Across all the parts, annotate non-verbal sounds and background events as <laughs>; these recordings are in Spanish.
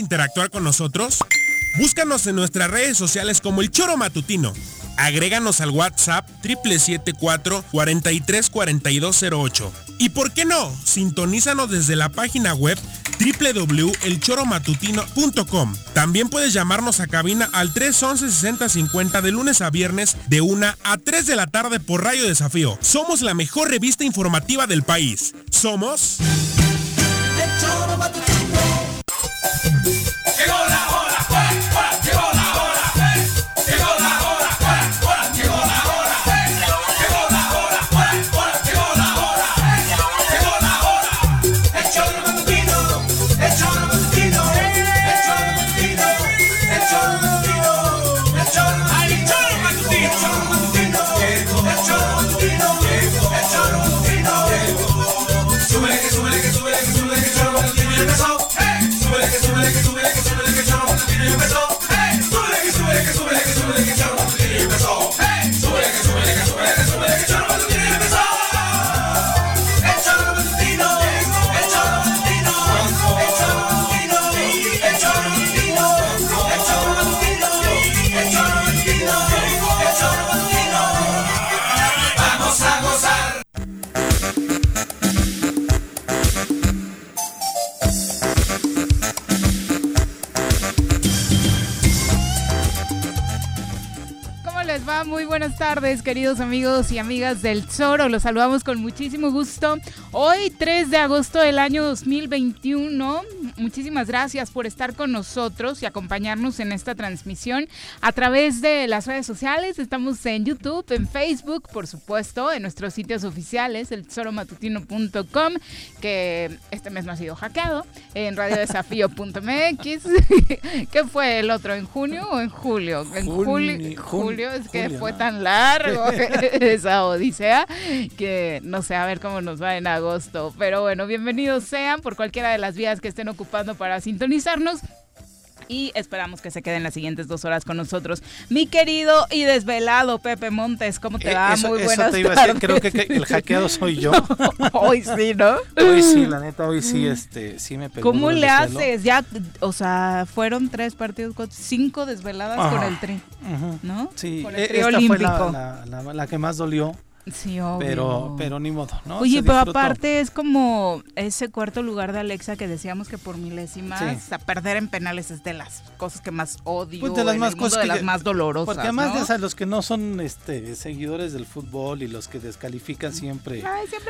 interactuar con nosotros? Búscanos en nuestras redes sociales como El Choro Matutino. Agréganos al WhatsApp 774 434208. Y por qué no, sintonízanos desde la página web www.elchoromatutino.com. También puedes llamarnos a cabina al 311-6050 de lunes a viernes de 1 a 3 de la tarde por Radio Desafío. Somos la mejor revista informativa del país. Somos... Buenas tardes, queridos amigos y amigas del Zoro. Los saludamos con muchísimo gusto. Hoy, 3 de agosto del año 2021. Muchísimas gracias por estar con nosotros y acompañarnos en esta transmisión a través de las redes sociales. Estamos en YouTube, en Facebook, por supuesto, en nuestros sitios oficiales, el tesoromatutino.com, que este mes no ha sido hackeado, en radiodesafío.mx. <laughs> ¿Qué fue el otro? ¿En junio o en julio? En julio, julio es que fue tan largo <laughs> esa odisea que no sé, a ver cómo nos va en agosto. Pero bueno, bienvenidos sean por cualquiera de las vías que estén ocupando para sintonizarnos y esperamos que se queden las siguientes dos horas con nosotros. Mi querido y desvelado Pepe Montes, ¿cómo te eh, va? Muy buenas tardes. Creo que, el hackeado soy yo. <laughs> hoy sí, ¿no? Hoy sí, la neta, hoy sí, este, sí me pegó. ¿Cómo le haces? Ya, o sea, fueron tres partidos, cinco desveladas con el tri, ¿no? Sí, con el e, tri esta olímpico. fue la, la que más dolió. Sí, obvio. Pero, pero ni modo, ¿no? Oye, pero aparte es como ese cuarto lugar de Alexa que decíamos que por milésimas a perder en penales es de las cosas que más odio, pues de las más cosas de las más dolorosas. Porque además de los que no son este seguidores del fútbol y los que descalifican siempre,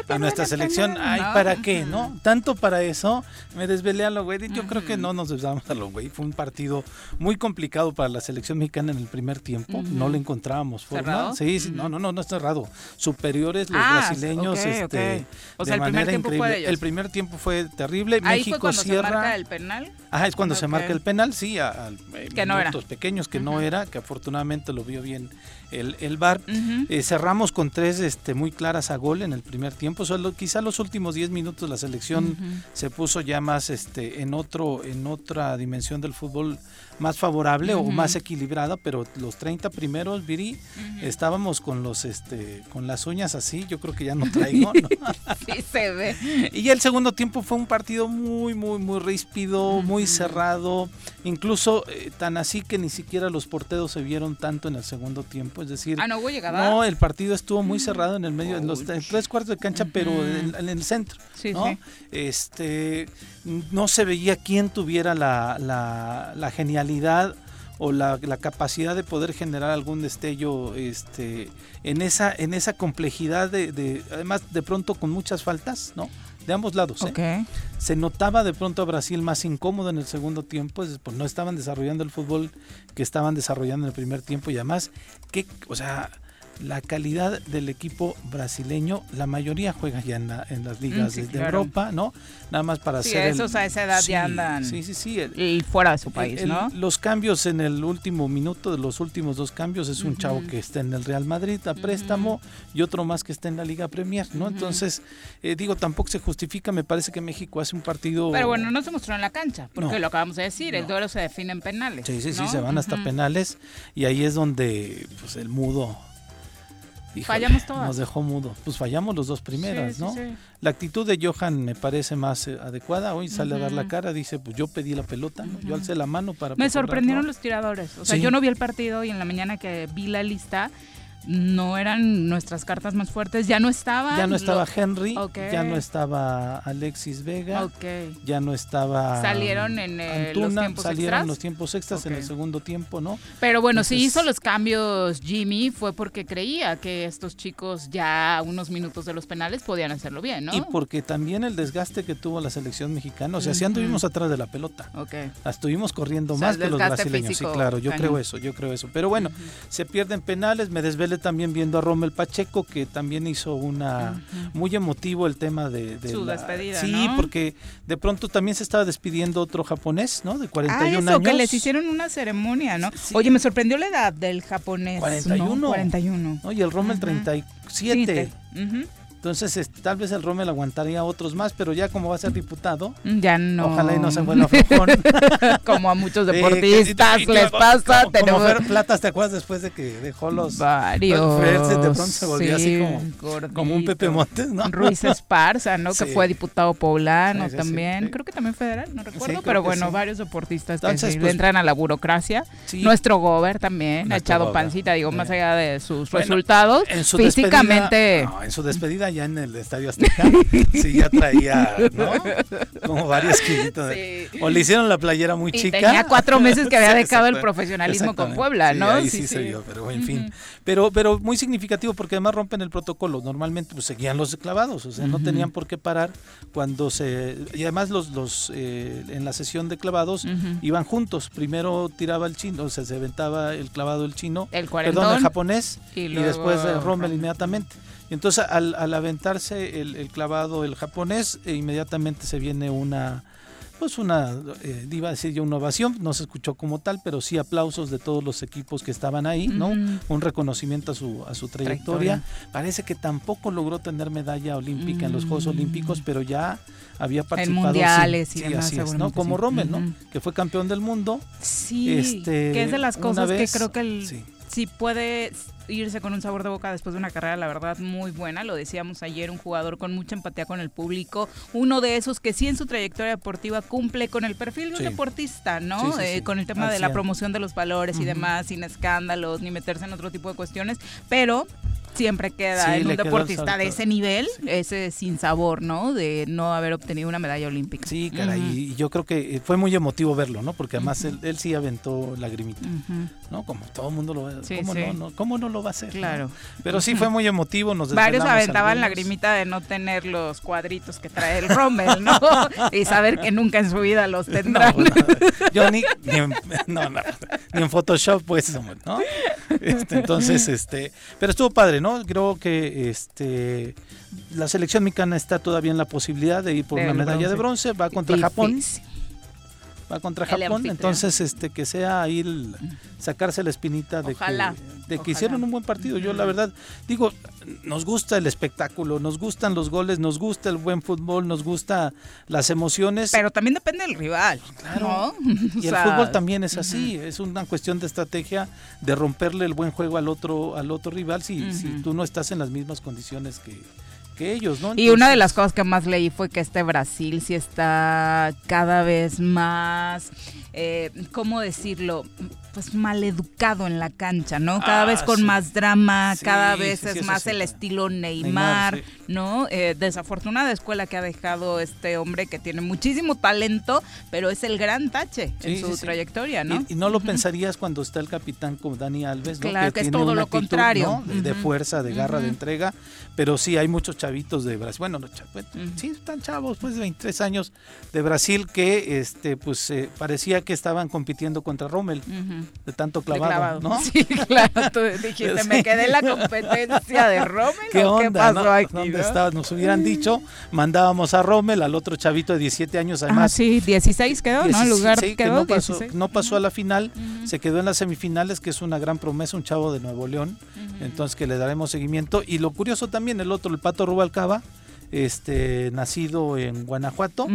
a nuestra selección, ay, ¿para qué, no? Tanto para eso, me desvelé a lo güey. Yo creo que no nos desvelamos a lo güey. Fue un partido muy complicado para la selección mexicana en el primer tiempo. No le encontrábamos forma. Sí, sí, no, no, no, no es cerrado superiores los ah, brasileños este, o sea, de el manera increíble. El primer tiempo fue terrible. Ahí México fue cuando cierra. Se marca el penal. Ajá, es cuando se marca el penal, sí, a, a que no era. pequeños que no era, que afortunadamente lo vio bien el, el VAR. Eh, cerramos con tres este, muy claras a gol en el primer tiempo. Solo quizá los últimos 10 minutos la selección se puso ya más este, en otro, en otra dimensión del fútbol más favorable o más equilibrada, pero los 30 primeros, Viri, estábamos con los este con las uñas así, yo creo que ya no <laughs> traigo, <laughs> sí se ve. Y el segundo tiempo fue un partido muy muy muy ríspido, muy cerrado, incluso eh, tan así que ni siquiera los porteros se vieron tanto en el segundo tiempo, es decir, ah, no hubo llegada. No, el partido estuvo muy cerrado en el medio, en los tres cuartos de cancha, pero en, el centro, sí, ¿no? Este no se veía quién tuviera la, la, genialidad o la, capacidad de poder generar algún destello este, en, esa, en esa complejidad de, además de pronto con muchas faltas, ¿no? De ambos lados. ¿eh? Se notaba de pronto a Brasil más incómodo en el segundo tiempo, pues no estaban desarrollando el fútbol que estaban desarrollando en el primer tiempo y además, que, o sea, la calidad del equipo brasileño, la mayoría juega ya en, las ligas mm, de, Europa, ¿no? Nada más para sí, hacer. esos a esa edad ya andan. Sí, sí, sí. y fuera de su país, ¿no? Los cambios en el último minuto, de los últimos dos cambios, es un chavo que está en el Real Madrid a préstamo y otro más que está en la Liga Premier, ¿no? Entonces, eh, digo, tampoco se justifica, me parece que México hace un partido. Pero bueno, no se mostró en la cancha, porque lo acabamos de decir, el duelo se define en penales. Sí, sí, sí, se van hasta penales y ahí es donde pues el mudo fallamos todas. Nos dejó mudo. Pues fallamos los dos primeras, ¿no? La actitud de Johan me parece más eh, adecuada. Hoy sale a dar la cara, dice, pues yo pedí la pelota, yo alcé la mano para... Me sorprendieron los tiradores. O sea, yo no vi el partido y en la mañana que vi la lista no eran nuestras cartas más fuertes, ya no estaba. Ya no estaba Henry, ya no estaba Alexis Vega, ya no estaba. Salieron en eh, los tiempos salieron los tiempos extras en el segundo tiempo, ¿no? Pero bueno, si hizo los cambios Jimmy fue porque creía que estos chicos ya a unos minutos de los penales podían hacerlo bien, ¿no? Y porque también el desgaste que tuvo la selección mexicana, o sea, si anduvimos atrás de la pelota, okay. estuvimos corriendo más que los brasileños, sí, claro, yo creo eso, yo creo eso. Pero bueno, se pierden penales, me también viendo a Rommel Pacheco, que también hizo una muy emotivo el tema de, su despedida. Sí, porque de pronto también se estaba despidiendo otro japonés, ¿no? De 41 ah, eso, años. que les hicieron una ceremonia, ¿no? Oye, me sorprendió la edad del japonés. 41. 41. Oye, el Rommel 37. Sí, entonces, tal vez el Rommel aguantaría otros más, pero ya como va a ser diputado, ya no. Ojalá y no se vuelva flojón. <laughs> como a muchos <laughs> eh, deportistas les pasa. Como, tenemos... como Platas, ¿te acuerdas después de que dejó los varios? de pronto se volvió así como, como, un Pepe Montes, ¿no? Ruiz Esparza, ¿no? Que fue diputado poblano también. Creo que también federal, no recuerdo, pero bueno, varios deportistas que pues, entran a la burocracia. Nuestro gober también ha echado pancita, digo, más allá de sus resultados. En su físicamente. en su despedida ya en el Estadio Azteca, sí, ya traía, ¿no? Como varios kilitos. O le hicieron la playera muy chica. Tenía cuatro meses que había dejado el profesionalismo con Puebla, ¿no? Ahí sí, se vio, pero en fin. Pero, pero muy significativo porque además rompen el protocolo. Normalmente pues, seguían los clavados, o sea, no tenían por qué parar cuando se. Y además los, los eh, en la sesión de clavados iban juntos. Primero tiraba el chino, o sea, se aventaba el clavado el chino, el perdón, el japonés, y, después Rommel inmediatamente. Entonces, al, al aventarse el, clavado el japonés, e inmediatamente se viene una, pues una, eh, iba a decir yo una ovación, no se escuchó como tal, pero sí aplausos de todos los equipos que estaban ahí, ¿no? Un reconocimiento a su, a su trayectoria. Parece que tampoco logró tener medalla olímpica en los Juegos mm. Olímpicos, pero ya había participado. En mundiales y demás, ¿no? Como Rommel, ¿no? Que fue campeón del mundo. Sí, este, que es de las cosas que creo que el, sí puede irse con un sabor de boca después de una carrera, la verdad, muy buena. Lo decíamos ayer, un jugador con mucha empatía con el público, uno de esos que sí en su trayectoria deportiva cumple con el perfil de un deportista, ¿no? Eh, con el tema de la promoción de los valores y demás, sin escándalos, ni meterse en otro tipo de cuestiones, pero siempre queda en un deportista de ese nivel, ese sin sabor, ¿no? De no haber obtenido una medalla olímpica. Sí, caray, y yo creo que eh, fue muy emotivo verlo, ¿no? Porque además él, sí aventó lagrimita, ¿no? Como todo el mundo lo ve. ¿Cómo, No, ¿Cómo, no, lo va a hacer? Claro. Pero sí fue muy emotivo, nos Varios aventaban lagrimita de no tener los cuadritos que trae el Rommel, ¿no? <laughs> y saber que nunca en su vida los <laughs> tendrán. yo ni, ni, en, no, ni en Photoshop, pues, ¿no? Este, entonces, este, pero estuvo padre, ¿no? Creo que este la selección mexicana está todavía en la posibilidad de ir por una medalla de bronce, va contra Japón va contra Japón, entonces este que sea ahí sacarse la espinita de que, de que hicieron un buen partido. Yo la verdad digo, nos gusta el espectáculo, nos gustan los goles, nos gusta el buen fútbol, nos gusta las emociones. Pero también depende del rival, claro. <laughs> Y el fútbol también es así, es una cuestión de estrategia de romperle el buen juego al otro al otro rival si, si tú no estás en las mismas condiciones que ellos, ¿no? y una de las cosas que más leí fue que este Brasil sí está cada vez más, eh, ¿cómo decirlo? pues maleducado en la cancha, ¿no? Cada vez ah, con más drama, cada vez es más el estilo Neymar, ¿no? Eh, desafortunada escuela que ha dejado este hombre que tiene muchísimo talento, pero es el gran tache en su trayectoria, ¿no? Y, no lo pensarías cuando está el capitán como Dani Alves, ¿no? Claro, que, es todo lo contrario. De fuerza, de garra, de entrega, pero sí hay muchos chavitos de Brasil, bueno, no, sí están chavos, pues de 23 años de Brasil que este pues eh, parecía que estaban compitiendo contra Rommel de tanto clavado, ¿no? Sí, claro, tú dijiste, me <laughs> quedé en la competencia de Rommel. ¿Qué, onda, ¿qué pasó aquí, ¿Dónde estabas? Nos hubieran dicho, mandábamos a Rommel, al otro chavito de 17 años, además. Ah, sí, 16 quedó, ¿no? lugar sí, quedó, no pasó, no pasó, a la final, se quedó en las semifinales, que es una gran promesa, un chavo de Nuevo León, entonces que le daremos seguimiento. Y lo curioso también, el otro, el Pato Rubalcaba, este nacido en Guanajuato,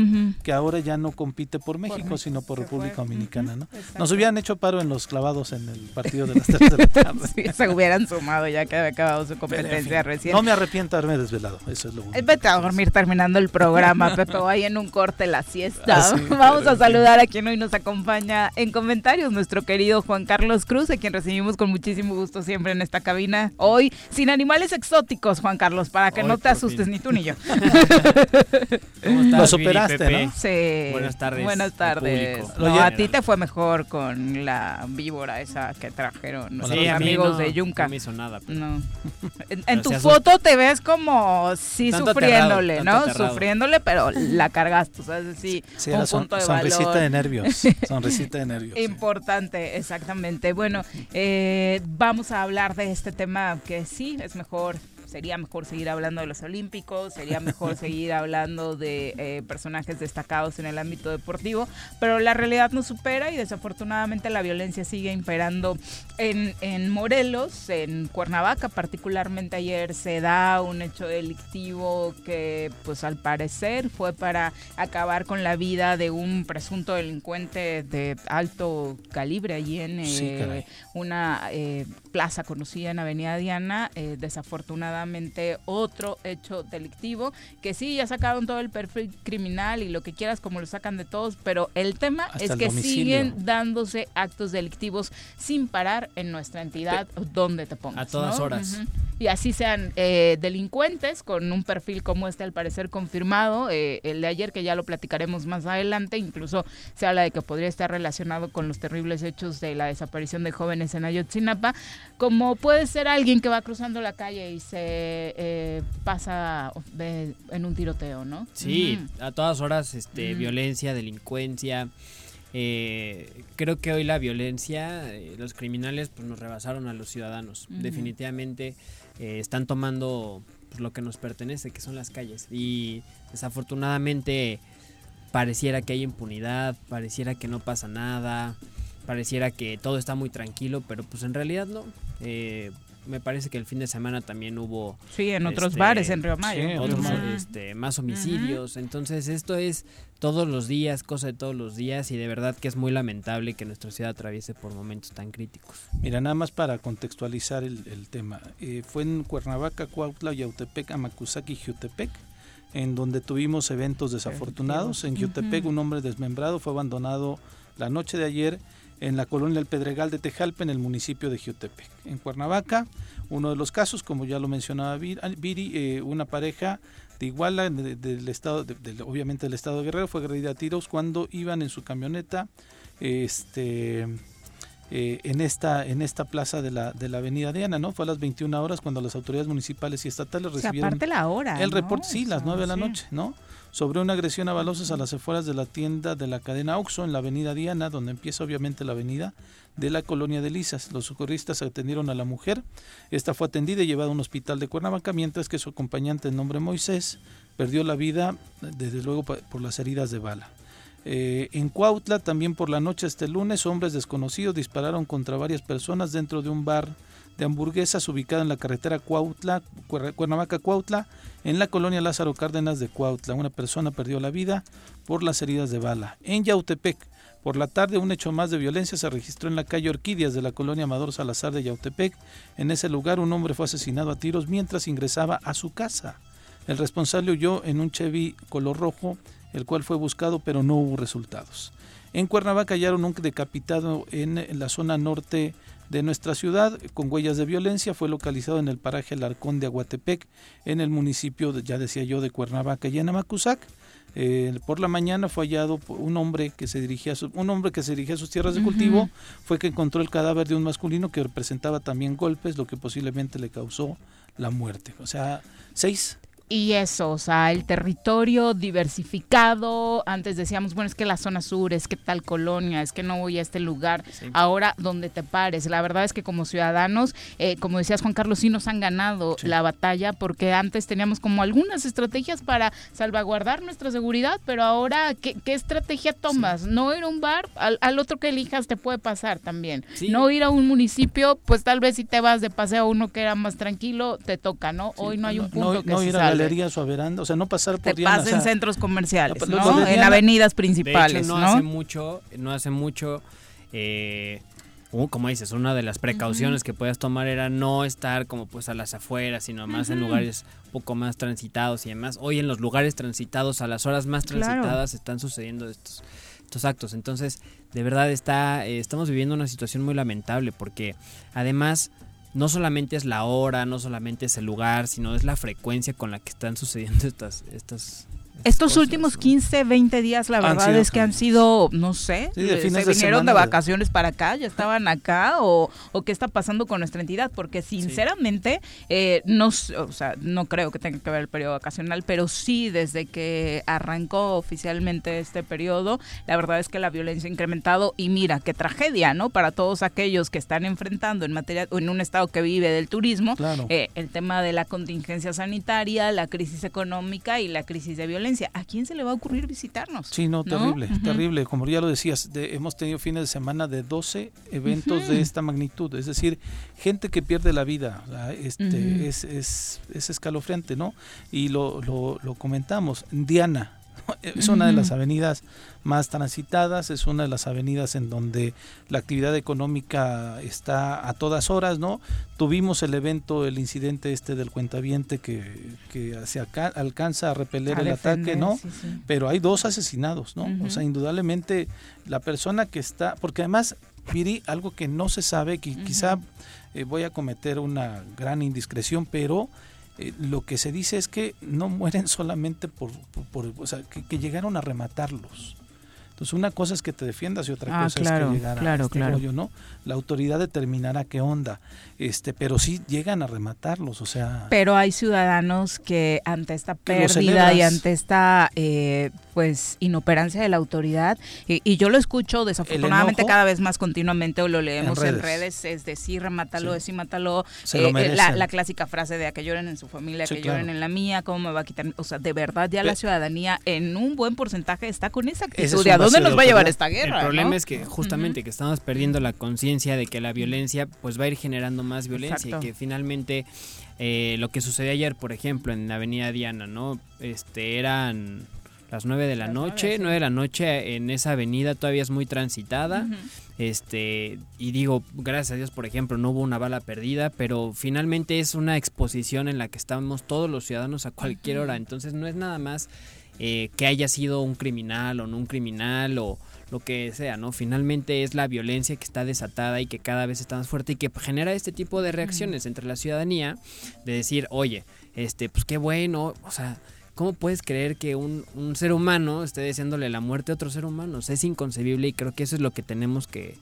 que ahora ya no compite por México, sino por República Dominicana, ¿no? Nos hubieran hecho paro en los clavados en el partido de las <laughs> 3 de la tarde. se hubieran sumado ya que había acabado su competencia recién. No me arrepiento de haberme desvelado, eso es lo único. Vete a dormir terminando el programa, Pepe, ahí en un corte la siesta. Ah, <laughs> Vamos a saludar a quien hoy nos acompaña en comentarios, nuestro querido Juan Carlos Cruz, a quien recibimos con muchísimo gusto siempre en esta cabina. Hoy, sin animales exóticos, Juan Carlos, para que no te asustes ni tú ni yo. <laughs> ¿Cómo estás, Lo superaste, ¿no? Sí. Buenas tardes. Buenas tardes. No, a ti te fue mejor con la víbora esa que trajeron los amigos de Yunca. No me hizo nada. No. <laughs> En, tu foto te ves como sí sufriéndole, ¿no? Sufriéndole, pero la cargaste, o sea, sí, sí un punto de sonrisita de nervios. Sonrisita de nervios. Importante, exactamente. Bueno, eh, vamos a hablar de este tema que sí es mejor sería mejor seguir hablando de los Olímpicos, sería mejor <laughs> seguir hablando de eh, personajes destacados en el ámbito deportivo, pero la realidad nos supera y desafortunadamente la violencia sigue imperando en, en Morelos, en Cuernavaca particularmente. Ayer se da un hecho delictivo que pues al parecer fue para acabar con la vida de un presunto delincuente de alto calibre allí en eh, una eh, plaza conocida en Avenida Diana, desafortunadamente otro hecho delictivo, que sí, ya sacaron todo el perfil criminal y lo que quieras, como lo sacan de todos, pero el tema es que siguen dándose actos delictivos sin parar en nuestra entidad, donde te pongas. A todas horas y así sean eh, delincuentes con un perfil como este al parecer confirmado, eh, el de ayer que ya lo platicaremos más adelante, incluso se habla de que podría estar relacionado con los terribles hechos de la desaparición de jóvenes en Ayotzinapa, como puede ser alguien que va cruzando la calle y se eh, pasa en un tiroteo, ¿no? Sí, a todas horas este, violencia, delincuencia. creo que hoy la violencia, los criminales pues nos rebasaron a los ciudadanos. Definitivamente eh, están tomando pues, lo que nos pertenece, que son las calles. Y desafortunadamente pareciera que hay impunidad, pareciera que no pasa nada, pareciera que todo está muy tranquilo, pero pues en realidad no. Eh, me parece que el fin de semana también hubo... Sí, en otros este, bares en Río Mayo. otros, este, más homicidios. Entonces esto es todos los días, cosa de todos los días y de verdad que es muy lamentable que nuestra ciudad atraviese por momentos tan críticos. Mira, nada más para contextualizar el, tema. Eh, fue en Cuernavaca, Cuautla, Yautepec, Amacuzac y Jutepec en donde tuvimos eventos desafortunados. En Jutepec un hombre desmembrado fue abandonado la noche de ayer en la colonia El Pedregal de Tejalpa, en el municipio de Jutepec. En Cuernavaca, uno de los casos, como ya lo mencionaba Viri, eh, una pareja de Iguala, del estado, obviamente del estado de Guerrero, fue agredida a tiros cuando iban en su camioneta este, eh, en, esta, en esta plaza de la, de la avenida Diana, ¿no? Fue a las 21 horas cuando las autoridades municipales y estatales recibieron... la hora, El reporte, sí, las 9 de la noche, ¿no? Sobre una agresión a balazos a las afueras de la tienda de la cadena Oxo en la avenida Diana, donde empieza obviamente la avenida de la colonia de Lisas. Los socorristas atendieron a la mujer. Esta fue atendida y llevada a un hospital de Cuernavaca, mientras que su acompañante, en nombre Moisés, perdió la vida, desde luego, por las heridas de bala. Eh, en Cuautla, también por la noche este lunes, hombres desconocidos dispararon contra varias personas dentro de un bar de hamburguesas ubicada en la carretera Cuautla, Cuernavaca-Cuautla, en la colonia Lázaro Cárdenas de Cuautla. Una persona perdió la vida por las heridas de bala. En Yautepec, por la tarde, un hecho más de violencia se registró en la calle Orquídeas de la colonia Amador Salazar de Yautepec. En ese lugar, un hombre fue asesinado a tiros mientras ingresaba a su casa. El responsable huyó en un Chevy color rojo, el cual fue buscado, pero no hubo resultados. En Cuernavaca hallaron un decapitado en la zona norte de nuestra ciudad con huellas de violencia. Fue localizado en el paraje Larcón de Aguatepec, en el municipio, ya decía yo, de Cuernavaca y en Amacuzac. Eh, por la mañana fue hallado un hombre que se dirigía a un hombre que se dirigía a sus tierras de cultivo fue que encontró el cadáver de un masculino que representaba también golpes lo que posiblemente le causó la muerte o sea seis y eso, o sea, el territorio diversificado. Antes decíamos, bueno, es que la zona sur, es que tal colonia, es que no voy a este lugar. Ahora, donde te pares. La verdad es que como ciudadanos, eh, como decías Juan Carlos, sí nos han ganado la batalla porque antes teníamos como algunas estrategias para salvaguardar nuestra seguridad, pero ahora, ¿qué, estrategia tomas? No ir a un bar, al, otro que elijas te puede pasar también. No ir a un municipio, pues tal vez si te vas de paseo a uno que era más tranquilo, te toca, ¿no? Hoy no hay un punto que se o a o sea, no pasar por Te pasa en centros comerciales, ¿no? en avenidas principales, no, hace mucho, no hace mucho, eh, como dices, una de las precauciones que puedes tomar era no estar como pues a las afueras, sino más en lugares un poco más transitados y demás. Hoy en los lugares transitados, a las horas más transitadas, están sucediendo estos, estos actos. Entonces, de verdad está, eh, estamos viviendo una situación muy lamentable porque además no solamente es la hora, no solamente es el lugar, sino es la frecuencia con la que están sucediendo <laughs> estas, estas, estos últimos 15, 20 días, la verdad es que han sido, no sé, se vinieron de, vacaciones para acá, ya estaban acá, o, o, qué está pasando con nuestra entidad, porque sinceramente, eh, no, o sea, no creo que tenga que ver el periodo vacacional, pero sí desde que arrancó oficialmente este periodo, la verdad es que la violencia ha incrementado y mira, qué tragedia, ¿no? Para todos aquellos que están enfrentando en materia, en un estado que vive del turismo, eh, el tema de la contingencia sanitaria, la crisis económica y la crisis de violencia ¿A quién se le va a ocurrir visitarnos? Sí, no, terrible, terrible. Como ya lo decías, hemos tenido fines de semana de 12 eventos de esta magnitud. Es decir, gente que pierde la vida. Este, es, es, es, escalofriante, ¿no? Y lo, lo, lo comentamos. Diana, <laughs> es una de las avenidas más transitadas, es una de las avenidas en donde la actividad económica está a todas horas, ¿no? Tuvimos el evento, el incidente este del cuentaviente que, que se alcanza a repeler el ataque, ¿no? Pero hay dos asesinados, ¿no? O sea, indudablemente la persona que está, porque además, Viri, algo que no se sabe, que quizá eh, voy a cometer una gran indiscreción, pero eh, lo que se dice es que no mueren solamente por, por, o sea, que, llegaron a rematarlos. Entonces una cosa es que te defiendas y otra ah, cosa es que llegara claro, a este claro. ¿no? La autoridad determinará qué onda, este, pero sí llegan a rematarlos, o sea. Pero hay ciudadanos que ante esta pérdida y ante esta eh, pues inoperancia de la autoridad y, yo lo escucho desafortunadamente cada vez más continuamente o lo leemos en redes, es decir remátalo es decir mátalo eh, eh, la, clásica frase de a que lloren en su familia que lloren en la mía cómo me va a quitar o sea de verdad ya la ciudadanía en un buen porcentaje está con esa actitud a dónde nos va a llevar esta guerra el problema es que justamente que estamos perdiendo la conciencia de que la violencia pues va a ir generando más violencia y que finalmente eh, lo que sucedió ayer por ejemplo en la avenida Diana no este eran las 9 de la noche, 9, de la noche en esa avenida todavía es muy transitada. Este, y digo, gracias a Dios, por ejemplo, no hubo una bala perdida, pero finalmente es una exposición en la que estamos todos los ciudadanos a cualquier hora, entonces no es nada más eh, que haya sido un criminal o no un criminal o lo que sea, ¿no? Finalmente es la violencia que está desatada y que cada vez está más fuerte y que genera este tipo de reacciones entre la ciudadanía de decir, oye, este, pues qué bueno, o sea, ¿Cómo puedes creer que un, un, ser humano esté deseándole la muerte a otro ser humano? es inconcebible y creo que eso es lo que tenemos que,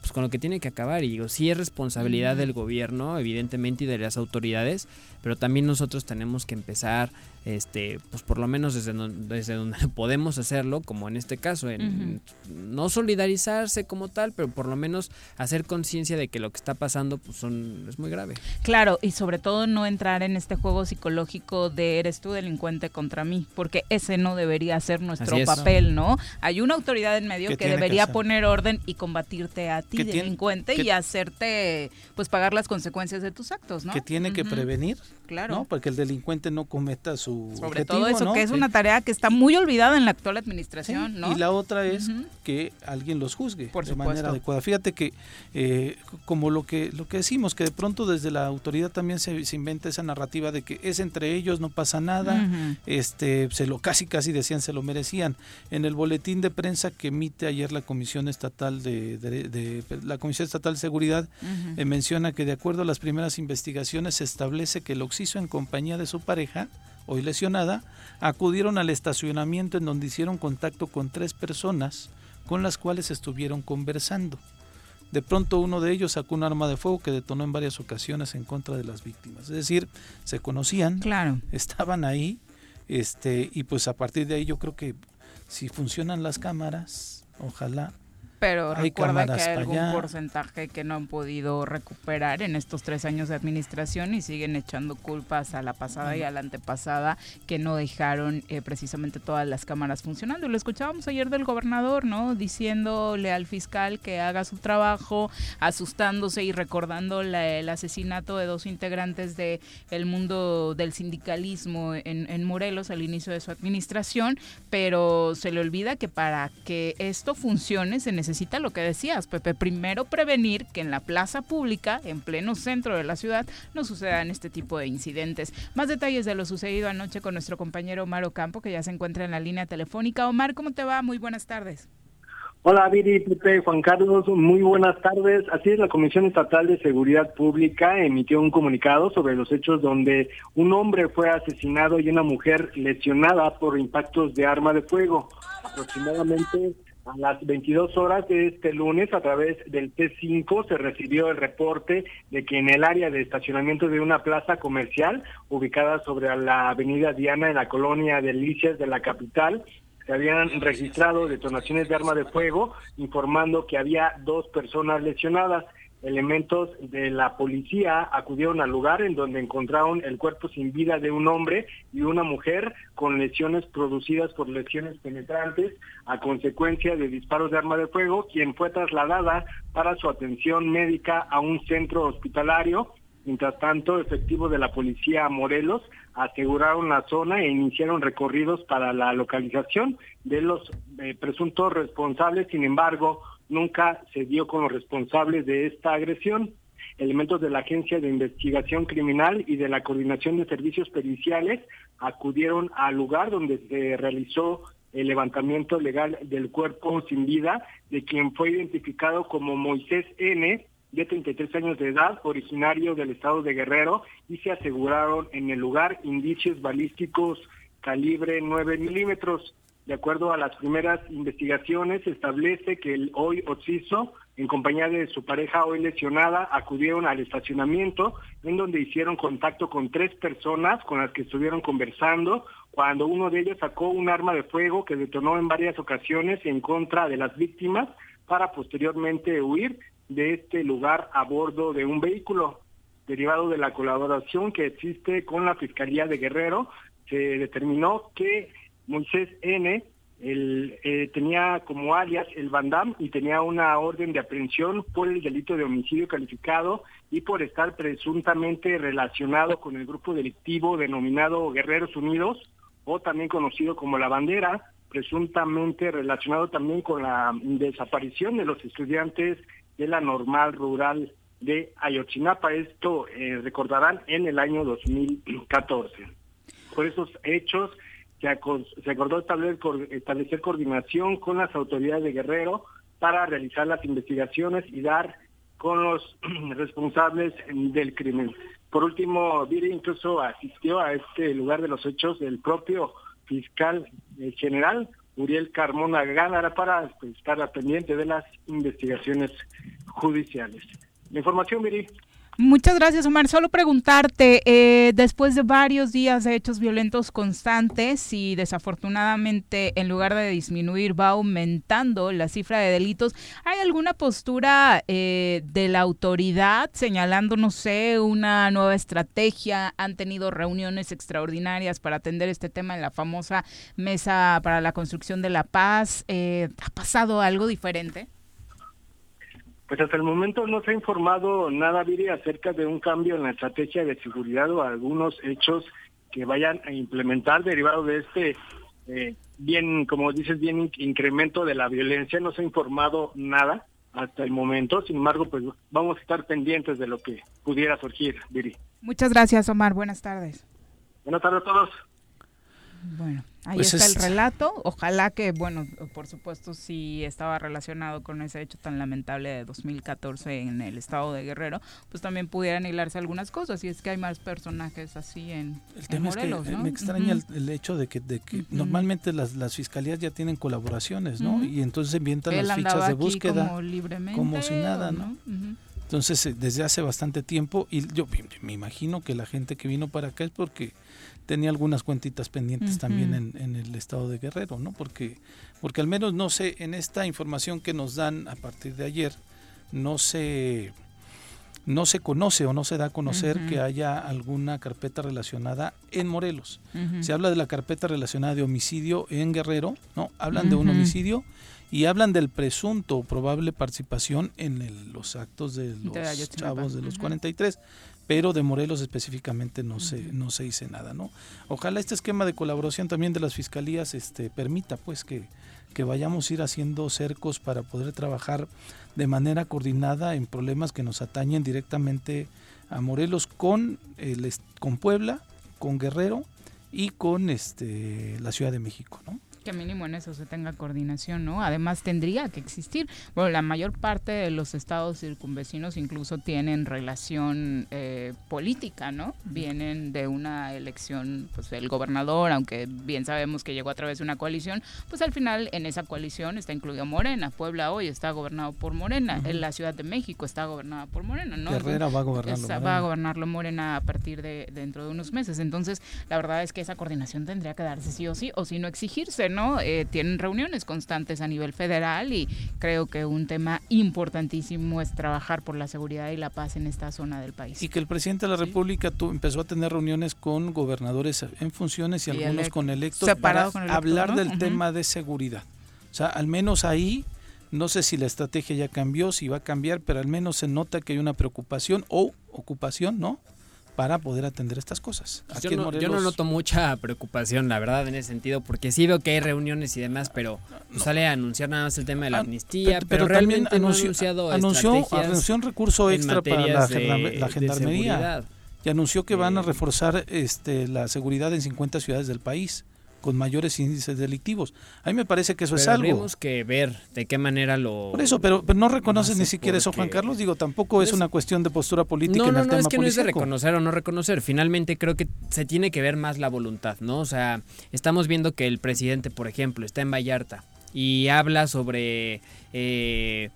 pues con lo que tiene que acabar. Y digo, sí es responsabilidad del gobierno, evidentemente, y de las autoridades, pero también nosotros tenemos que empezar este pues por lo menos desde donde, desde donde <laughs> podemos hacerlo como en este caso en, no solidarizarse como tal pero por lo menos hacer conciencia de que lo que está pasando pues son es muy grave. Claro y sobre todo no entrar en este juego psicológico de eres tú delincuente contra mí porque ese no debería ser nuestro papel no hay una autoridad en medio que debería poner orden y combatirte a ti delincuente y hacerte pues pagar las consecuencias de tus actos no que tiene que prevenir claro. ¿no? porque el delincuente no cometa su sobre todo eso, que es una tarea que está muy olvidada en la actual administración, ¿no? Y la otra es que alguien los juzgue Por de manera adecuada. Fíjate que, eh, como lo que, lo que decimos, que de pronto desde la autoridad también se, inventa esa narrativa de que es entre ellos, no pasa nada, este, se lo casi casi decían, se lo merecían. En el boletín de prensa que emite ayer la Comisión Estatal de, la Comisión Estatal de Seguridad, eh, menciona que de acuerdo a las primeras investigaciones se establece que el Oxiso en compañía de su pareja hoy lesionada, acudieron al estacionamiento en donde hicieron contacto con tres personas con las cuales estuvieron conversando. De pronto uno de ellos sacó un arma de fuego que detonó en varias ocasiones en contra de las víctimas. Es decir, se conocían, claro. estaban ahí, este, y pues a partir de ahí yo creo que si funcionan las cámaras, ojalá pero recuerda que hay algún porcentaje que no han podido recuperar en estos tres años de administración y siguen echando culpas a la pasada y a la antepasada que no dejaron eh, precisamente todas las cámaras funcionando. Lo escuchábamos ayer del gobernador, ¿no? Diciéndole al fiscal que haga su trabajo, asustándose y recordando el asesinato de dos integrantes del el mundo del sindicalismo en, en Morelos al inicio de su administración, pero se le olvida que para que esto funcione se necesita lo que decías, Pepe, primero prevenir que en la plaza pública, en pleno centro de la ciudad, no sucedan este tipo de incidentes. Más detalles de lo sucedido anoche con nuestro compañero Omar Ocampo, que ya se encuentra en la línea telefónica. Omar, ¿cómo te va? Muy buenas tardes. Hola Viri, Pepe, Juan Carlos, muy buenas tardes. Así es, la Comisión Estatal de Seguridad Pública emitió un comunicado sobre los hechos donde un hombre fue asesinado y una mujer lesionada por impactos de arma de fuego. Aproximadamente a las 22 horas de este lunes, a través del T5, se recibió el reporte de que en el área de estacionamiento de una plaza comercial ubicada sobre la avenida Diana en la colonia Delicias de la capital, se habían registrado detonaciones de arma de fuego, informando que había dos personas lesionadas. Elementos de la policía acudieron al lugar en donde encontraron el cuerpo sin vida de un hombre y una mujer con lesiones producidas por lesiones penetrantes a consecuencia de disparos de arma de fuego, quien fue trasladada para su atención médica a un centro hospitalario. Mientras tanto, efectivos de la policía Morelos aseguraron la zona e iniciaron recorridos para la localización de los eh, presuntos responsables. Sin embargo, nunca se dio con los responsables de esta agresión. Elementos de la Agencia de Investigación Criminal y de la Coordinación de Servicios Periciales acudieron al lugar donde se realizó el levantamiento legal del cuerpo sin vida de quien fue identificado como Moisés N., de 33 años de edad, originario del estado de Guerrero, y se aseguraron en el lugar indicios balísticos calibre 9 milímetros. De acuerdo a las primeras investigaciones, establece que el hoy Ociso, en compañía de su pareja hoy lesionada, acudieron al estacionamiento, en donde hicieron contacto con tres personas con las que estuvieron conversando, cuando uno de ellos sacó un arma de fuego que detonó en varias ocasiones en contra de las víctimas para posteriormente huir de este lugar a bordo de un vehículo. Derivado de la colaboración que existe con la Fiscalía de Guerrero, se determinó que Moisés N. El, eh, tenía como alias el Bandam y tenía una orden de aprehensión por el delito de homicidio calificado y por estar presuntamente relacionado con el grupo delictivo denominado Guerreros Unidos o también conocido como La Bandera, presuntamente relacionado también con la desaparición de los estudiantes de la normal rural de Ayotzinapa. Esto eh, recordarán en el año 2014. Por esos hechos se, acordó establecer, coordinación con las autoridades de Guerrero para realizar las investigaciones y dar con los <clears throat> responsables del crimen. Por último, Viri incluso asistió a este lugar de los hechos del propio fiscal eh, general Uriel Carmona Gánara para pues, estar pendiente de las investigaciones judiciales. La información, Miri. Muchas gracias, Omar. Solo preguntarte, eh, después de varios días de hechos violentos constantes y desafortunadamente en lugar de disminuir va aumentando la cifra de delitos, ¿hay alguna postura eh, de la autoridad señalando, no sé, una nueva estrategia? ¿Han tenido reuniones extraordinarias para atender este tema en la famosa Mesa para la Construcción de la Paz? Eh, ¿Ha pasado algo diferente? Pues hasta el momento no se ha informado nada, Viri, acerca de un cambio en la estrategia de seguridad o algunos hechos que vayan a implementar derivado de este eh, bien, como dices, bien incremento de la violencia. No se ha informado nada hasta el momento. Sin embargo, pues vamos a estar pendientes de lo que pudiera surgir, Viri. Muchas gracias, Omar. Buenas tardes. Buenas tardes a todos. Bueno, ahí pues está el relato. Ojalá que, bueno, por supuesto, si estaba relacionado con ese hecho tan lamentable de 2014 en el estado de Guerrero, pues también pudieran hilarse algunas cosas. Y es que hay más personajes así en, el tema es que me extraña el, hecho de que, de que normalmente las, las fiscalías ya tienen colaboraciones, ¿no? Y entonces invientan las fichas de búsqueda como, libremente, como si nada, ¿no? Entonces, eh, desde hace bastante tiempo, y yo me imagino que la gente que vino para acá es porque tenía algunas cuentitas pendientes también en, en, el estado de Guerrero, ¿no? Porque, porque al menos no sé, en esta información que nos dan a partir de ayer, no se no se conoce o no se da a conocer que haya alguna carpeta relacionada en Morelos. Se habla de la carpeta relacionada de homicidio en Guerrero, ¿no? Hablan de un homicidio y hablan del presunto o probable participación en los actos de los chavos de los 43 pero de Morelos específicamente no se no se dice nada, ¿no? Ojalá este esquema de colaboración también de las fiscalías este permita pues que, que vayamos a ir haciendo cercos para poder trabajar de manera coordinada en problemas que nos atañen directamente a Morelos con el con Puebla, con Guerrero y con este la Ciudad de México, ¿no? Que mínimo en eso se tenga coordinación, ¿no? Además tendría que existir. Bueno, la mayor parte de los estados circunvecinos incluso tienen relación eh, política, ¿no? Vienen de una elección, pues el gobernador, aunque bien sabemos que llegó a través de una coalición, pues al final en esa coalición está incluido Morena. Puebla hoy está gobernado por Morena. En la Ciudad de México está gobernada por Morena, ¿no? Herrera va a gobernarlo. Morena. Va a gobernarlo Morena a partir de dentro de unos meses. Entonces, la verdad es que esa coordinación tendría que darse sí o sí, o si no exigirse, ¿no? Eh, tienen reuniones constantes a nivel federal y creo que un tema importantísimo es trabajar por la seguridad y la paz en esta zona del país. Y que el presidente de la República empezó a tener reuniones con gobernadores en funciones y, algunos con electos para hablar del tema de seguridad. O sea, al menos ahí no sé si la estrategia ya cambió, si va a cambiar, pero al menos se nota que hay una preocupación o ocupación, ¿no? Para poder atender estas cosas. yo, no, noto mucha preocupación, la verdad, en ese sentido, porque sí veo que hay reuniones y demás, pero sale a anunciar nada más el tema de la ah, amnistía, pero, realmente anunció, no anunció, anunció, un recurso extra para la, gendarmería. y anunció que van a eh, reforzar este, la seguridad en 50 ciudades del país con mayores índices delictivos. A mí me parece que eso es algo. Tenemos que ver de qué manera lo. Por eso, pero, no reconoces ni siquiera eso, Juan Carlos. Digo, tampoco es, una cuestión de postura política no, en el no, es que no es de reconocer o no reconocer. Finalmente creo que se tiene que ver más la voluntad, ¿no? O sea, estamos viendo que el presidente, por ejemplo, está en Vallarta y habla sobre. Eh,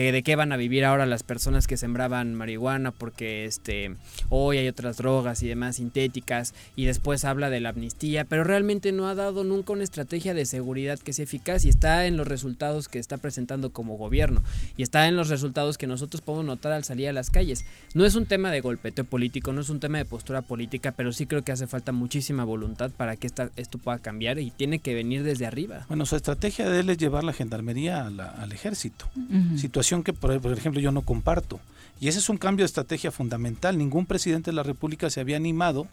que de qué van a vivir ahora las personas que sembraban marihuana porque este hoy hay otras drogas y demás sintéticas y después habla de la amnistía, pero realmente no ha dado nunca una estrategia de seguridad que sea eficaz y está en los resultados que está presentando como gobierno y está en los resultados que nosotros podemos notar al salir a las calles. No es un tema de golpeteo político, no es un tema de postura política, pero sí creo que hace falta muchísima voluntad para que esta, esto pueda cambiar y tiene que venir desde arriba. Bueno, su estrategia de él es llevar la gendarmería al ejército situación que, por ejemplo, yo no comparto. Y ese es un cambio de estrategia fundamental. Ningún presidente de la República se había animado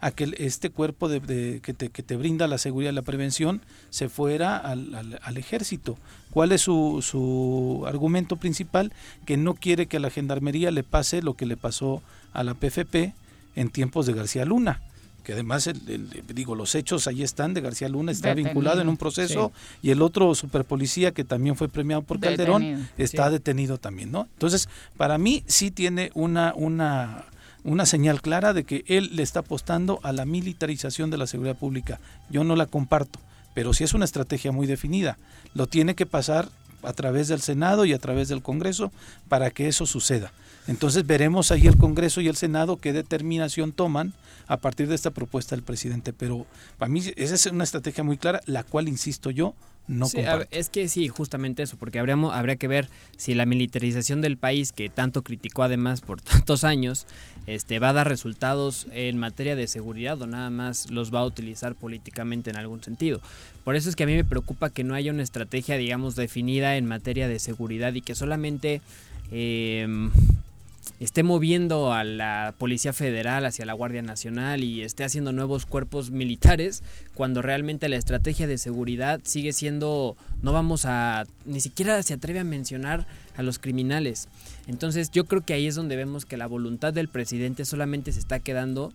a que este cuerpo de, que, te, que, te, brinda la seguridad y la prevención se fuera al, al, ejército. ¿Cuál es su, su, argumento principal? Que no quiere que a la gendarmería le pase lo que le pasó a la PFP en tiempos de García Luna que además, el, digo, los hechos ahí están de García Luna, está vinculado en un proceso, y el otro superpolicía que también fue premiado por Calderón está detenido también, ¿no? Entonces, para mí sí tiene una, una, una señal clara de que él le está apostando a la militarización de la seguridad pública. Yo no la comparto, pero sí es una estrategia muy definida. Lo tiene que pasar a través del Senado y a través del Congreso para que eso suceda. Entonces veremos ahí el Congreso y el Senado qué determinación toman a partir de esta propuesta del presidente. Pero para mí esa es una estrategia muy clara, la cual, insisto yo, no sí, Es que sí, justamente eso, porque habríamos, habría que ver si la militarización del país, que tanto criticó además por <laughs> tantos años, este, va a dar resultados en materia de seguridad o nada más los va a utilizar políticamente en algún sentido. Por eso es que a mí me preocupa que no haya una estrategia, digamos, definida en materia de seguridad y que solamente... Eh, esté moviendo a la Policía Federal hacia la Guardia Nacional y esté haciendo nuevos cuerpos militares, cuando realmente la estrategia de seguridad sigue siendo, no vamos a, ni siquiera se atreve a mencionar a los criminales. Entonces yo creo que ahí es donde vemos que la voluntad del presidente solamente se está quedando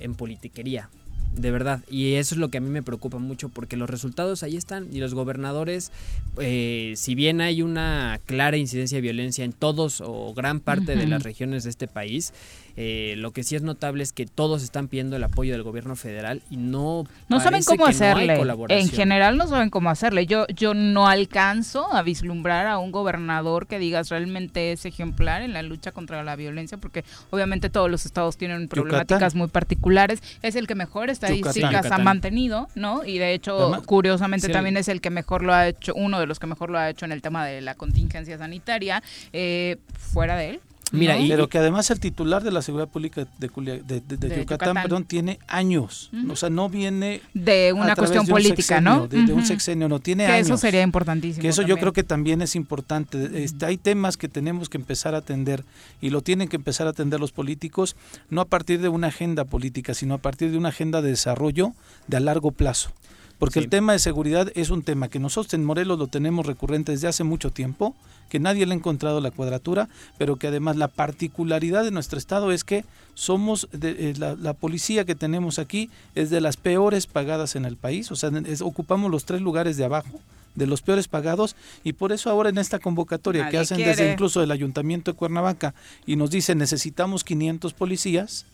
en politiquería de verdad. Y eso es lo que a mí me preocupa mucho porque los resultados ahí están y los gobernadores, eh, si bien hay una clara incidencia de violencia en todos o gran parte de las regiones de este país, Eh, lo que sí es notable es que todos están pidiendo el apoyo del gobierno federal y no no saben cómo hacerle. en general no saben cómo hacerle. Yo yo no alcanzo a vislumbrar a un gobernador que digas realmente es ejemplar en la lucha contra la violencia, porque obviamente todos los estados tienen problemáticas muy particulares. Es el que mejor estadísticas ha mantenido, ¿no? Y de hecho, curiosamente también es el que mejor lo ha hecho, uno de los que mejor lo ha hecho en el tema de la contingencia sanitaria. Eh, fuera de él, Mira, pero que además el titular de la seguridad pública de, Yucatán, perdón, tiene años, o sea, no viene de una cuestión política, ¿no? De, un sexenio, no tiene que años. Eso sería importantísimo. Que eso yo creo que también es importante. Este, hay temas que tenemos que empezar a atender y lo tienen que empezar a atender los políticos, no a partir de una agenda política, sino a partir de una agenda de desarrollo de a largo plazo porque el tema de seguridad es un tema que nosotros en Morelos lo tenemos recurrente desde hace mucho tiempo, que nadie le ha encontrado la cuadratura, pero que además la particularidad de nuestro estado es que somos, de, eh, la, policía que tenemos aquí es de las peores pagadas en el país, o sea, ocupamos los tres lugares de abajo de los peores pagados y por eso ahora en esta convocatoria que hacen desde incluso el ayuntamiento de Cuernavaca y nos dicen necesitamos 500 policías,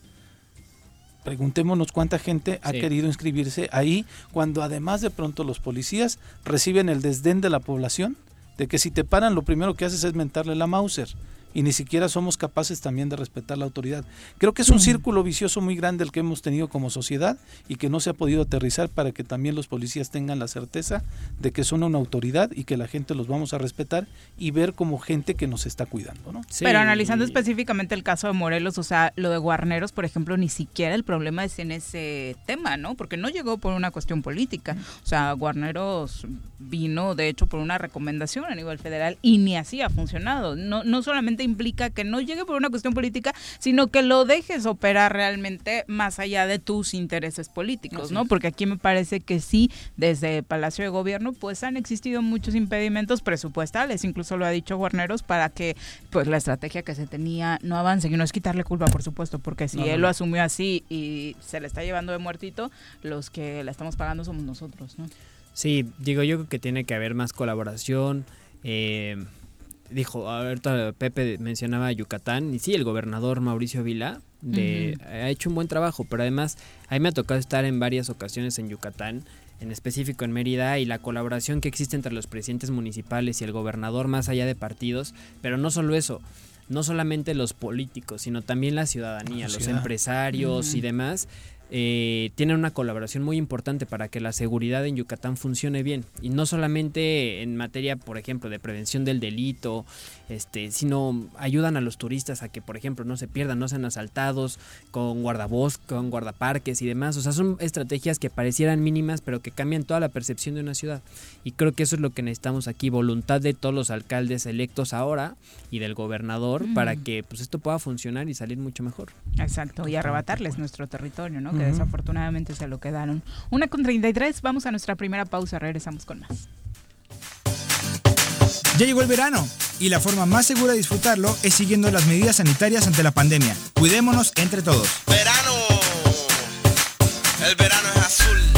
preguntémonos cuánta gente ha querido inscribirse ahí cuando además de pronto los policías reciben el desdén de la población de que si te paran lo primero que haces es mentarle la Mauser y ni siquiera somos capaces también de respetar la autoridad. Creo que es un círculo vicioso muy grande el que hemos tenido como sociedad y que no se ha podido aterrizar para que también los policías tengan la certeza de que son una autoridad y que la gente los vamos a respetar y ver como gente que nos está cuidando. ¿no? Pero analizando específicamente el caso de Morelos, o sea, lo de Guarneros, por ejemplo, ni siquiera el problema es en ese tema, ¿no? Porque no llegó por una cuestión política. O sea, Guarneros vino, de hecho, por una recomendación a nivel federal y ni así ha funcionado. No, no solamente implica que no llegue por una cuestión política, sino que lo dejes operar realmente más allá de tus intereses políticos, ¿no? Porque aquí me parece que sí, desde Palacio de Gobierno, pues han existido muchos impedimentos presupuestales, incluso lo ha dicho Guarneros, para que pues la estrategia que se tenía no avance, y no es quitarle culpa, por supuesto, porque si él lo asumió así y se le está llevando de muertito, los que la estamos pagando somos nosotros, ¿no? Sí, digo yo creo que tiene que haber más colaboración. Eh, dijo, ahorita Pepe mencionaba Yucatán, y sí, el gobernador Mauricio Vila de, ha hecho un buen trabajo, pero además a mí me ha tocado estar en varias ocasiones en Yucatán, en específico en Mérida, y la colaboración que existe entre los presidentes municipales y el gobernador más allá de partidos, pero no solo eso, no solamente los políticos, sino también la ciudadanía, los empresarios y demás eh, tienen una colaboración muy importante para que la seguridad en Yucatán funcione bien. Y no solamente en materia, por ejemplo, de prevención del delito, este, sino ayudan a los turistas a que, por ejemplo, no se pierdan, no sean asaltados con guardabosques, con guardaparques y demás. O sea, son estrategias que parecieran mínimas, pero que cambian toda la percepción de una ciudad. Y creo que eso es lo que necesitamos aquí, voluntad de todos los alcaldes electos ahora y del gobernador para que pues esto pueda funcionar y salir mucho mejor. Exacto, y arrebatarles nuestro territorio, ¿no? Que desafortunadamente se lo quedaron. Una con 33, vamos a nuestra primera pausa, regresamos con más. Ya llegó el verano y la forma más segura de disfrutarlo es siguiendo las medidas sanitarias ante la pandemia. Cuidémonos entre todos. Verano. El verano es azul.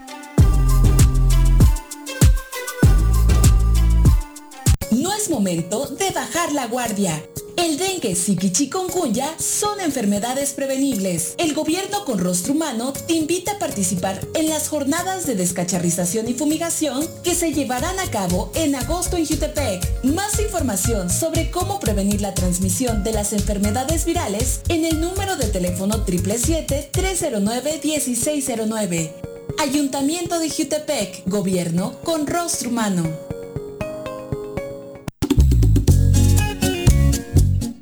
No es momento de bajar la guardia. El dengue, zika y chikungunya son enfermedades prevenibles. El gobierno con rostro humano te invita a participar en las jornadas de descacharrización y fumigación que se llevarán a cabo en agosto en Jutepec. Más información sobre cómo prevenir la transmisión de las enfermedades virales en el número de teléfono 777-309-1609. Ayuntamiento de Jutepec, Gobierno con rostro humano.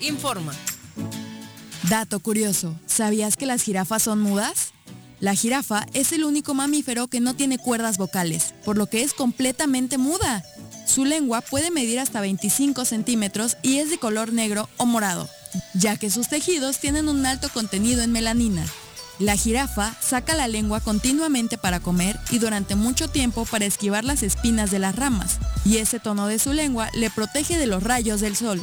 Informa. Dato curioso, ¿sabías que las jirafas son mudas? La jirafa es el único mamífero que no tiene cuerdas vocales, por lo que es completamente muda. Su lengua puede medir hasta 25 centímetros y es de color negro o morado, ya que sus tejidos tienen un alto contenido en melanina. La jirafa saca la lengua continuamente para comer y durante mucho tiempo para esquivar las espinas de las ramas, y ese tono de su lengua le protege de los rayos del sol.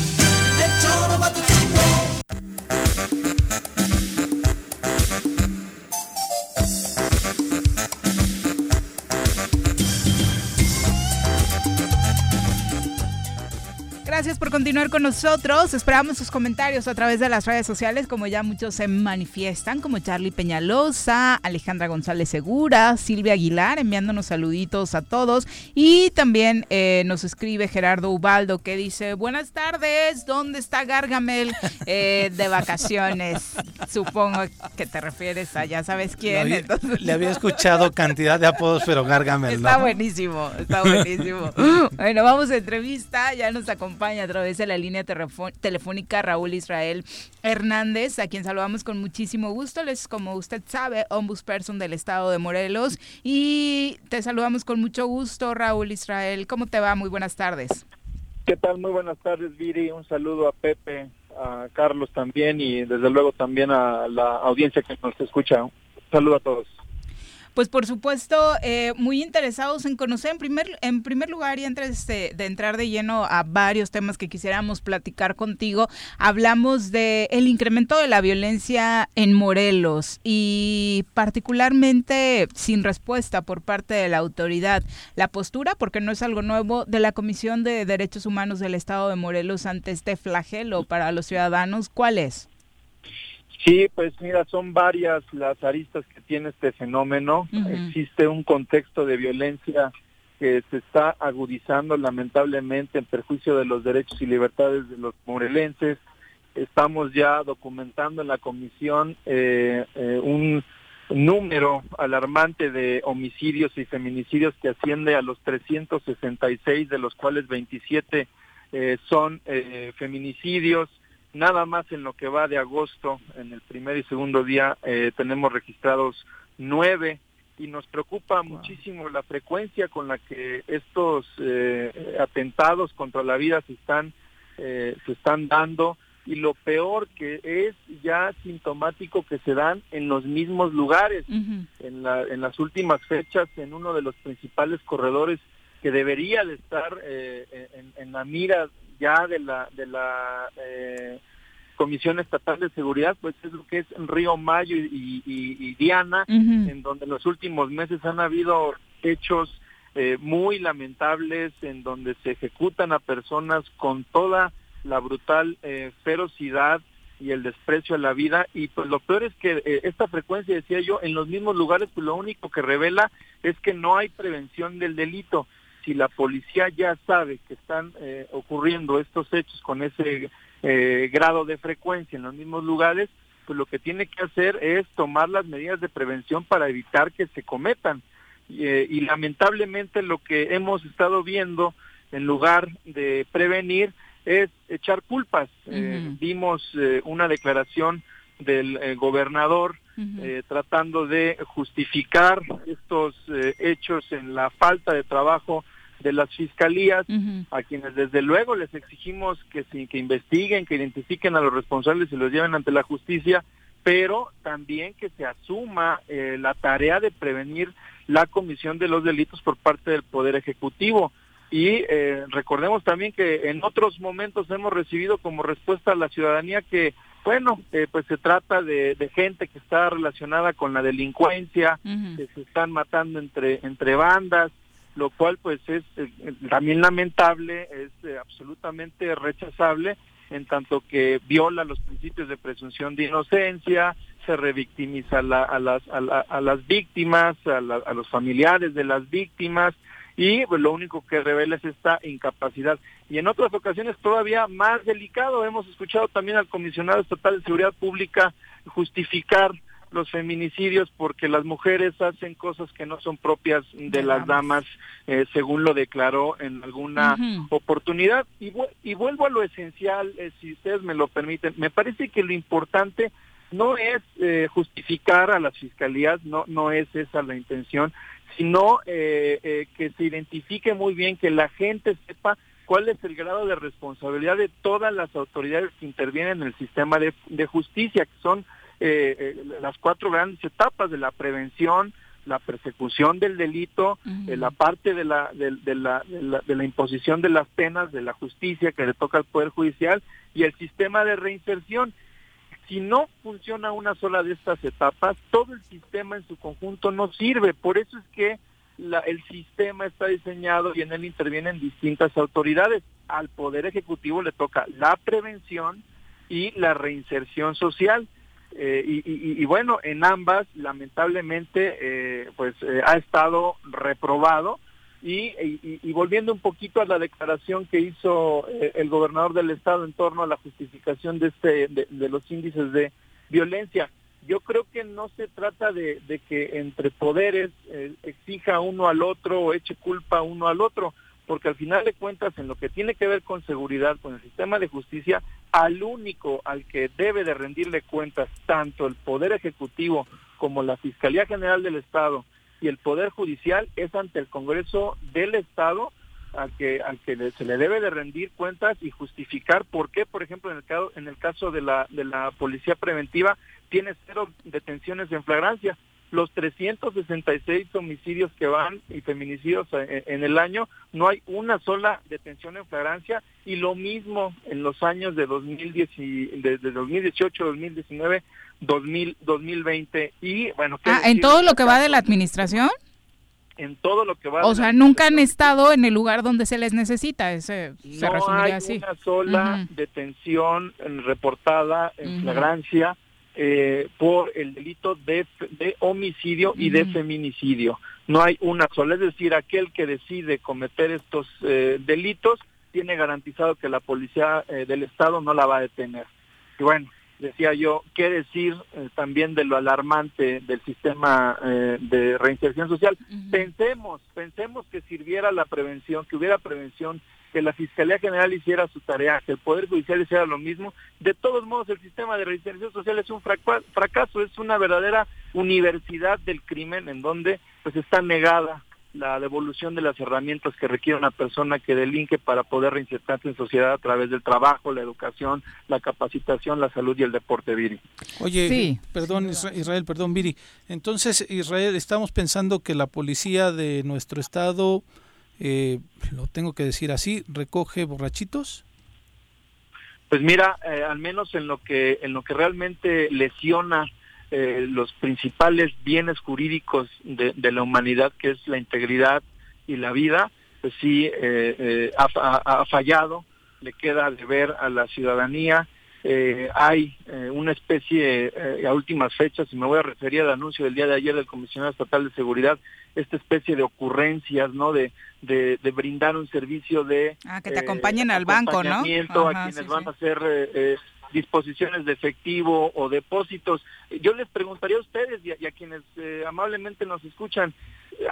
Gracias por continuar con nosotros. Esperamos sus comentarios a través de las redes sociales, como ya muchos se manifiestan, como Charlie Peñalosa, Alejandra González Segura, Silvia Aguilar, enviándonos saluditos a todos. Y también eh, nos escribe Gerardo Ubaldo, que dice, buenas tardes, ¿dónde está Gargamel eh, de vacaciones? Supongo que te refieres a ya sabes quién. Le había, le había escuchado cantidad de apodos, pero Gargamel, Está ¿no? buenísimo, está buenísimo. Bueno, vamos a entrevista. Ya nos acompaña a través de la línea telefónica Raúl Israel Hernández, a quien saludamos con muchísimo gusto. Él es, como usted sabe, ombudsperson del estado de Morelos. Y te saludamos con mucho gusto, Raúl Israel. ¿Cómo te va? Muy buenas tardes. ¿Qué tal? Muy buenas tardes, Viri. Un saludo a Pepe, a Carlos también y desde luego también a la audiencia que nos escucha. Un saludo a todos. Pues por supuesto, eh, muy interesados en conocer en primer, en primer lugar y antes de, entrar de lleno a varios temas que quisiéramos platicar contigo, hablamos de el incremento de la violencia en Morelos y particularmente sin respuesta por parte de la autoridad. La postura, porque no es algo nuevo, de la Comisión de Derechos Humanos del Estado de Morelos ante este flagelo para los ciudadanos, ¿cuál es? Sí, pues mira, son varias las aristas que tiene este fenómeno. Existe un contexto de violencia que se está agudizando lamentablemente en perjuicio de los derechos y libertades de los morelenses. Estamos ya documentando en la comisión eh, eh, un número alarmante de homicidios y feminicidios que asciende a los 366, de los cuales 27 eh, son feminicidios Nada más en lo que va de agosto, en el primer y segundo día, eh, tenemos registrados nueve y nos preocupa muchísimo la frecuencia con la que estos eh, atentados contra la vida se están eh, se están dando y lo peor que es ya sintomático que se dan en los mismos lugares. En, la, en las últimas fechas en uno de los principales corredores que debería de estar en, en, la mira ya de la de la eh, Comisión Estatal de Seguridad, pues es lo que es Río Mayo y, Diana, en donde en los últimos meses han habido hechos eh, muy lamentables, en donde se ejecutan a personas con toda la brutal eh, ferocidad y el desprecio a la vida. Y pues lo peor es que esta frecuencia decía yo en los mismos lugares pues lo único que revela es que no hay prevención del delito si la policía ya sabe que están eh, ocurriendo estos hechos con ese eh, grado de frecuencia en los mismos lugares, pues lo que tiene que hacer es tomar las medidas de prevención para evitar que se cometan. Eh, y lamentablemente lo que hemos estado viendo en lugar de prevenir es echar culpas. vimos una declaración del gobernador tratando de justificar estos hechos en la falta de trabajo de las fiscalías, a quienes desde luego les exigimos que, que investiguen, que identifiquen a los responsables y los lleven ante la justicia, pero también que se asuma eh, la tarea de prevenir la comisión de los delitos por parte del Poder Ejecutivo. Y eh, recordemos también que en otros momentos hemos recibido como respuesta a la ciudadanía que, bueno, eh, pues se trata de, gente que está relacionada con la delincuencia, que se están matando entre, entre bandas, lo cual pues es eh, también lamentable, es eh, absolutamente rechazable en tanto que viola los principios de presunción de inocencia, se revictimiza a, las, a, las víctimas, a, a, los familiares de las víctimas y pues, lo único que revela es esta incapacidad. Y en otras ocasiones todavía más delicado, hemos escuchado también al comisionado estatal de seguridad pública justificar los feminicidios porque las mujeres hacen cosas que no son propias de, las damas, eh, según lo declaró en alguna oportunidad. Y, y, vuelvo a lo esencial, eh, si ustedes me lo permiten, me parece que lo importante no es eh, justificar a las fiscalías, no, no es esa la intención, sino que se identifique muy bien, que la gente sepa cuál es el grado de responsabilidad de todas las autoridades que intervienen en el sistema de, de justicia, que son eh, eh, las cuatro grandes etapas de la prevención, la persecución del delito, eh, la parte de la, de, la, de, la, imposición de las penas, de la justicia que le toca al Poder Judicial y el sistema de reinserción. Si no funciona una sola de estas etapas, todo el sistema en su conjunto no sirve. Por eso es que la, el sistema está diseñado y en él intervienen distintas autoridades. Al Poder Ejecutivo le toca la prevención y la reinserción social. Eh, y, bueno, en ambas, lamentablemente, eh, pues eh, ha estado reprobado. Y, volviendo un poquito a la declaración que hizo el gobernador del estado en torno a la justificación de, este, de, los índices de violencia, yo creo que no se trata de, de que entre poderes exija uno al otro o eche culpa uno al otro porque al final de cuentas en lo que tiene que ver con seguridad, con el sistema de justicia, al único al que debe de rendirle cuentas tanto el Poder Ejecutivo como la Fiscalía General del Estado y el Poder Judicial es ante el Congreso del Estado al que al que se le debe de rendir cuentas y justificar por qué, por ejemplo, en el caso en el caso de la de la policía preventiva tiene cero detenciones en flagrancia los 366 homicidios que van y feminicidios en, el año, no hay una sola detención en flagrancia y lo mismo en los años de 2010 desde 2018, 2019, 2000, 2020 y bueno. Ah, en todo lo que va de la administración en todo lo que va. O sea, nunca han estado en el lugar donde se les necesita. Ese, se no hay una sola detención reportada en flagrancia eh, por el delito de, de homicidio y de feminicidio. No hay una sola. Es decir, aquel que decide cometer estos eh, delitos tiene garantizado que la policía eh, del Estado no la va a detener. Y bueno, decía yo, qué decir eh, también de lo alarmante del sistema eh, de reinserción social. Pensemos, pensemos que sirviera la prevención, que hubiera prevención, que la Fiscalía General hiciera su tarea, que el Poder Judicial hiciera lo mismo. De todos modos, el sistema de reinserción social es un fracaso, es una verdadera universidad del crimen en donde pues está negada la devolución de las herramientas que requiere una persona que delinque para poder reinsertarse en sociedad a través del trabajo, la educación, la capacitación, la salud y el deporte, Viri. Oye, perdón Israel, perdón Viri. Entonces, Israel, estamos pensando que la policía de nuestro estado, eh, lo tengo que decir así, recoge borrachitos. Pues mira, eh, al menos en lo que en lo que realmente lesiona eh, los principales bienes jurídicos de, la humanidad, que es la integridad y la vida, pues sí eh, eh, ha, fallado, le queda de ver a la ciudadanía. hay una especie, a últimas fechas, y me voy a referir al anuncio del día de ayer del Comisionado Estatal de Seguridad, esta especie de ocurrencias, ¿no? De, de, brindar un servicio de... Ah, que te acompañen al banco, ¿no? a quienes van a hacer disposiciones de efectivo o depósitos. Yo les preguntaría a ustedes y a, quienes eh, amablemente nos escuchan,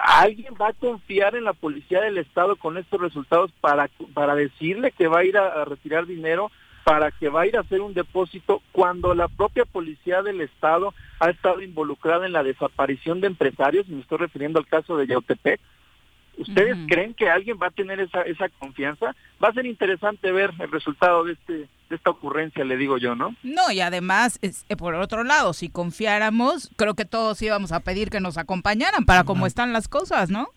¿alguien va a confiar en la policía del Estado con estos resultados para, para decirle que va a ir a, retirar dinero, para que va a ir a hacer un depósito cuando la propia policía del Estado ha estado involucrada en la desaparición de empresarios? Me estoy refiriendo al caso de Yautepec. ¿Ustedes creen que alguien va a tener esa, esa confianza? Va a ser interesante ver el resultado de este de esta ocurrencia, le digo yo, ¿no? No, y además, eh, por otro lado, si confiáramos, creo que todos íbamos a pedir que nos acompañaran para cómo están las cosas, ¿no?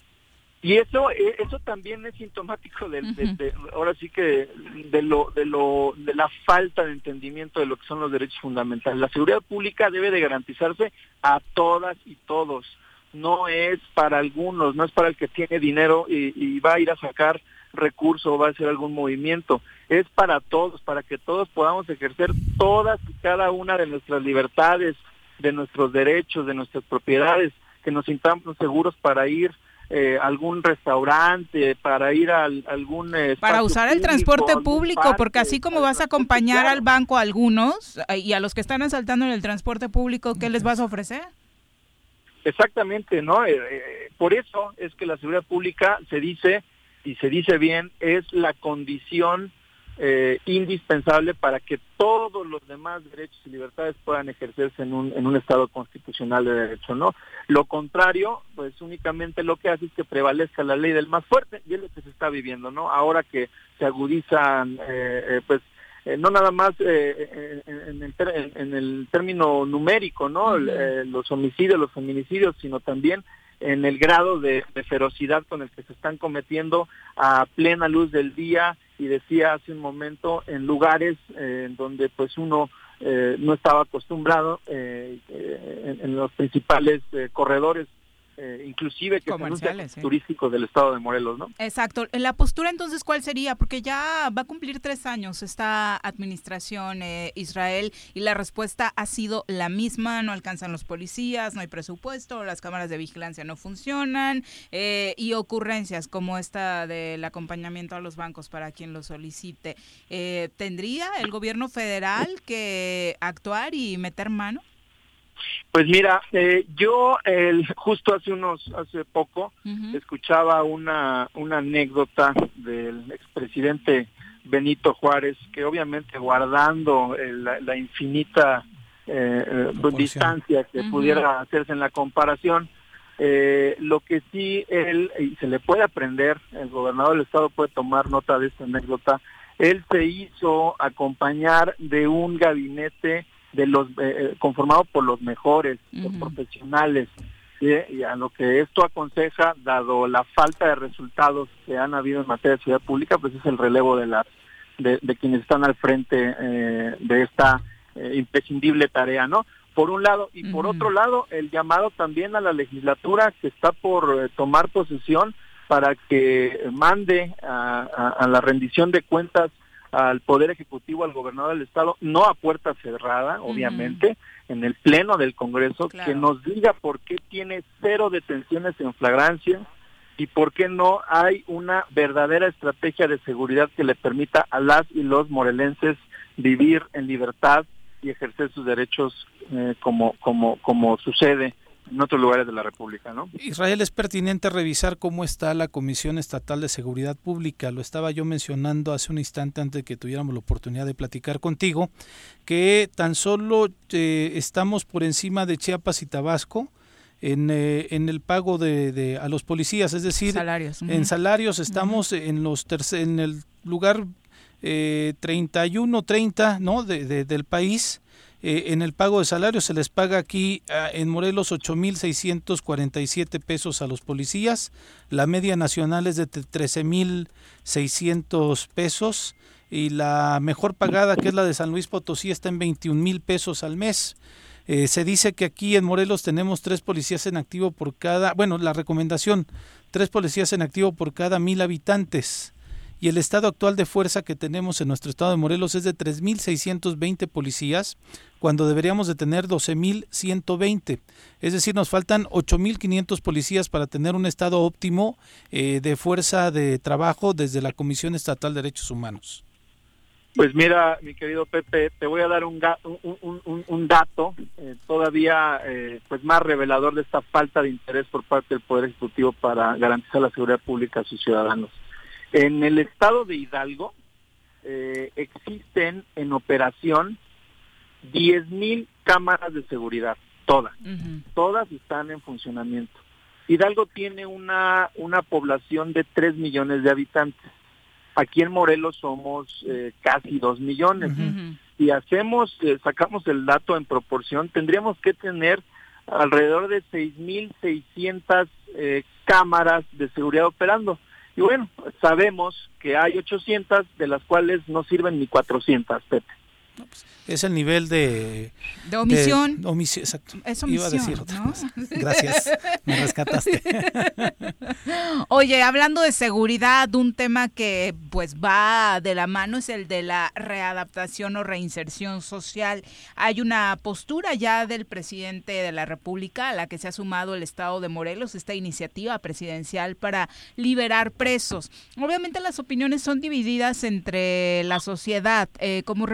Y eso eh, eso también es sintomático de, ahora sí que de lo de lo de la falta de entendimiento de lo que son los derechos fundamentales. La seguridad pública debe de garantizarse a todas y todos. No es para algunos, no es para el que tiene dinero y, y va a ir a sacar recurso, va a hacer algún movimiento es para todos, para que todos podamos ejercer todas y cada una de nuestras libertades, de nuestros derechos, de nuestras propiedades, que nos sintamos seguros para ir eh, algún restaurante, para ir a, algún... para usar el transporte público, porque así como vas a acompañar al banco a algunos eh, y a los que están asaltando en el transporte público, ¿qué les vas a ofrecer? Exactamente, ¿no? Eh, por eso es que la seguridad pública se dice, y se dice bien, es la condición eh, indispensable para que todos los demás derechos y libertades puedan ejercerse en un, en un Estado constitucional de derecho, ¿no? Lo contrario, pues únicamente lo que hace es que prevalezca la ley del más fuerte y es lo que se está viviendo, ¿no? Ahora que se agudizan, eh, eh, pues, no nada más en, el en, el término numérico, ¿no? los homicidios, los feminicidios, sino también en el grado de, ferocidad con el que se están cometiendo a plena luz del día y decía hace un momento en lugares eh, en donde pues uno eh, no estaba acostumbrado eh, en, los principales corredores eh, inclusive que comerciales turístico del estado de Morelos, ¿no? Exacto. La postura entonces, ¿cuál sería? Porque ya va a cumplir tres años esta administración eh, Israel y la respuesta ha sido la misma, no alcanzan los policías, no hay presupuesto, las cámaras de vigilancia no funcionan eh, y ocurrencias como esta del acompañamiento a los bancos para quien lo solicite. ¿Tendría el gobierno federal que actuar y meter mano? Pues mira, eh, yo el, justo hace unos, hace poco, escuchaba una, una anécdota del expresidente Benito Juárez, que obviamente guardando la, infinita eh, eh, distancia que pudiera hacerse en la comparación, lo que sí él, y se le puede aprender, el gobernador del estado puede tomar nota de esta anécdota, él se hizo acompañar de un gabinete de los conformado por los mejores, los profesionales, y a lo que esto aconseja, dado la falta de resultados que han habido en materia de seguridad pública, pues es el relevo de las de, quienes están al frente de esta imprescindible tarea, ¿no? por un lado, y por otro lado, el llamado también a la legislatura que está por tomar posesión para que mande a, la rendición de cuentas al Poder Ejecutivo, al gobernador del Estado, no a puerta cerrada, obviamente, en el Pleno del Congreso, que nos diga por qué tiene cero detenciones en flagrancia y por qué no hay una verdadera estrategia de seguridad que le permita a las y los morelenses vivir en libertad y ejercer sus derechos eh, como, como, como sucede en otros lugares de la República, ¿no? Israel, es pertinente revisar cómo está la Comisión Estatal de Seguridad Pública. Lo estaba yo mencionando hace un instante antes de que tuviéramos la oportunidad de platicar contigo, que tan solo eh, estamos por encima de Chiapas y Tabasco. En, eh, en el pago de, a los policías, es decir, en salarios estamos en los en el lugar eh, 31-30 ¿no? De, del país eh, en el pago de salarios se les paga aquí ah, en Morelos 8.647 pesos a los policías, la media nacional es de 13.600 pesos. Y la mejor pagada, que es la de San Luis Potosí, está en 21 mil pesos al mes. Eh, se dice que aquí en Morelos tenemos tres policías en activo por cada, bueno, la recomendación, tres policías en activo por cada mil habitantes y el estado actual de fuerza que tenemos en nuestro estado de Morelos es de 3.620 policías, cuando deberíamos de tener 12.120. Es decir, nos faltan 8.500 policías para tener un estado óptimo eh, de fuerza de trabajo desde la Comisión Estatal de Derechos Humanos. Pues mira, mi querido Pepe, te voy a dar un, un, un, dato eh, todavía eh, pues más revelador de esta falta de interés por parte del Poder Ejecutivo para garantizar la seguridad pública a sus ciudadanos. En el estado de Hidalgo eh, existen en operación 10.000 cámaras de seguridad, todas, todas están en funcionamiento. Hidalgo tiene una, una población de 3 millones de habitantes. Aquí en Morelos somos eh, casi 2 millones. Si hacemos, eh, sacamos el dato en proporción, tendríamos que tener alrededor de 6.600 eh, cámaras de seguridad operando. Y bueno, sabemos que hay 800 de las cuales no sirven ni 400, Pepe. Pues, es el nivel de... De omisión. exacto. Iba a decir Gracias, me rescataste. <laughs> Oye, hablando de seguridad, un tema que pues va de la mano es el de la readaptación o reinserción social. Hay una postura ya del presidente de la República a la que se ha sumado el Estado de Morelos, esta iniciativa presidencial para liberar presos. Obviamente las opiniones son divididas entre la sociedad. Eh, como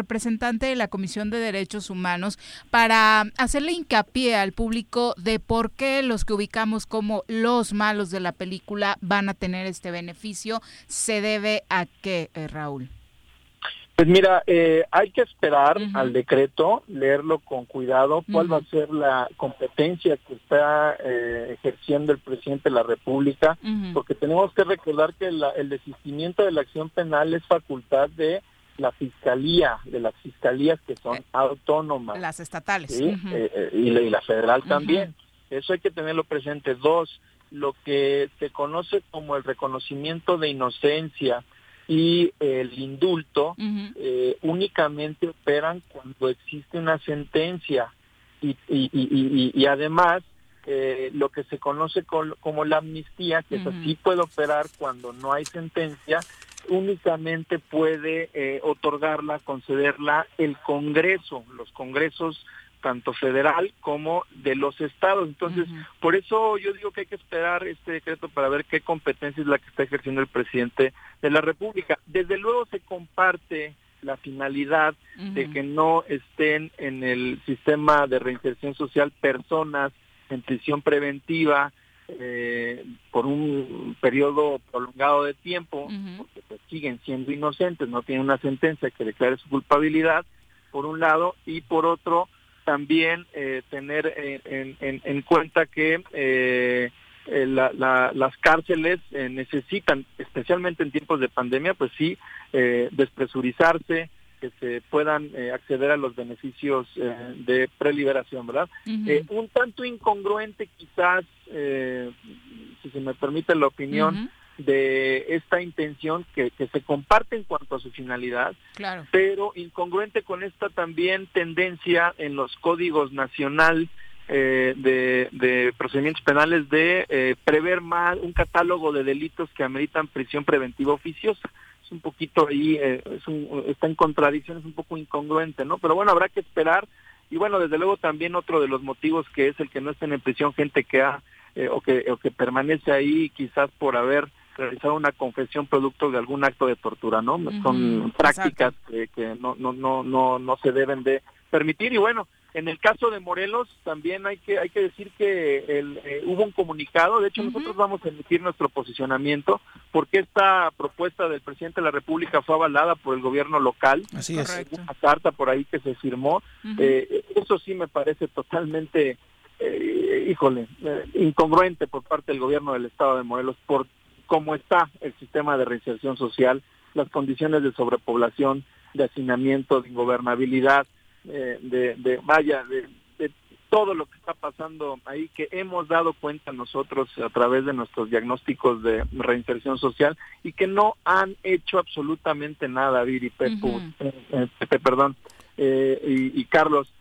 representante de la Comisión de Derechos Humanos para hacerle hincapié al público de por qué los que ubicamos como los malos de la película van a tener este beneficio. ¿Se debe a qué, eh, Raúl? Pues mira, eh, hay que esperar al decreto, leerlo con cuidado, cuál va a ser la competencia que está eh, ejerciendo el presidente de la República, porque tenemos que recordar que el desistimiento de la acción penal es facultad de la fiscalía, de las fiscalías que son eh, autónomas. Las estatales. Eh, eh, y, la, federal también. Eso hay que tenerlo presente. Dos, lo que se conoce como el reconocimiento de inocencia y el indulto únicamente operan cuando existe una sentencia y, y, y, además lo que se conoce como la amnistía, que eso sí puede operar cuando no hay sentencia, únicamente puede eh, otorgarla, concederla el Congreso, los Congresos tanto federal como de los estados. Entonces, por eso yo digo que hay que esperar este decreto para ver qué competencia es la que está ejerciendo el presidente de la República. Desde luego se comparte la finalidad de que no estén en el sistema de reinserción social personas en prisión preventiva, eh, por un periodo prolongado de tiempo, porque pues, siguen siendo inocentes, no tienen una sentencia que declare su culpabilidad, por un lado, y por otro, también eh, tener en, en, cuenta que eh, eh las cárceles necesitan, especialmente en tiempos de pandemia, pues sí, despresurizarse, que se puedan eh, acceder a los beneficios eh, de preliberación, ¿verdad? Eh, un tanto incongruente quizás, si se me permite la opinión, de esta intención que, se comparte en cuanto a su finalidad, claro. pero incongruente con esta también tendencia en los códigos nacional de, procedimientos penales de prever más un catálogo de delitos que ameritan prisión preventiva oficiosa un poquito ahí, eh, es un, está en contradicción, es un poco incongruente, ¿no? Pero bueno, habrá que esperar. Y bueno, desde luego también otro de los motivos que es el que no estén en prisión gente que ha eh, o, que, o que permanece ahí quizás por haber realizado una confesión producto de algún acto de tortura, ¿no? Son prácticas que, que, no, no, no, no, no se deben de permitir y bueno, en el caso de Morelos también hay que hay que decir que el, eh, hubo un comunicado, de hecho nosotros vamos a emitir nuestro posicionamiento porque esta propuesta del presidente de la República fue avalada por el gobierno local. Así es. Una carta por ahí que se firmó. Eh, eso sí me parece totalmente, eh, híjole, incongruente por parte del gobierno del Estado de Morelos por cómo está el sistema de reinserción social, las condiciones de sobrepoblación, de hacinamiento, de ingobernabilidad eh, de, de, vaya, de, todo lo que está pasando ahí, que hemos dado cuenta nosotros a través de nuestros diagnósticos de reinserción social y que no han hecho absolutamente nada, Viri, Pepe, eh, perdón, eh, y, Carlos.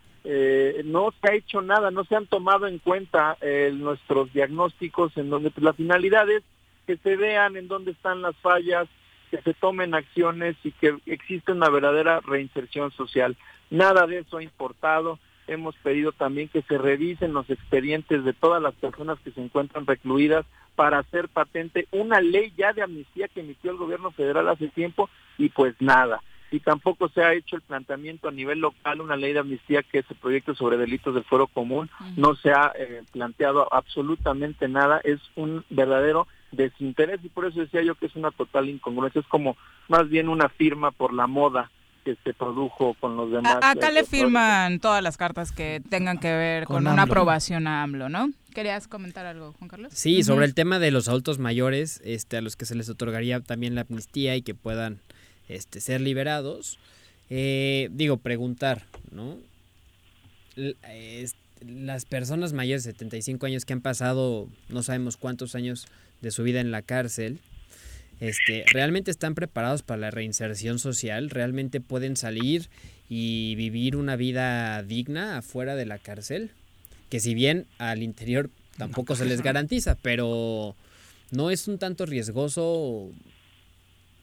no se ha hecho nada, no se han tomado en cuenta nuestros diagnósticos en donde pues, la finalidad es que se vean en dónde están las fallas, que se tomen acciones y que existe una verdadera reinserción social. Nada de eso ha importado. Hemos pedido también que se revisen los expedientes de todas las personas que se encuentran recluidas para hacer patente una ley ya de amnistía que emitió el gobierno federal hace tiempo y pues nada. Y tampoco se ha hecho el planteamiento a nivel local, una ley de amnistía que es el proyecto sobre delitos del fuero común. No se ha eh, planteado absolutamente nada. Es un verdadero desinterés y por eso decía yo que es una total incongruencia. Es como más bien una firma por la moda que se produjo con los demás. acá le firman todas las cartas que tengan que ver con, una aprobación a AMLO, ¿no? ¿Querías comentar algo, Juan Carlos? Sí, sobre el tema de los adultos mayores, este, a los que se les otorgaría también la amnistía y que puedan este, ser liberados. Eh, digo, preguntar, ¿no? las personas mayores de 75 años que han pasado no sabemos cuántos años de su vida en la cárcel, este, realmente están preparados para la reinserción social, realmente pueden salir y vivir una vida digna afuera de la cárcel, que si bien al interior tampoco se les garantiza, pero no es un tanto riesgoso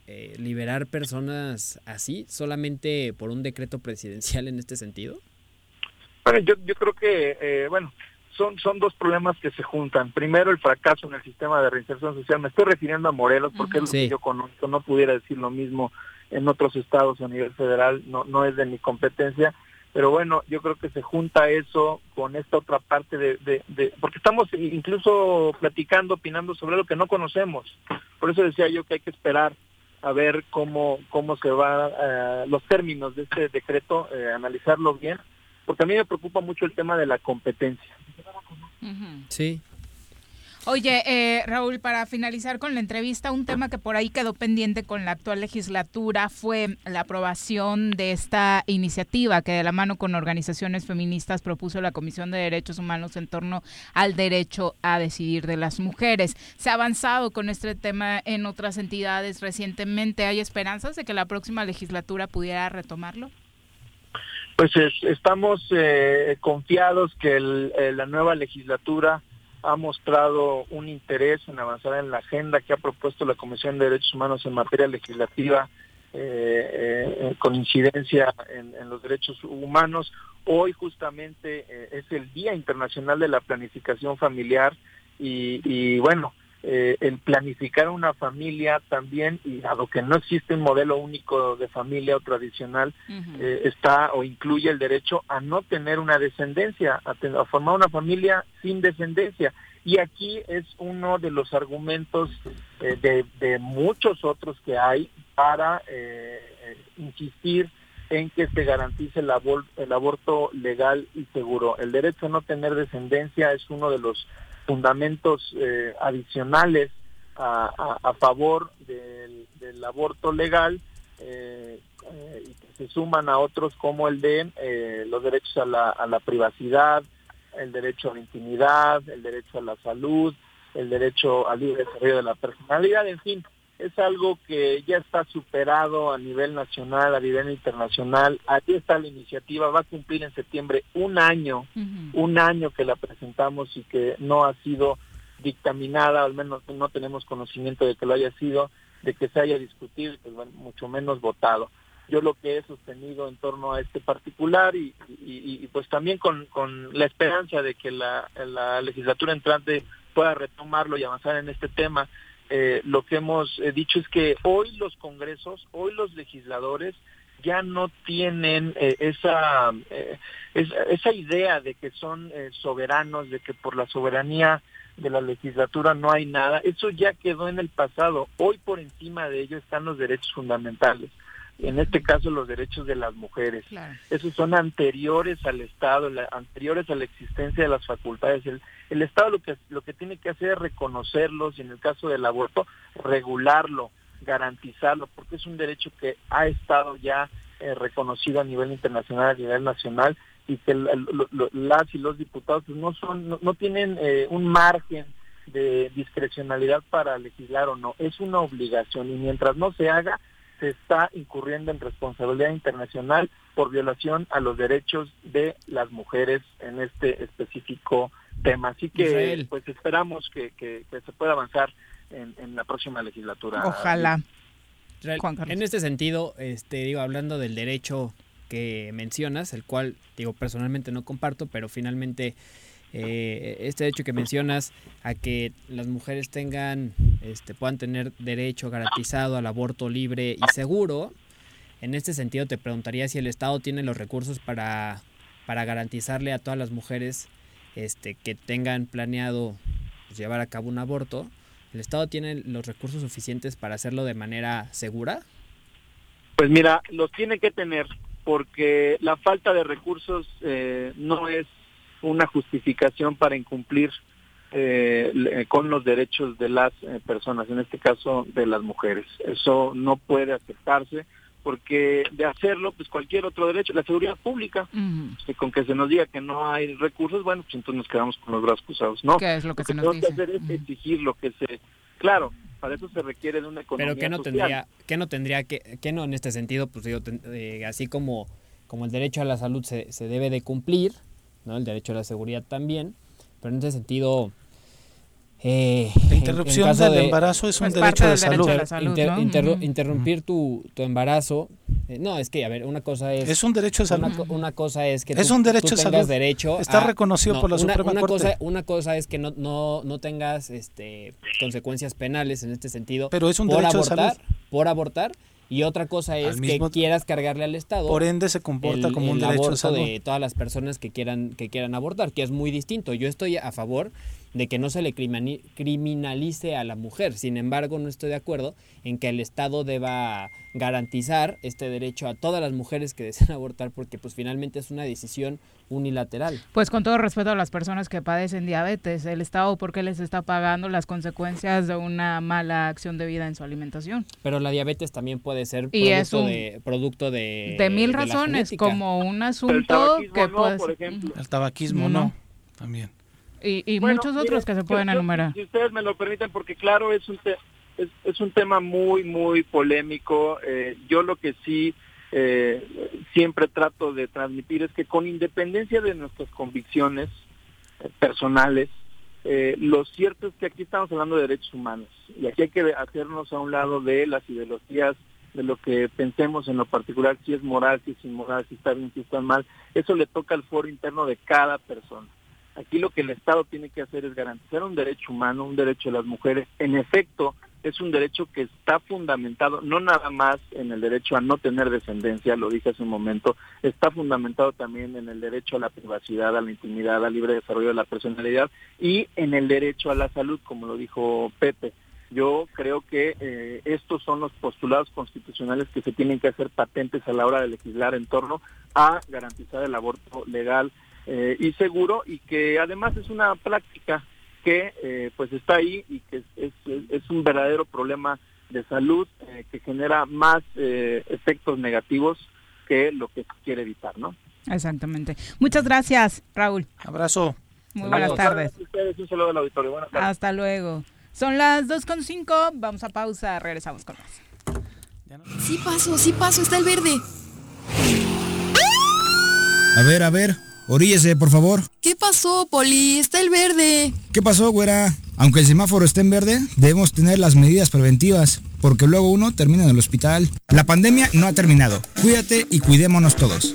eh, liberar personas así solamente por un decreto presidencial en este sentido. Bueno, yo, yo creo que, eh, bueno, son, son dos problemas que se juntan. Primero, el fracaso en el sistema de reinserción social. Me estoy refiriendo a Morelos porque es lo que yo conozco. No pudiera decir lo mismo en otros estados a nivel federal. No, no es de mi competencia. Pero bueno, yo creo que se junta eso con esta otra parte de, de, porque estamos incluso platicando, opinando sobre lo que no conocemos. Por eso decía yo que hay que esperar a ver cómo cómo se va eh, los términos de este decreto, eh, analizarlo bien, porque a mí me preocupa mucho el tema de la competencia. Sí. Oye, eh, Raúl, para finalizar con la entrevista, un tema que por ahí quedó pendiente con la actual legislatura fue la aprobación de esta iniciativa que de la mano con organizaciones feministas propuso la Comisión de Derechos Humanos en torno al derecho a decidir de las mujeres. Se ha avanzado con este tema en otras entidades recientemente. ¿Hay esperanzas de que la próxima legislatura pudiera retomarlo? Pues estamos eh, confiados que eh, la nueva legislatura ha mostrado un interés en avanzar en la agenda que ha propuesto la Comisión de Derechos Humanos en materia legislativa eh, con incidencia en, los derechos humanos. Hoy justamente es el Día Internacional de la Planificación Familiar y bueno, eh, el planificar una familia también, y dado que no existe un modelo único de familia o tradicional, eh, está o incluye el derecho a no tener una descendencia, a, formar una familia sin descendencia. Y aquí es uno de los argumentos eh, de, muchos otros que hay para insistir en que se garantice el, el aborto legal y seguro. El derecho a no tener descendencia es uno de los fundamentos eh, adicionales a, favor del, aborto legal, eh, eh, que se suman a otros como el de eh, los derechos a la, a la privacidad, el derecho a la intimidad, el derecho a la salud, el derecho al libre desarrollo de la personalidad, en fin, es algo que ya está superado a nivel nacional, a nivel internacional. Aquí está la iniciativa, va a cumplir en septiembre un año, un año que la presentamos y que no ha sido dictaminada, al menos no tenemos conocimiento de que lo haya sido, de que se haya discutido y pues, mucho menos votado. Yo lo que he sostenido en torno a este particular y, pues también con, con, la esperanza de que la, la legislatura entrante pueda retomarlo y avanzar en este tema, eh, lo que hemos eh, dicho es que hoy los congresos, hoy los legisladores ya no tienen eh, esa, esa idea de que son soberanos, de que por la soberanía de la legislatura no hay nada. Eso ya quedó en el pasado. Hoy por encima de ello están los derechos fundamentales en este caso los derechos de las mujeres. Esos son anteriores al Estado, anteriores a la existencia de las facultades. El, el, Estado lo que, lo que tiene que hacer es reconocerlos y en el caso del aborto regularlo, garantizarlo, porque es un derecho que ha estado ya eh, reconocido a nivel internacional, a nivel nacional y que las y los diputados pues, no son no, tienen eh, un margen de discrecionalidad para legislar o no, es una obligación y mientras no se haga se está incurriendo en responsabilidad internacional por violación a los derechos de las mujeres en este específico tema. Así que pues esperamos que, se pueda avanzar en, la próxima legislatura. Ojalá. en este sentido, este, digo, hablando del derecho que mencionas, el cual digo personalmente no comparto, pero finalmente eh, este hecho que mencionas a que las mujeres tengan, este, puedan tener derecho garantizado al aborto libre y seguro, en este sentido te preguntaría si el Estado tiene los recursos para, para garantizarle a todas las mujeres este, que tengan planeado pues, llevar a cabo un aborto, ¿el Estado tiene los recursos suficientes para hacerlo de manera segura? Pues mira, los tiene que tener porque la falta de recursos eh, no es una justificación para incumplir eh, con los derechos de las eh, personas, en este caso de las mujeres. Eso no puede aceptarse porque de hacerlo, pues cualquier otro derecho, la seguridad pública, con que se nos diga que no hay recursos, bueno, pues entonces nos quedamos con los brazos cruzados. No, ¿Qué es lo que, se nos dice? que hacer es exigir lo que se... Claro, para eso se requiere de una economía Pero ¿qué no tendría, qué no tendría que, qué no en este sentido, pues digo, eh, así como, como el derecho a la salud se, se debe de cumplir, ¿no? el derecho a la seguridad también, pero en ese sentido... Eh, la interrupción del embarazo es un derecho de salud. Interrumpir tu, tu embarazo eh, no, es que, a ver, una cosa es... Es un derecho de salud. Una, cosa es que es un derecho tengas derecho Está reconocido por la Suprema una Corte. Cosa, una cosa es que no, no, no tengas este, consecuencias penales en este sentido. Pero es un por derecho abortar, de salud. Por abortar. Y otra cosa es que quieras cargarle al Estado. Por ende se comporta como un derecho de salud. de todas las personas que quieran, que quieran abortar, que es muy distinto. Yo estoy a favor de que no se le criminalice a la mujer. Sin embargo, no estoy de acuerdo en que el Estado deba garantizar este derecho a todas las mujeres que desean <laughs> abortar porque pues finalmente es una decisión unilateral. Pues con todo respeto a las personas que padecen diabetes, el Estado por qué les está pagando las consecuencias de una mala acción de vida en su alimentación. Pero la diabetes también puede ser producto de producto de de mil razones, como un asunto que puede por ejemplo. El tabaquismo no, también. Y, muchos otros que se pueden enumerar. Si ustedes me lo permiten, porque claro, es un, es, es, un tema muy, muy polémico. Eh, yo lo que sí eh, siempre trato de transmitir es que con independencia de nuestras convicciones eh, personales, lo cierto es que aquí estamos hablando de derechos humanos y aquí hay que hacernos a un lado de las ideologías de lo que pensemos en lo particular, si es moral, si es inmoral, si está bien, si está mal, eso le toca al foro interno de cada persona. Aquí lo que el Estado tiene que hacer es garantizar un derecho humano, un derecho de las mujeres. En efecto, es un derecho que está fundamentado no nada más en el derecho a no tener descendencia, lo dije hace un momento, está fundamentado también en el derecho a la privacidad, a la intimidad, al libre desarrollo de la personalidad y en el derecho a la salud, como lo dijo Pepe. Yo creo que eh, estos son los postulados constitucionales que se tienen que hacer patentes a la hora de legislar en torno a garantizar el aborto legal, eh, y seguro y que además es una práctica que eh, pues está ahí y que es, es, un verdadero problema de salud eh, que genera más eh, efectos negativos que lo que quiere evitar, ¿no? Exactamente. Muchas gracias, Raúl. Abrazo. Muy buenas tardes. Un saludo al auditorio. Buenas tardes. Hasta luego. Son las 2.5, vamos a pausa, regresamos con más. Sí paso, sí paso, está el verde. A ver, a ver, oríllese, por favor. ¿Qué pasó, Poli? Está el verde. ¿Qué pasó, güera? Aunque el semáforo esté en verde, debemos tener las medidas preventivas, porque luego uno termina en el hospital. La pandemia no ha terminado. Cuídate y cuidémonos todos.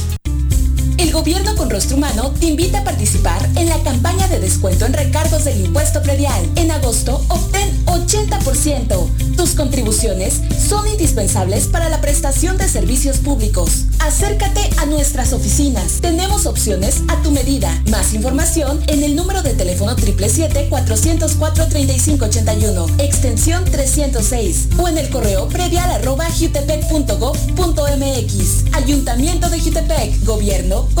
El gobierno con rostro humano te invita a participar en la campaña de descuento en recargos del impuesto predial. En agosto obtén 80%. Tus contribuciones son indispensables para la prestación de servicios públicos. Acércate a nuestras oficinas. Tenemos opciones a tu medida. Más información en el número de teléfono 777-404-3581, extensión 306 o en el correo predial. Ayuntamiento de Jutepec, Gobierno con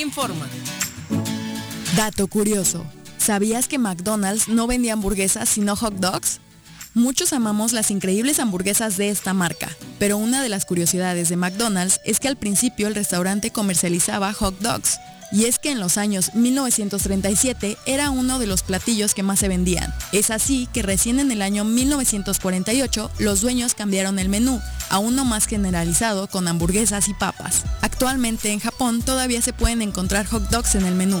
Informa. Dato curioso. ¿Sabías que McDonald's no vendía hamburguesas sino hot dogs? Muchos amamos las increíbles hamburguesas de esta marca, pero una de las curiosidades de McDonald's es que al principio el restaurante comercializaba hot dogs, y es que en los años 1937 era uno de los platillos que más se vendían. Es así que recién en el año 1948 los dueños cambiaron el menú a uno más generalizado con hamburguesas y papas. Actualmente en Japón todavía se pueden encontrar hot dogs en el menú.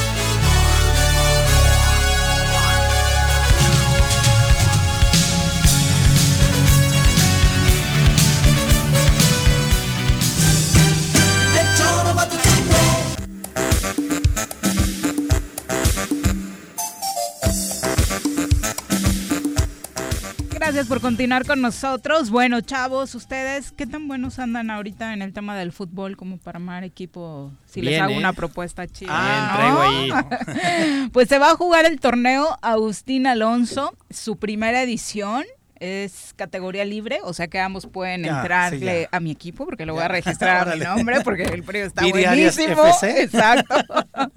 Gracias por continuar con nosotros. Bueno, chavos, ustedes, ¿qué tan buenos andan ahorita en el tema del fútbol como para armar equipo? Si les hago ¿eh? una propuesta chida. Ah, ¿no? traigo ahí. <laughs> pues se va a jugar el torneo Agustín Alonso, su primera edición. Es categoría libre, o sea que ambos pueden entrarle a mi equipo porque lo voy a <laughs> registrar a mi nombre porque el premio está buenísimo. <laughs> Exacto. <laughs>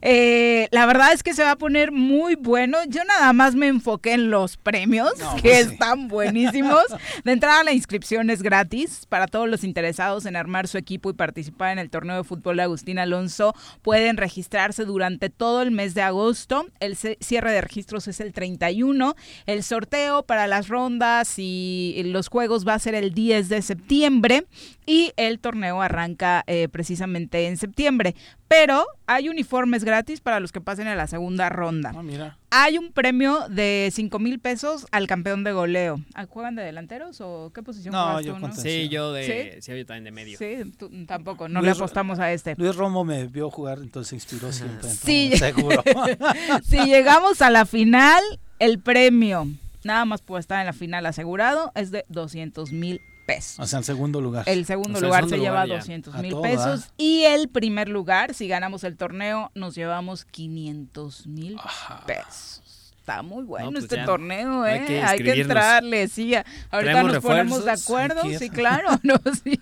Eh, la verdad es que se va a poner muy bueno. Yo nada más me enfoqué en los premios, que pues están buenísimos. De entrada la inscripción es gratis para todos los interesados en armar su equipo y participar en el torneo de fútbol de Agustín Alonso. Pueden registrarse durante todo el mes de agosto. El cierre de registros es el 31. El sorteo para las rondas y los juegos va a ser el 10 de septiembre y el torneo arranca eh, precisamente en septiembre. Pero hay uniformes gratis para los que pasen a la segunda ronda. Ah, mira. Hay un premio de 5 mil pesos al campeón de goleo. Ah, ¿Juegan de delanteros o qué posición no, juegas yo tú? No, Sí, yo de, ¿Sí? yo también de medio. Sí, tampoco, no le apostamos a este. Luis Romo me vio jugar, entonces se inspiró siempre. Sí, seguro. <laughs> si llegamos a la final, el premio, nada más puede estar en la final asegurado, es de 200 mil pesos. O sea, el segundo lugar. El segundo lugar se lleva 200 mil pesos. Y el primer lugar, si ganamos el torneo, nos llevamos 500 mil pesos está muy bueno pues este torneo, ¿eh? Hay que, entrarle, sí. Ahorita nos ponemos de acuerdo, sí, claro, <laughs> no, sí.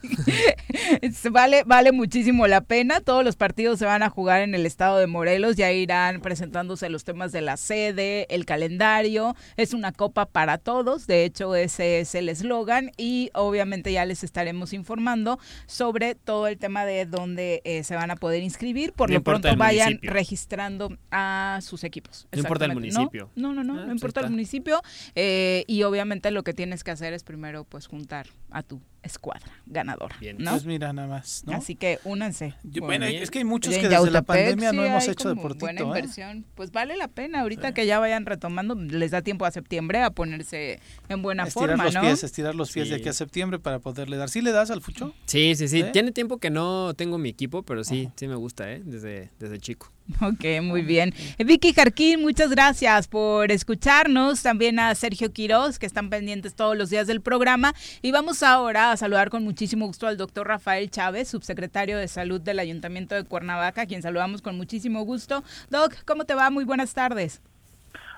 <laughs> vale, vale muchísimo la pena. Todos los partidos se van a jugar en el estado de Morelos, ya irán presentándose los temas de la sede, el calendario. Es una copa para todos, de hecho ese es el eslogan y obviamente ya les estaremos informando sobre todo el tema de dónde eh, se van a poder inscribir. Por lo pronto vayan registrando a sus equipos. No importa el municipio. No, no, no, no, ah, importa el municipio. Eh, y obviamente lo que tienes que hacer es primero pues juntar a tu escuadra ganadora. Bien. ¿no? Pues mira, nada más. ¿no? Así que únanse. bueno, es que hay muchos que desde la pandemia no hemos hecho deportito. Buena ¿eh? inversión. Pues vale la pena ahorita que ya vayan retomando, les da tiempo a septiembre a ponerse en buena estirar forma, los ¿no? Pies, estirar los pies de aquí a septiembre para poderle dar. ¿Sí le das al fucho? Sí, sí, sí. Tiene tiempo que no tengo mi equipo, pero sí, sí me gusta, ¿eh? Desde, desde chico. <laughs> Ok, muy bien. Vicky Jarquín, muchas gracias por escucharnos. También a Sergio Quiroz, que están pendientes todos los días del programa. Y vamos ahora a saludar con muchísimo gusto al doctor Rafael Chávez, subsecretario de Salud del Ayuntamiento de Cuernavaca, quien saludamos con muchísimo gusto. Doc, ¿cómo te va? Muy buenas tardes.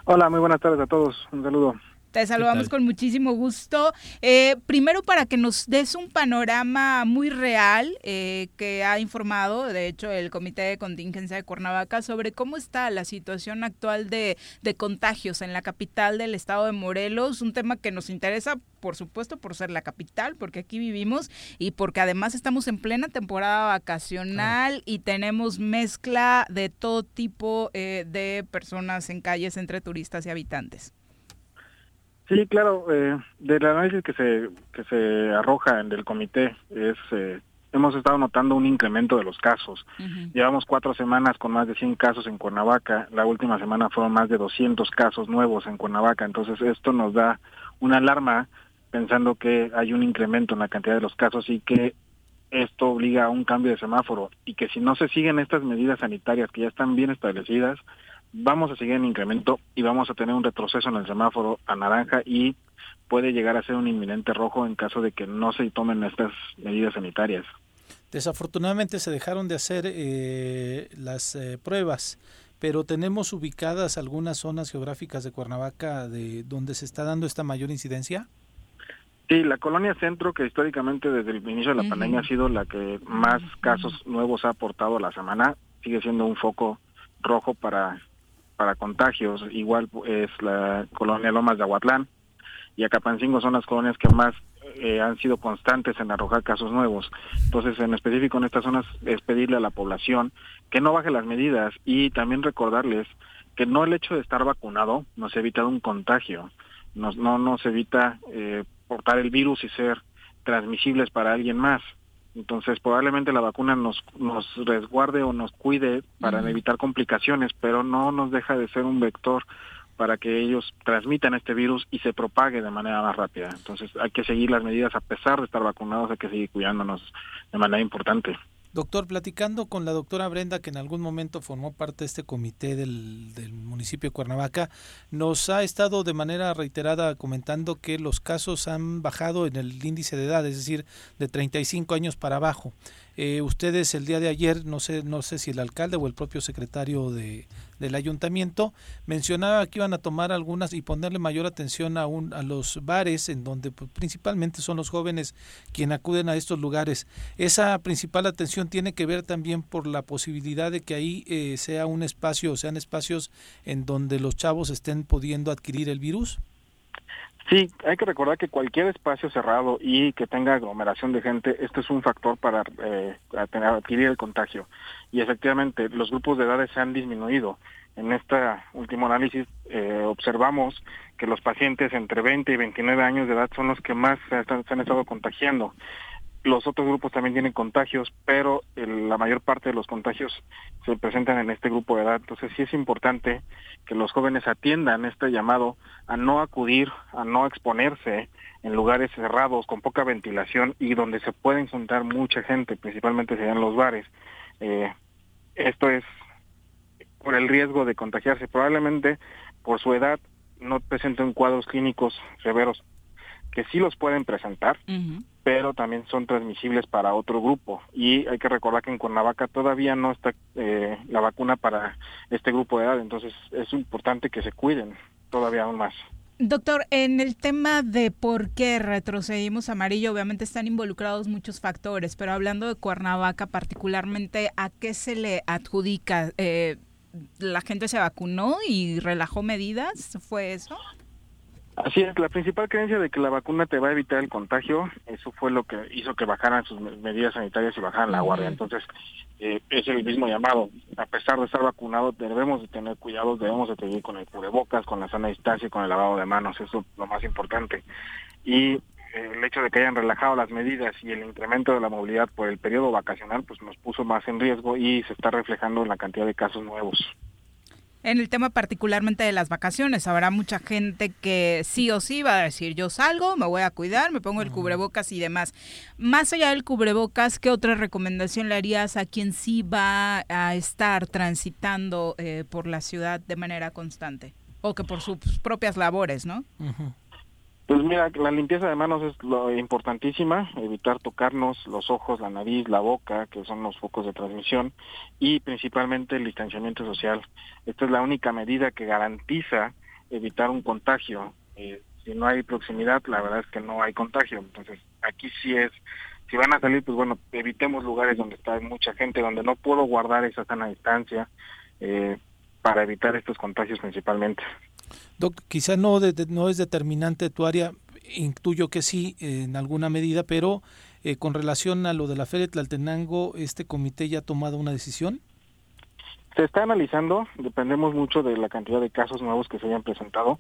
Hola, muy buenas tardes a todos. Un saludo. Te saludamos con muchísimo gusto. Eh, primero para que nos des un panorama muy real eh, que ha informado, de hecho, el Comité de Contingencia de Cuernavaca sobre cómo está la situación actual de, de contagios en la capital del estado de Morelos, un tema que nos interesa, por supuesto, por ser la capital, porque aquí vivimos y porque además estamos en plena temporada vacacional y tenemos mezcla de todo tipo eh, de personas en calles entre turistas y habitantes. Sí, claro, eh, del análisis que se que se arroja en el comité es eh, hemos estado notando un incremento de los casos. Llevamos cuatro semanas con más de 100 casos en Cuernavaca. La última semana fueron más de 200 casos nuevos en Cuernavaca. Entonces esto nos da una alarma pensando que hay un incremento en la cantidad de los casos y que esto obliga a un cambio de semáforo y que si no se siguen estas medidas sanitarias que ya están bien establecidas, vamos a seguir en incremento y vamos a tener un retroceso en el semáforo a naranja y puede llegar a ser un inminente rojo en caso de que no se tomen estas medidas sanitarias. Desafortunadamente se dejaron de hacer eh, las eh, pruebas, pero tenemos ubicadas algunas zonas geográficas de Cuernavaca de donde se está dando esta mayor incidencia. Sí, la colonia centro, que históricamente desde el inicio de la pandemia ha sido la que más casos nuevos ha aportado a la semana, sigue siendo un foco rojo para para contagios, igual es la colonia Lomas de Aguatlán y Acapancingo son las colonias que más eh, han sido constantes en arrojar casos nuevos. Entonces, en específico en estas zonas es pedirle a la población que no baje las medidas y también recordarles que no el hecho de estar vacunado nos evita un contagio, nos, no nos evita eh, portar el virus y ser transmisibles para alguien más. Entonces, probablemente la vacuna nos, nos resguarde o nos cuide para evitar complicaciones, pero no nos deja de ser un vector para que ellos transmitan este virus y se propague de manera más rápida. Entonces, hay que seguir las medidas a pesar de estar vacunados, hay que seguir cuidándonos de manera importante. Doctor, platicando con la doctora Brenda, que en algún momento formó parte de este comité del, municipio de Cuernavaca, nos ha estado de manera reiterada comentando que los casos han bajado en el índice de edad, es decir, de 35 años para abajo. Eh, ustedes el día de ayer, no sé, no sé si el alcalde o el propio secretario de, del ayuntamiento mencionaba que iban a tomar algunas y ponerle mayor atención a, un, a los bares en donde pues, principalmente son los jóvenes quienes acuden a estos lugares. Esa principal atención tiene que ver también por la posibilidad de que ahí eh, sea un espacio, sean espacios en donde los chavos estén pudiendo adquirir el virus. Sí, hay que recordar que cualquier espacio cerrado y que tenga aglomeración de gente, esto es un factor para eh, adquirir el contagio. Y efectivamente, los grupos de edades se han disminuido. En este último análisis eh, observamos que los pacientes entre 20 y 29 años de edad son los que más se han estado contagiando. Los otros grupos también tienen contagios, pero la mayor parte de los contagios se presentan en este grupo de edad. Entonces sí es importante que los jóvenes atiendan este llamado a no acudir, a no exponerse en lugares cerrados, con poca ventilación y donde se pueden juntar mucha gente, principalmente serían los bares. Eh, esto es por el riesgo de contagiarse. Probablemente por su edad no presenten cuadros clínicos severos, que sí los pueden presentar, pero también son transmisibles para otro grupo. Y hay que recordar que en Cuernavaca todavía no está eh, la vacuna para este grupo de edad, entonces es importante que se cuiden todavía aún más. Doctor, en el tema de por qué retrocedimos amarillo, obviamente están involucrados muchos factores, pero hablando de Cuernavaca particularmente, ¿a qué se le adjudica? Eh, ¿La gente se vacunó y relajó medidas? ¿Fue eso? Así es, la principal creencia de que la vacuna te va a evitar el contagio, eso fue lo que hizo que bajaran sus medidas sanitarias y bajaran la guardia. Entonces, eh, es el mismo llamado. A pesar de estar vacunado, debemos de tener cuidados, debemos de seguir con el cubrebocas, con la sana distancia y con el lavado de manos, eso es lo más importante. Y eh, el hecho de que hayan relajado las medidas y el incremento de la movilidad por el periodo vacacional, pues nos puso más en riesgo y se está reflejando en la cantidad de casos nuevos en el tema particularmente de las vacaciones. Habrá mucha gente que sí o sí va a decir, yo salgo, me voy a cuidar, me pongo el cubrebocas y demás. Más allá del cubrebocas, ¿qué otra recomendación le harías a quien sí va a estar transitando eh, por la ciudad de manera constante? O que por sus propias labores, ¿no? Pues mira, la limpieza de manos es lo importantísima, evitar tocarnos los ojos, la nariz, la boca, que son los focos de transmisión, y principalmente el distanciamiento social. Esta es la única medida que garantiza evitar un contagio. Eh, si no hay proximidad, la verdad es que no hay contagio. Entonces, aquí sí es, si van a salir, pues bueno, evitemos lugares donde está mucha gente, donde no puedo guardar esa sana distancia, eh, para evitar estos contagios principalmente. Doc, quizá no, no es determinante tu área, intuyo que sí, en alguna medida, pero eh, con relación a lo de la Feria de Tlaltenango, ¿este comité ya ha tomado una decisión? Se está analizando, dependemos mucho de la cantidad de casos nuevos que se hayan presentado.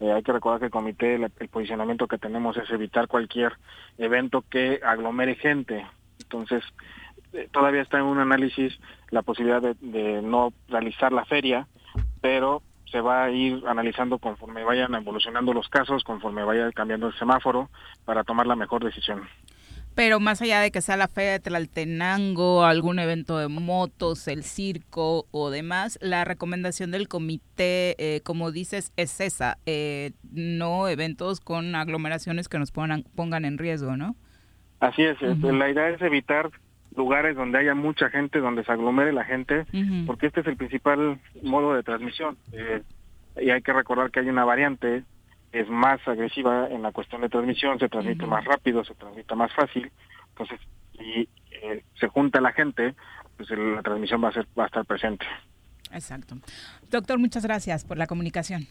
Eh, hay que recordar que el comité, el, posicionamiento que tenemos es evitar cualquier evento que aglomere gente. Entonces, eh, todavía está en un análisis la posibilidad de no realizar la feria, pero se va a ir analizando conforme vayan evolucionando los casos, conforme vaya cambiando el semáforo, para tomar la mejor decisión. Pero más allá de que sea la Feria de Tlaltenango, algún evento de motos, el circo o demás, la recomendación del comité, eh, como dices, es esa, eh, no eventos con aglomeraciones que nos pongan, pongan en riesgo, ¿no? Así es, la idea es evitar lugares donde haya mucha gente, donde se aglomere la gente, porque este es el principal modo de transmisión. Eh, y hay que recordar que hay una variante, es más agresiva en la cuestión de transmisión, se transmite más rápido, se transmite más fácil, entonces, y eh, se junta la gente, pues la transmisión va a, ser, va a estar presente. Exacto. Doctor, muchas gracias por la comunicación.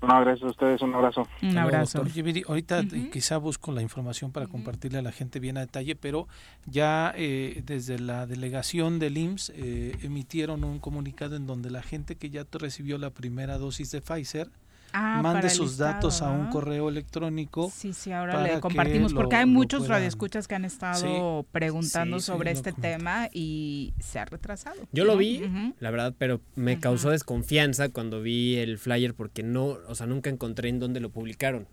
No, gracias a ustedes, un abrazo. Un abrazo. ahorita quizá busco la información para compartirle a la gente bien a detalle, pero ya eh, desde la delegación del IMSS eh, emitieron un comunicado en donde la gente que ya recibió la primera dosis de Pfizer, Ah, mande sus datos a un correo electrónico. Sí, sí, ahora le compartimos porque hay muchos radioescuchas que han estado preguntando sobre este tema y se ha retrasado. Yo lo vi, la verdad, pero me causó desconfianza cuando vi el flyer porque no, o sea, nunca encontré en dónde lo publicaron.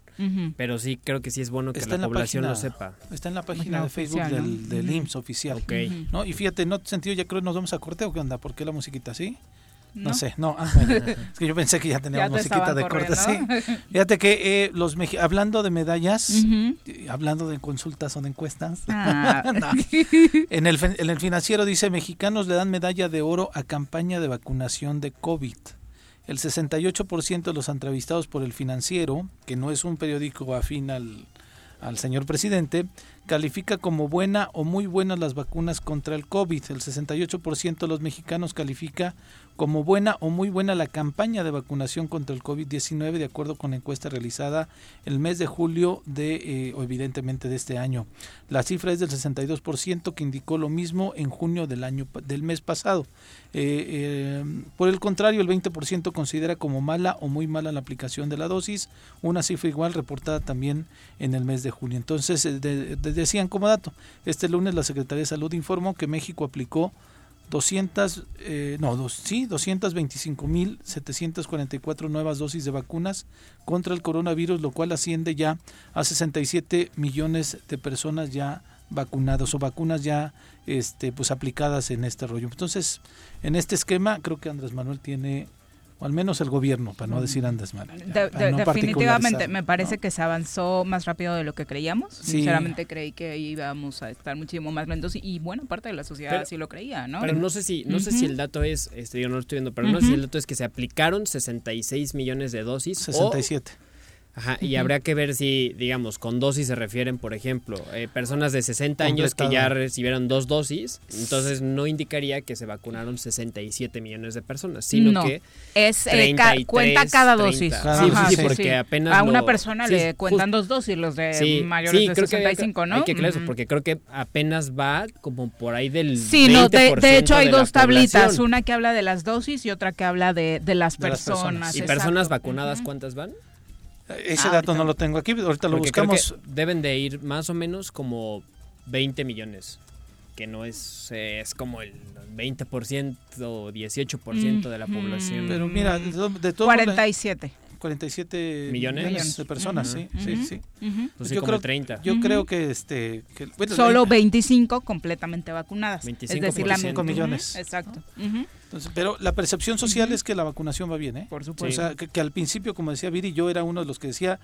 Pero sí, creo que sí es bueno que la, población lo sepa. Está en la página, de Facebook del, del IMSS oficial. Ok. ¿no? Y fíjate, en otro sentido, ya creo que nos vamos a corte o qué onda, ¿por qué la musiquita así? No, sé, no. <laughs> es que yo pensé que ya teníamos musiquita de corte. Sí. <laughs> Fíjate que eh, los hablando de medallas, hablando de consultas o de encuestas, <laughs> ah. en, el, en el financiero dice mexicanos le dan medalla de oro a campaña de vacunación de COVID. El 68% de los entrevistados por el financiero, que no es un periódico afín al, al señor presidente, califica como buena o muy buenas las vacunas contra el COVID. El 68% de los mexicanos califica como buena o muy buena la campaña de vacunación contra el COVID-19 de acuerdo con la encuesta realizada el mes de julio de eh, evidentemente de este año. La cifra es del 62% que indicó lo mismo en junio del año del mes pasado. Eh, eh, por el contrario, el 20% considera como mala o muy mala la aplicación de la dosis, una cifra igual reportada también en el mes de junio. Entonces, decían como dato, este lunes la Secretaría de Salud informó que México aplicó 200, eh, no, dos, sí, 225.744 nuevas dosis de vacunas contra el coronavirus, lo cual asciende ya a 67 millones de personas ya vacunadas o vacunas ya este, pues aplicadas en este rollo. Entonces, en este esquema creo que Andrés Manuel tiene o al menos el gobierno, para no decir andas mal. definitivamente, me parece que se avanzó más rápido de lo que creíamos. Sinceramente creí que íbamos a estar muchísimo más lentos y, buena parte de la sociedad sí lo creía, ¿no? Pero no sé si, no sé si el dato es, este, yo no lo estoy viendo, pero no sé si el dato es que se aplicaron 66 millones de dosis. 67. Ajá, y habría que ver si, digamos, con dosis se refieren, por ejemplo, eh, personas de 60 años que ya recibieron dos dosis, entonces no indicaría que se vacunaron 67 millones de personas, sino que es eh, cuenta cada dosis. sí, sí, porque apenas a una persona le cuentan dos dosis los de mayores de 65, ¿no? Hay que claro, porque creo que apenas va como por ahí del Sí, no, de, hecho hay dos tablitas, una que habla de las dosis y otra que habla de, de las, personas. ¿Y personas vacunadas cuántas van? Ese dato no lo tengo aquí, ahorita lo buscamos. deben de ir más o menos como 20 millones, que no es, es como el 20% o 18% de la población. Pero mira, de, todo 47. 47 millones, de personas, sí, sí, sí. Pues yo creo, 30. Yo creo que este solo 25 completamente vacunadas, 25 es decir, la 5 millones. Exacto. Pero la percepción social es que la vacunación va bien, ¿eh? Por supuesto. O sea, que, al principio, como decía Viri, yo era uno de los que decía,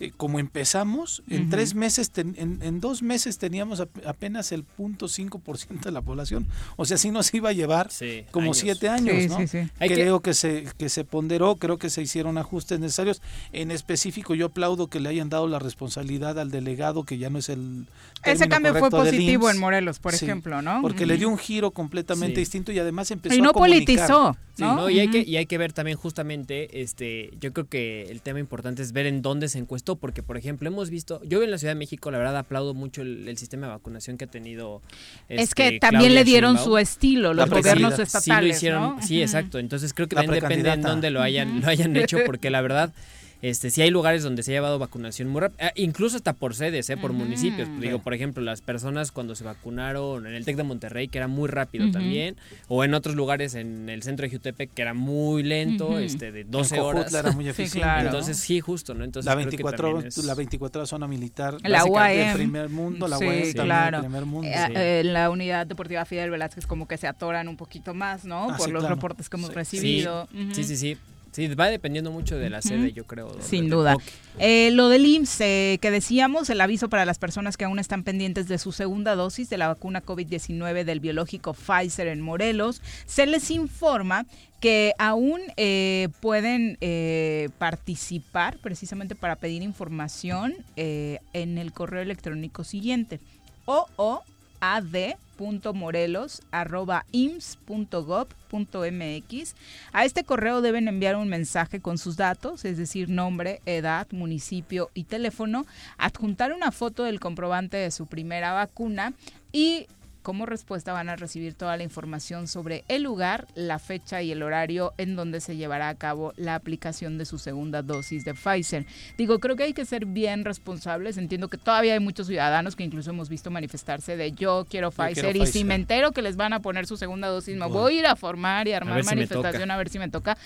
eh, como empezamos, en tres meses, en, dos meses teníamos apenas el punto .5% de la población. O sea, sí nos iba a llevar como siete años, ¿no? Creo que, se, que se ponderó, creo que se hicieron ajustes necesarios. En específico, yo aplaudo que le hayan dado la responsabilidad al delegado, que ya no es el... Ese cambio fue positivo en Morelos, por ejemplo, ¿no? Porque le dio un giro completamente distinto y además empezó y no politizó. ¿no? y, hay que, y hay que ver también justamente, este, yo creo que el tema importante es ver en dónde se encuestó, porque por ejemplo hemos visto, yo en la Ciudad de México la verdad aplaudo mucho el, sistema de vacunación que ha tenido. es que este, también le dieron su estilo los gobiernos estatales. Sí, lo sí, exacto. Entonces creo que también depende en dónde lo hayan, lo hayan hecho, porque la verdad este, sí hay lugares donde se ha llevado vacunación muy rápida, ah, incluso hasta por sedes, ¿eh? por municipios. Digo, por ejemplo, las personas cuando se vacunaron en el TEC de Monterrey, que era muy rápido también, o en otros lugares en el centro de Jutepec, que era muy lento, este, de 12 horas. era muy eficiente. Entonces, sí, justo, ¿no? Entonces, la 24, la 24 zona militar, la UAM. primer mundo, la UAM claro. primer mundo. Eh, la unidad deportiva Fidel Velázquez como que se atoran un poquito más, ¿no? Ah, por los reportes que hemos recibido. sí, sí. sí. Sí, va dependiendo mucho de la sede, yo creo. Sin duda. Eh, lo del IMSS, eh, que decíamos, el aviso para las personas que aún están pendientes de su segunda dosis de la vacuna COVID-19 del biológico Pfizer en Morelos, se les informa que aún eh, pueden participar precisamente para pedir información en el correo electrónico siguiente, o, o ad.morelos.ims.gov.mx. A este correo deben enviar un mensaje con sus datos, es decir, nombre, edad, municipio y teléfono, adjuntar una foto del comprobante de su primera vacuna y como respuesta van a recibir toda la información sobre el lugar, la fecha y el horario en donde se llevará a cabo la aplicación de su segunda dosis de Pfizer. Digo, creo que hay que ser bien responsables. Entiendo que todavía hay muchos ciudadanos que incluso hemos visto manifestarse de yo quiero Pfizer y si me entero que les van a poner su segunda dosis, me voy a ir a formar y armar manifestación a ver si me toca.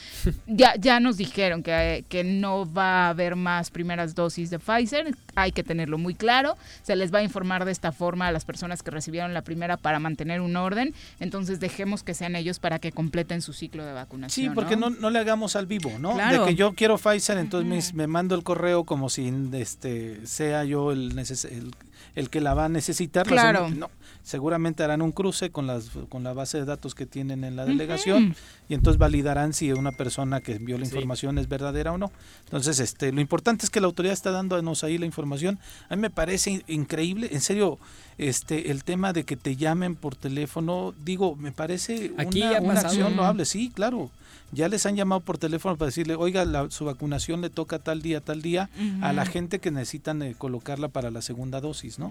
ya, ya nos dijeron que, que no va a haber más primeras dosis de Pfizer. hay que tenerlo muy claro. Se les va a informar de esta forma a las personas que recibieron la primera para mantener un orden. Entonces dejemos que sean ellos para que completen su ciclo de vacunación. Sí, porque no, no, le hagamos al vivo, ¿no? De que yo quiero Pfizer, entonces me, mando el correo como si este sea yo el, el, el que la va a necesitar. Claro. No, seguramente harán un cruce con las con la base de datos que tienen en la delegación y entonces validarán si una persona que envió la información es verdadera o no. Entonces, este, lo importante es que la autoridad está dándonos ahí la información. A mí me parece increíble, en serio, este, el tema de que te llamen por teléfono, digo, me parece una, una acción loable, sí, claro ya les han llamado por teléfono para decirle, oiga, su vacunación le toca tal día, tal día, a la gente que necesitan eh, colocarla para la segunda dosis, ¿no?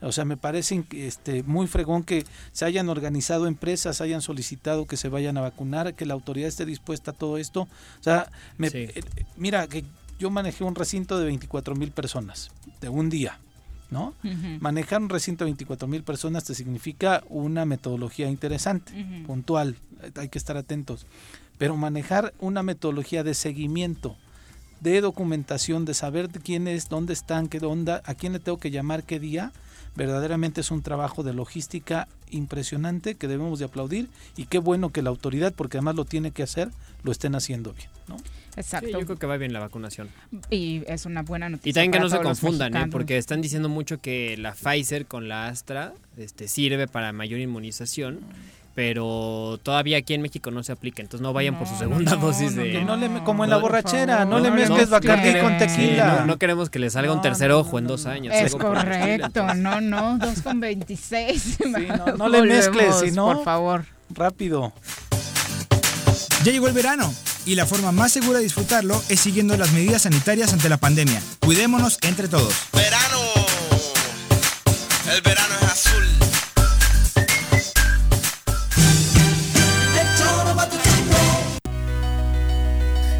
O sea, me parece este, muy fregón que se hayan organizado empresas, hayan solicitado que se vayan a vacunar, que la autoridad esté dispuesta a todo esto. O sea, eh, mira, que yo manejé un recinto de 24 mil personas de un día. ¿no? Manejar un recinto de 24 mil personas te significa una metodología interesante, puntual, hay que estar atentos pero manejar una metodología de seguimiento, de documentación, de saber de quién es, dónde están, qué onda, a quién le tengo que llamar, qué día, verdaderamente es un trabajo de logística impresionante que debemos de aplaudir y qué bueno que la autoridad, porque además lo tiene que hacer, lo estén haciendo bien, ¿no? Exacto. yo creo que va bien la vacunación. Y es una buena noticia. Y también que no se confundan, ¿eh? porque están diciendo mucho que la Pfizer con la Astra este, sirve para mayor inmunización pero todavía aquí en México no se aplica, entonces no vayan por su segunda dosis de... como en la borrachera, no, le mezcles Bacardi con tequila. no, queremos que le salga un tercer ojo en dos años. Es correcto, no, no, dos con veintiséis. no, le <laughs> mezcles, si Por favor. Rápido. Ya llegó el verano y la forma más segura de disfrutarlo es siguiendo las medidas sanitarias ante la pandemia. Cuidémonos entre todos. Verano. El verano es azul.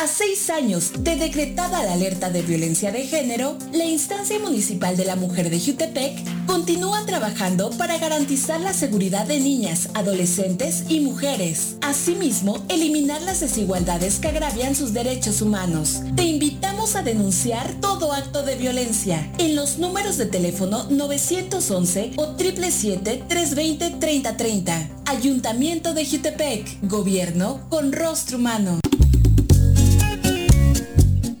A seis años de decretada la alerta de violencia de género, la instancia municipal de la mujer de Jutepec continúa trabajando para garantizar la seguridad de niñas, adolescentes y mujeres. Asimismo, eliminar las desigualdades que agravian sus derechos humanos. Te invitamos a denunciar todo acto de violencia en los números de teléfono 911 o 777-320-3030. Ayuntamiento de Jutepec. Gobierno con rostro humano.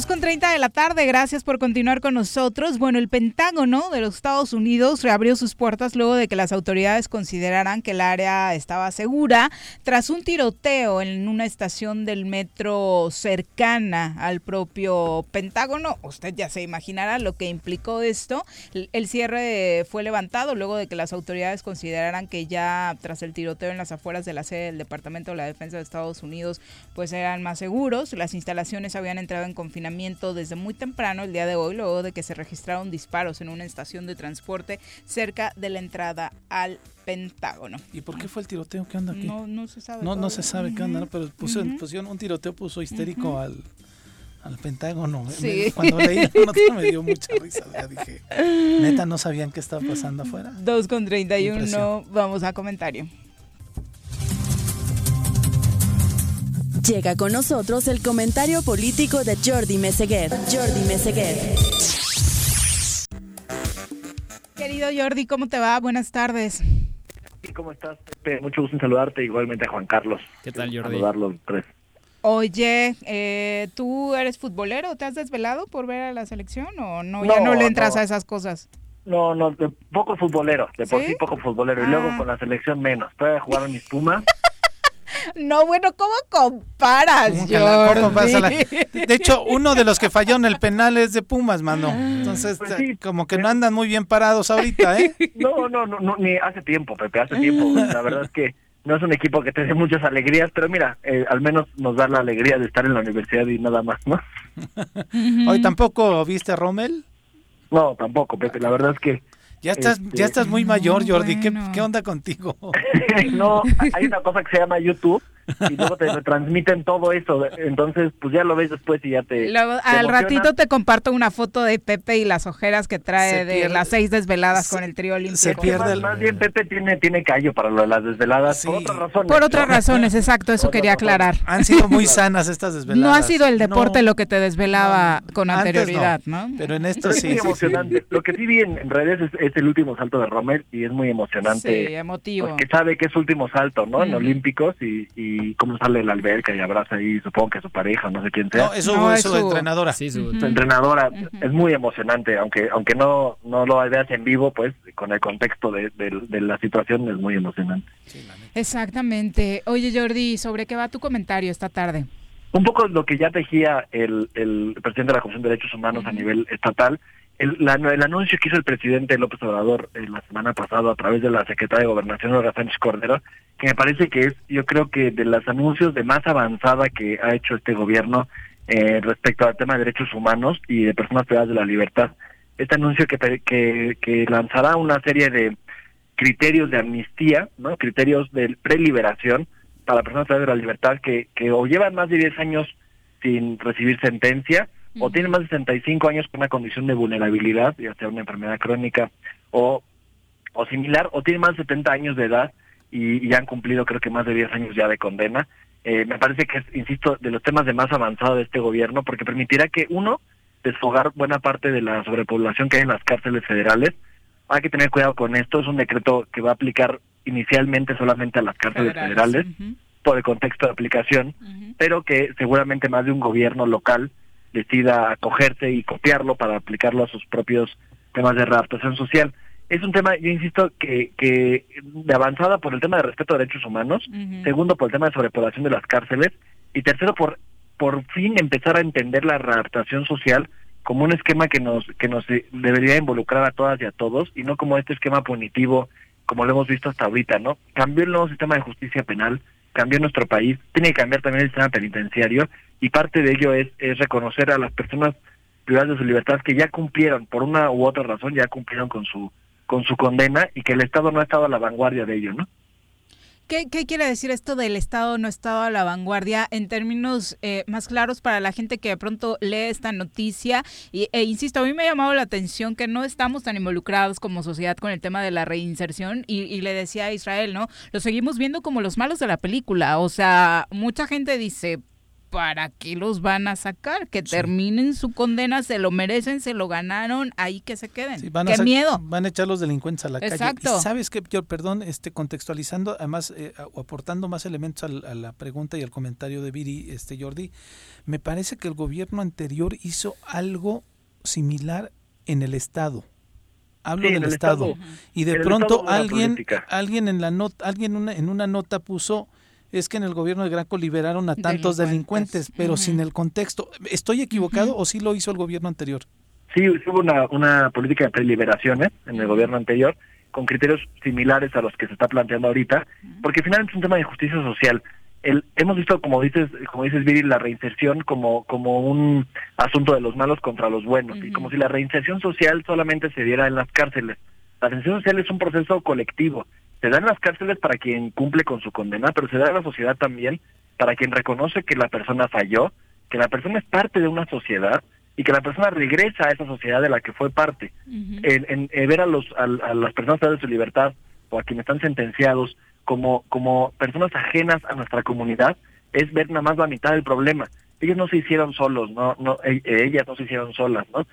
2 con 30 de la tarde, gracias por continuar con nosotros. Bueno, el Pentágono de los Estados Unidos reabrió sus puertas luego de que las autoridades consideraran que el área estaba segura tras un tiroteo en una estación del metro cercana al propio Pentágono. Usted ya se imaginará lo que implicó esto. El cierre fue levantado luego de que las autoridades consideraran que ya tras el tiroteo en las afueras de la sede del Departamento de la Defensa de Estados Unidos pues eran más seguros. Las instalaciones habían entrado en confinamiento desde muy temprano el día de hoy, luego de que se registraron disparos en una estación de transporte cerca de la entrada al Pentágono. ¿Y por qué fue el tiroteo? ¿Qué onda aquí? No, no se sabe. No, no se sabe qué onda, pero pusieron un tiroteo, puso histérico al, al Pentágono. Sí. <laughs> cuando leí la nota me dio mucha risa. Ya dije, neta, no sabían qué estaba pasando afuera. 2 con 31, vamos a comentario. Llega con nosotros el comentario político de Jordi Meseguer. Jordi Meseguer. Querido Jordi, ¿cómo te va? Buenas tardes. ¿Cómo estás, Pepe? Mucho gusto en saludarte, igualmente a Juan Carlos. ¿Qué tal, Jordi? Saludarlos tres. Oye, eh, ¿tú eres futbolero? ¿Te has desvelado por ver a la selección o no? ¿Ya no le entras a esas cosas? No, no, de poco futbolero, de por sí poco futbolero. Y luego ah. con la selección menos. Puede jugar en mis Pumas No, bueno, ¿cómo comparas, De hecho, uno de los que falló en el penal es de Pumas, mano. Entonces, pues como que no andan muy bien parados ahorita, ¿eh? <laughs> No, no, no, no, ni hace tiempo, Pepe, hace tiempo. La verdad es que no es un equipo que te dé muchas alegrías, pero mira, eh, al menos nos da la alegría de estar en la universidad y nada más, ¿no? <laughs> ¿Hoy tampoco viste a Rommel? No, tampoco, Pepe. La verdad es que ya estás, ya estás muy mayor, Jordi. ¿Qué, ¿Qué, onda contigo? <laughs> no, hay una cosa que se llama YouTube y luego te transmiten todo eso. Entonces, pues ya lo ves después y ya te. al ratito te comparto una foto de Pepe y las ojeras que trae de las seis desveladas con el trío olímpico. Se pierde más, bien Pepe tiene, tiene callo para lo de las desveladas por otras razones. Por otras razones, exacto, eso quería aclarar. Han sido muy sanas estas desveladas. No ha sido el deporte lo que te desvelaba con anterioridad, no. Pero en <laughs> esto sí. Es muy emocionante. Lo que sí vi en, redes es, el último salto de Romer y es muy emocionante. Sí, emotivo. Porque sabe que es su último salto, ¿no? En Olímpicos y, y cómo sale la alberca y abraza ahí, supongo que su pareja, no sé quién sea. No, es su, entrenadora. Sí, su, entrenadora. Es muy emocionante, aunque aunque no no lo veas en vivo, pues con el contexto de, la situación es muy emocionante. Exactamente. Oye, Jordi, ¿sobre qué va tu comentario esta tarde? Un poco lo que ya tejía el, el presidente de la Comisión de Derechos Humanos a nivel estatal, el, el, anuncio que hizo el presidente López Obrador eh, la semana pasada a través de la secretaria de Gobernación, Olga Sánchez Cordero, que me parece que es, yo creo que de los anuncios de más avanzada que ha hecho este gobierno eh, respecto al tema de derechos humanos y de personas privadas de la libertad. Este anuncio que, que, que lanzará una serie de criterios de amnistía, ¿no? criterios de preliberación para personas privadas de la libertad que, que o llevan más de 10 años sin recibir sentencia, o tienen más de 65 años con una condición de vulnerabilidad, ya sea una enfermedad crónica o, o similar, o tienen más de 70 años de edad y, ya han cumplido creo que más de 10 años ya de condena. Eh, me parece que es, insisto, de los temas de más avanzado de este gobierno, porque permitirá que, uno, desfogar buena parte de la sobrepoblación que hay en las cárceles federales. Hay que tener cuidado con esto, es un decreto que va a aplicar inicialmente solamente a las cárceles federales, por el contexto de aplicación, pero que seguramente más de un gobierno local decida acogerse y copiarlo para aplicarlo a sus propios temas de readaptación social. es un tema, yo insisto, que, que de avanzada por el tema de respeto a derechos humanos, segundo por el tema de sobrepoblación de las cárceles y tercero por por fin empezar a entender la readaptación social como un esquema que nos que nos debería involucrar a todas y a todos y no como este esquema punitivo como lo hemos visto hasta ahorita, ¿no? Cambió el nuevo sistema de justicia penal, cambió nuestro país, tiene que cambiar también el sistema penitenciario y parte de ello es, es reconocer a las personas privadas de su libertad que ya cumplieron por una u otra razón ya cumplieron con su con su condena y que el Estado no ha estado a la vanguardia de ello, ¿no? ¿Qué, quiere decir esto del Estado no estado a la vanguardia en términos eh, más claros para la gente que de pronto lee esta noticia? Y, e insisto, a mí me ha llamado la atención que no estamos tan involucrados como sociedad con el tema de la reinserción y, y le decía a Israel, ¿no? Lo seguimos viendo como los malos de la película. O sea, mucha gente dice, ¿para qué los van a sacar? Que terminen su condena, se lo merecen, se lo ganaron, ahí que se queden. qué miedo. Van a echar los delincuentes a la Exacto. calle. ¿Sabes qué? Yo, perdón, este, contextualizando, además, eh, aportando más elementos a, la pregunta y al comentario de Viri, este, Jordi, me parece que el gobierno anterior hizo algo similar en el Estado. Hablo del Estado. Y de pronto alguien, alguien en la nota, alguien en una nota puso es que en el gobierno de Graco liberaron a tantos delincuentes, pero sin el contexto. ¿Estoy equivocado o sí lo hizo el gobierno anterior? Sí, hubo una, una política de preliberaciones en el gobierno anterior con criterios similares a los que se está planteando ahorita, porque finalmente es un tema de justicia social. El, hemos visto, como dices, como dices Viri, la reinserción como, como un asunto de los malos contra los buenos, y como si la reinserción social solamente se diera en las cárceles. La reinserción social es un proceso colectivo, se da en las cárceles para quien cumple con su condena, pero se da en la sociedad también para quien reconoce que la persona falló, que la persona es parte de una sociedad y que la persona regresa a esa sociedad de la que fue parte. en, ver a, los, a, las personas de su libertad o a quienes están sentenciados como, como personas ajenas a nuestra comunidad es ver nada más la mitad del problema. Ellos no se hicieron solos, no, no, e, ellas no se hicieron solas, ¿no?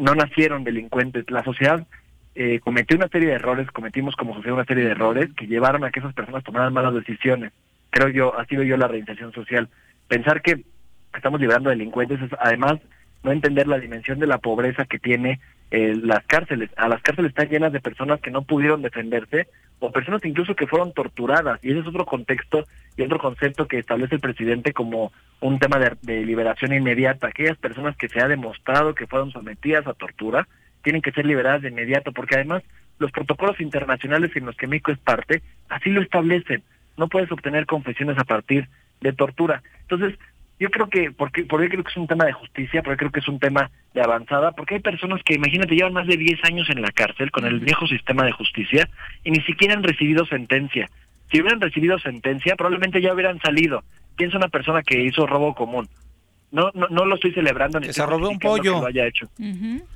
No nacieron delincuentes. La sociedad eh, cometió una serie de errores, cometimos como sociedad una serie de errores que llevaron a que esas personas tomaran malas decisiones. Creo yo, así veo yo la reinserción social. Pensar que estamos liberando delincuentes es además no entender la dimensión de la pobreza que tiene eh, las cárceles. A las cárceles están llenas de personas que no pudieron defenderse o personas incluso que fueron torturadas. Y ese es otro contexto y otro concepto que establece el presidente como un tema de, de liberación inmediata. Aquellas personas que se ha demostrado que fueron sometidas a tortura, tienen que ser liberadas de inmediato, porque además los protocolos internacionales en los que México es parte así lo establecen. No puedes obtener confesiones a partir de tortura. Entonces, yo creo que, porque, porque creo que es un tema de justicia, porque creo que es un tema de avanzada, porque hay personas que, imagínate, llevan más de 10 años en la cárcel con el viejo sistema de justicia y ni siquiera han recibido sentencia. Si hubieran recibido sentencia, probablemente ya hubieran salido. Piensa una persona que hizo robo común no, no, no lo estoy celebrando ni que se robó un pollo. lo haya hecho.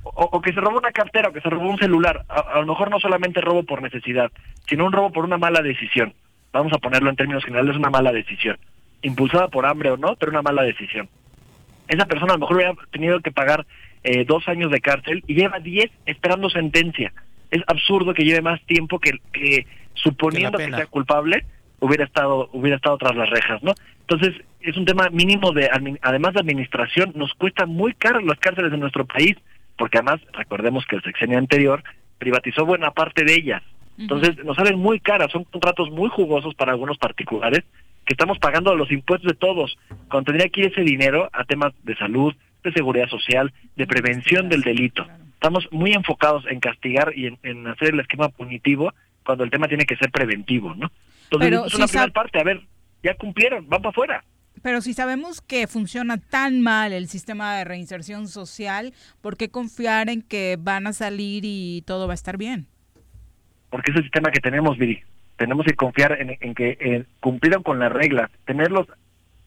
O, que se robó una cartera o que se robó un celular. A, lo mejor no solamente robo por necesidad sino un robo por una mala decisión. Vamos a ponerlo en términos generales una mala decisión. Impulsada por hambre o no pero una mala decisión. Esa persona a lo mejor hubiera tenido que pagar eh, dos años de cárcel y lleva diez esperando sentencia. Es absurdo que lleve más tiempo que, que suponiendo que sea culpable hubiera estado hubiera estado tras las rejas no entonces es un tema mínimo de, además de administración, nos cuesta muy caro las cárceles de nuestro país, porque además recordemos que el sexenio anterior privatizó buena parte de ellas. Entonces nos salen muy caras, son contratos muy jugosos para algunos particulares que estamos pagando los impuestos de todos, cuando tendría que ir ese dinero a temas de salud, de seguridad social, de prevención del delito. Estamos muy enfocados en castigar y en, hacer el esquema punitivo cuando el tema tiene que ser preventivo, ¿no? Entonces, es una primera parte, a ver, ya cumplieron, van para afuera. Pero si sabemos que funciona tan mal el sistema de reinserción social, ¿por qué confiar en que van a salir y todo va a estar bien? Porque es el sistema que tenemos, Viri. Tenemos que confiar en, que eh, cumplieron con las reglas. Tenerlos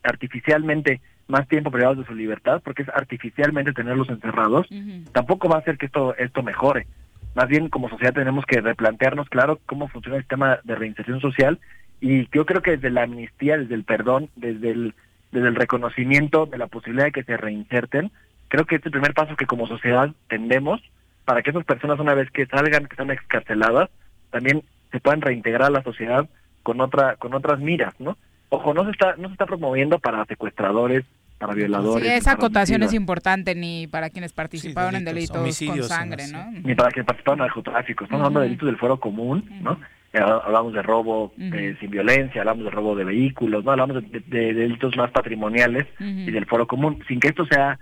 artificialmente más tiempo privados de su libertad, porque es artificialmente tenerlos encerrados, tampoco va a hacer que esto, esto mejore. Más bien, como sociedad tenemos que replantearnos, claro, cómo funciona el sistema de reinserción social y yo creo que desde la amnistía, desde el perdón, desde el desde el reconocimiento de la posibilidad de que se reinserten, creo que este es el primer paso que como sociedad tendemos para que esas personas una vez que salgan, que están excarceladas, también se puedan reintegrar a la sociedad con otra con otras miras, ¿no? Ojo, no se está no se está promoviendo para secuestradores para violadores. Sí, esa acotación es importante ni para quienes participaron en delitos con sangre, ¿no? Ni para quienes participaron en narcotráfico. Estamos hablando de delitos del fuero común, ¿no? Eh, hablamos de robo eh, sin violencia, hablamos de robo de vehículos, no hablamos de, delitos más patrimoniales y del foro común, sin que esto sea,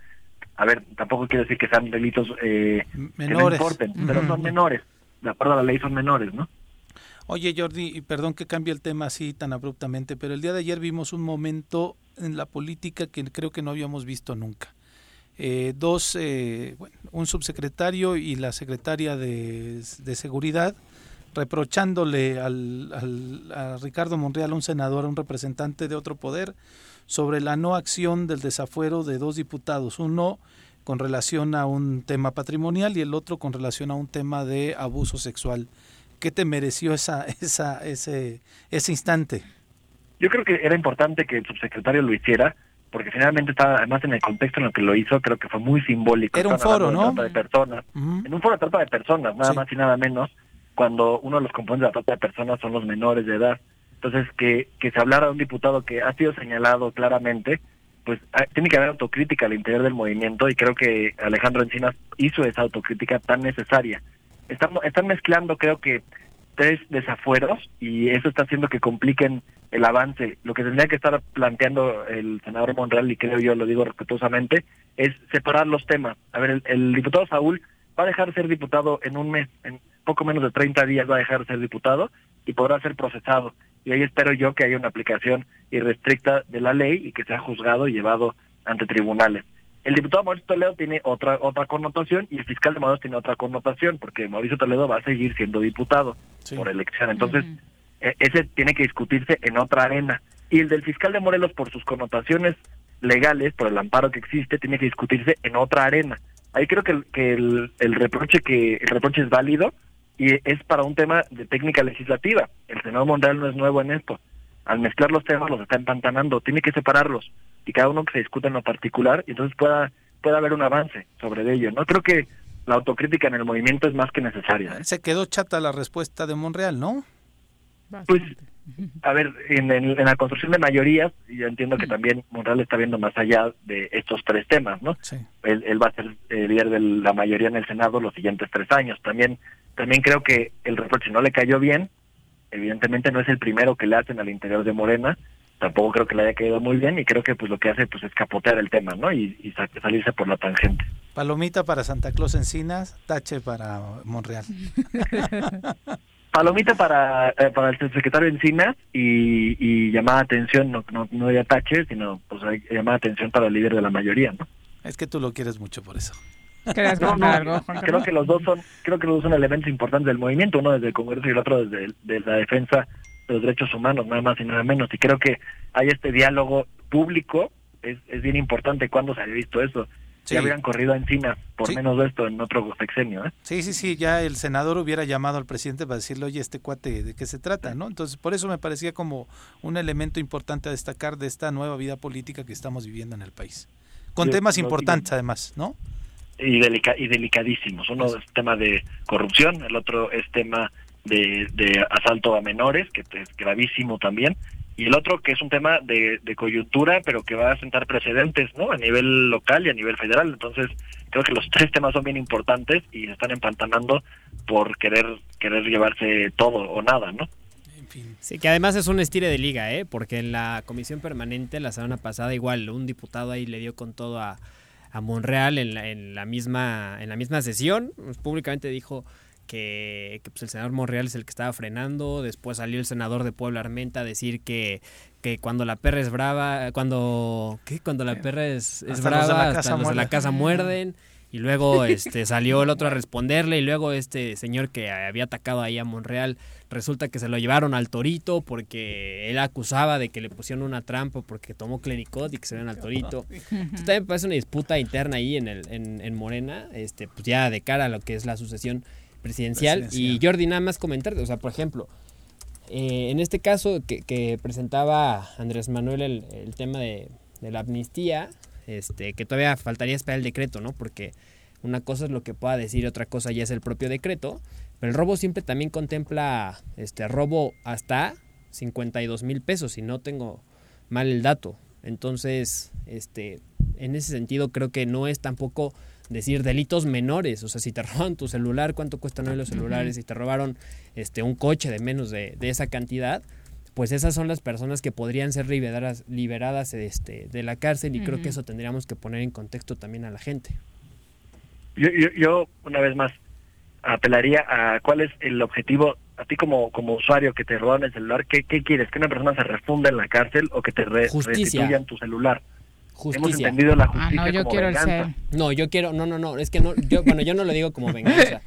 a ver, tampoco quiero decir que sean delitos eh, menores. que no importen, pero son menores, de acuerdo a la ley son menores, ¿no? Oye Jordi, y perdón que cambie el tema así tan abruptamente, pero el día de ayer vimos un momento en la política que creo que no habíamos visto nunca. dos, bueno, un subsecretario y la secretaria de, de Seguridad reprochándole al, a Ricardo Monreal, un senador, un representante de otro poder, sobre la no acción del desafuero de dos diputados, uno con relación a un tema patrimonial y el otro con relación a un tema de abuso sexual. ¿Qué te mereció esa, esa, ese, ese instante? Yo creo que era importante que el subsecretario lo hiciera, porque finalmente estaba, además en el contexto en el que lo hizo, creo que fue muy simbólico. Era un foro, ¿no? De, personas. En un foro de trata de personas, nada más y nada menos cuando uno de los componentes de la trata de personas son los menores de edad. Entonces, que, que se hablara de un diputado que ha sido señalado claramente, pues ah, tiene que haber autocrítica al interior del movimiento y creo que Alejandro Encinas hizo esa autocrítica tan necesaria. Están, están mezclando, creo que, tres desafueros y eso está haciendo que compliquen el avance. Lo que tendría que estar planteando el senador Monreal, y creo yo lo digo respetuosamente, es separar los temas. A ver, el, el diputado Saúl va a dejar de ser diputado en un mes, en, poco menos de 30 días va a dejar de ser diputado y podrá ser procesado. Y ahí espero yo que haya una aplicación irrestricta de la ley y que sea juzgado y llevado ante tribunales. El diputado Mauricio Toledo tiene otra otra connotación y el fiscal de Morelos tiene otra connotación porque Mauricio Toledo va a seguir siendo diputado por elección. Entonces, e, ese tiene que discutirse en otra arena. Y el del fiscal de Morelos, por sus connotaciones legales, por el amparo que existe, tiene que discutirse en otra arena. Ahí creo que que el, el reproche que el reproche es válido, y es para un tema de técnica legislativa. El senador Monreal no es nuevo en esto. Al mezclar los temas los está empantanando, tiene que separarlos y cada uno que se discuta en lo particular y entonces pueda pueda haber un avance sobre ello. No creo que la autocrítica en el movimiento es más que necesaria. ¿eh? Se quedó chata la respuesta de Monreal, ¿no? Pues, a ver, en, en, la construcción de mayorías, yo entiendo que también Monreal está viendo más allá de estos tres temas, ¿no? Él, él va a ser el líder de la mayoría en el Senado los siguientes tres años. También también creo que el reproche no le cayó bien. Evidentemente no es el primero que le hacen al interior de Morena. Tampoco creo que le haya caído muy bien y creo que pues lo que hace pues es capotear el tema, ¿no? Y, y salirse por la tangente. Palomita para Santa Claus Encinas, tache para Monreal. <laughs> Palomita para, eh, para el secretario Encinas y, y llamada atención, no, no, no de tache, sino pues llamada atención para el líder de la mayoría, ¿no? Es que tú lo quieres mucho por eso. Creo que los dos son, creo que los dos son elementos importantes del movimiento, uno desde el Congreso y el otro desde la defensa de los derechos humanos, nada más y nada menos. Y creo que hay este diálogo público, es, es bien importante cuando se haya visto eso. Ya habían corrido encima por menos de esto en otro sexenio. ¿eh? Sí, sí, sí, ya el senador hubiera llamado al presidente para decirle, oye, este cuate, ¿de qué se trata? ¿no? Entonces, por eso me parecía como un elemento importante a destacar de esta nueva vida política que estamos viviendo en el país. Con temas importantes, además, ¿no? y, delica y delicadísimos. Uno es tema de corrupción, el otro es tema de, de asalto a menores, que es gravísimo también, y el otro que es un tema de, coyuntura, pero que va a sentar precedentes, ¿no? A nivel local y a nivel federal. Entonces, creo que los <laughs> tres temas son bien importantes y se están empantanando por querer querer llevarse todo o nada, ¿no? Sí, que además es un estire de liga, ¿eh? Porque en la comisión permanente la semana pasada igual un diputado ahí le dio con todo a a Monreal en la, en la, misma, en la misma sesión. Pues, públicamente dijo que, pues, el senador Monreal es el que estaba frenando. Después salió el senador de Puebla Armenta a decir que, que cuando la perra es brava, cuando, ¿qué? cuando la perra es, es brava, la hasta los de la casa muerden. Y luego <laughs> este salió el otro a responderle y luego este señor que había atacado ahí a Monreal resulta que se lo llevaron al Torito porque él acusaba de que le pusieron una trampa porque tomó Clericot y que se ven al Torito. Entonces también parece una disputa interna ahí en, el, en, Morena, este, pues ya de cara a lo que es la sucesión presidencial. Y Jordi, nada más comentar, o sea, por ejemplo, eh, en este caso que, presentaba Andrés Manuel el, el tema de, de la amnistía, este, que todavía faltaría esperar el decreto, ¿no? Porque una cosa es lo que pueda decir, otra cosa ya es el propio decreto. Pero el robo siempre también contempla este robo hasta 52 mil pesos, si no tengo mal el dato. Entonces, este, en ese sentido creo que no es tampoco decir delitos menores, o sea, si te <laughs> roban tu celular, ¿cuánto cuestan hoy los celulares? Si te robaron este un coche de menos de, esa cantidad, pues esas son las personas que podrían ser liberadas, liberadas este, de la cárcel y creo que eso tendríamos que poner en contexto también a la gente. Yo, yo, yo, una vez más, apelaría a cuál es el objetivo, a ti como, como usuario que te roban el celular, ¿qué, qué quieres? ¿Que una persona se refunda en la cárcel o que te restituyan tu celular? Hemos entendido la justicia ah, no, yo quiero el No, yo quiero, no, no, no, es que no, yo, bueno, yo no lo digo como <laughs> venganza.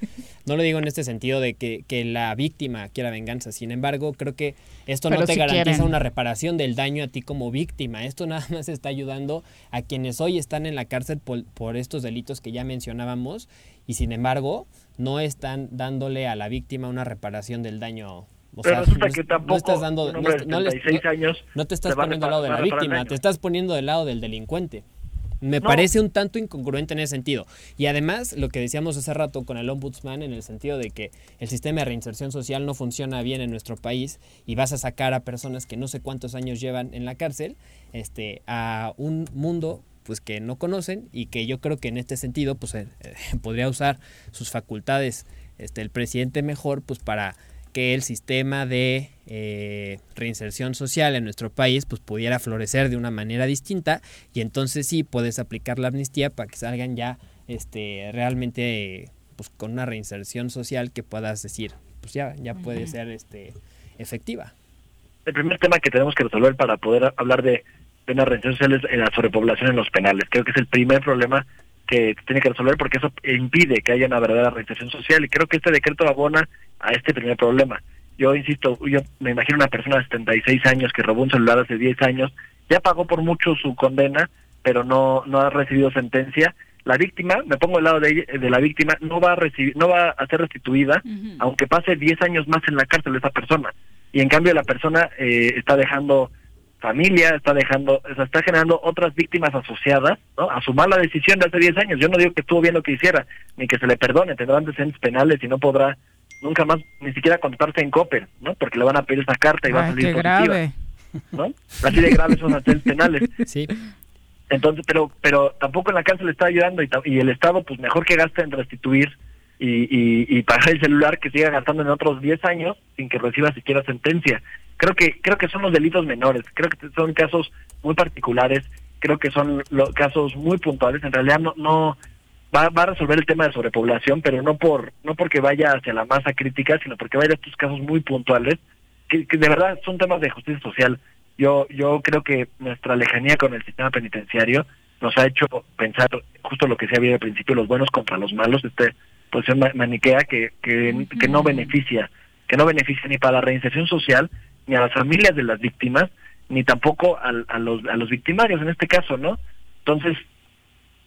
No lo digo en este sentido de que, que la víctima quiera venganza. Sin embargo, creo que esto no te garantiza una reparación del daño a ti como víctima. Esto nada más está ayudando a quienes hoy están en la cárcel por, por estos delitos que ya mencionábamos y sin embargo no están dándole a la víctima una reparación del daño o Pero resulta que tampoco no estás dando, no, años no te estás poniendo del lado de la víctima, te estás poniendo del lado del delincuente. Me parece un tanto incongruente en ese sentido. Y además, lo que decíamos hace rato con el ombudsman, en el sentido de que el sistema de reinserción social no funciona bien en nuestro país y vas a sacar a personas que no sé cuántos años llevan en la cárcel este, a un mundo pues que no conocen y que yo creo que en este sentido pues eh, podría usar sus facultades este, el presidente mejor pues para que el sistema de eh, reinserción social en nuestro país pues pudiera florecer de una manera distinta y entonces sí puedes aplicar la amnistía para que salgan ya este realmente pues con una reinserción social que puedas decir pues ya ya puede ser este efectiva. El primer tema que tenemos que resolver para poder hablar de, de una reinserción social es la sobrepoblación en los penales. Creo que es el primer problema que tiene que resolver porque eso impide que haya una verdadera reinserción social y creo que este decreto abona a este primer problema. Yo insisto, yo me imagino una persona de 76 años que robó un celular hace 10 años, ya pagó por mucho su condena, pero no no ha recibido sentencia. La víctima, me pongo al lado de, de la víctima, no va a recibir, no va a ser restituida, aunque pase 10 años más en la cárcel esa persona. Y en cambio la persona eh, está dejando familia, está dejando, o está generando otras víctimas asociadas ¿no? a su mala decisión de hace 10 años. Yo no digo que estuvo bien lo que hiciera, ni que se le perdone, tendrá antecedentes penales y no podrá nunca más ni siquiera contratarse en Coppel, ¿no? Porque le van a pedir esa carta y va a salir qué grave. ¿no? Así de graves son antecedentes penales. <laughs> Sí. Entonces, pero pero tampoco en la cárcel le está ayudando y, y el Estado, pues mejor que gaste en restituir y, y, pagar el celular que siga gastando en otros 10 años sin que reciba siquiera sentencia. Creo que creo que son los delitos menores creo que son casos muy particulares creo que son los casos muy puntuales. En realidad no no va, va a resolver el tema de sobrepoblación pero no por no porque vaya hacia la masa crítica sino porque vaya a estos casos muy puntuales que, de verdad son temas de justicia social. Yo yo creo que nuestra lejanía con el sistema penitenciario nos ha hecho pensar justo lo que se había al principio los buenos contra los malos este posición maniquea que que, que no beneficia que no beneficia ni para la reinserción social ni a las familias de las víctimas, ni tampoco a, los, a los victimarios en este caso, ¿no? Entonces,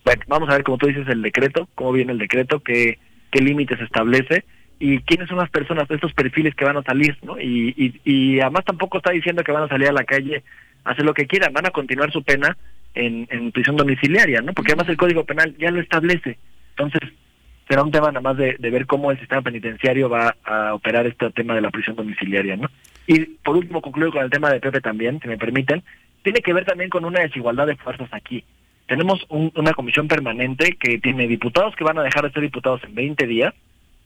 bueno, vamos a ver, como tú dices, el decreto, cómo viene el decreto, qué, qué límites establece y quiénes son las personas, estos perfiles que van a salir, ¿no? Y, y, y además tampoco está diciendo que van a salir a la calle a hacer lo que quieran, van a continuar su pena en, en prisión domiciliaria, ¿no? Porque además el Código Penal ya lo establece. Entonces, será un tema nada más de, de ver cómo el sistema penitenciario va a operar este tema de la prisión domiciliaria, ¿no? Y por último concluyo con el tema de Pepe también, si me permiten, tiene que ver también con una desigualdad de fuerzas aquí. Tenemos una comisión permanente que tiene diputados que van a dejar de ser diputados en 20 días,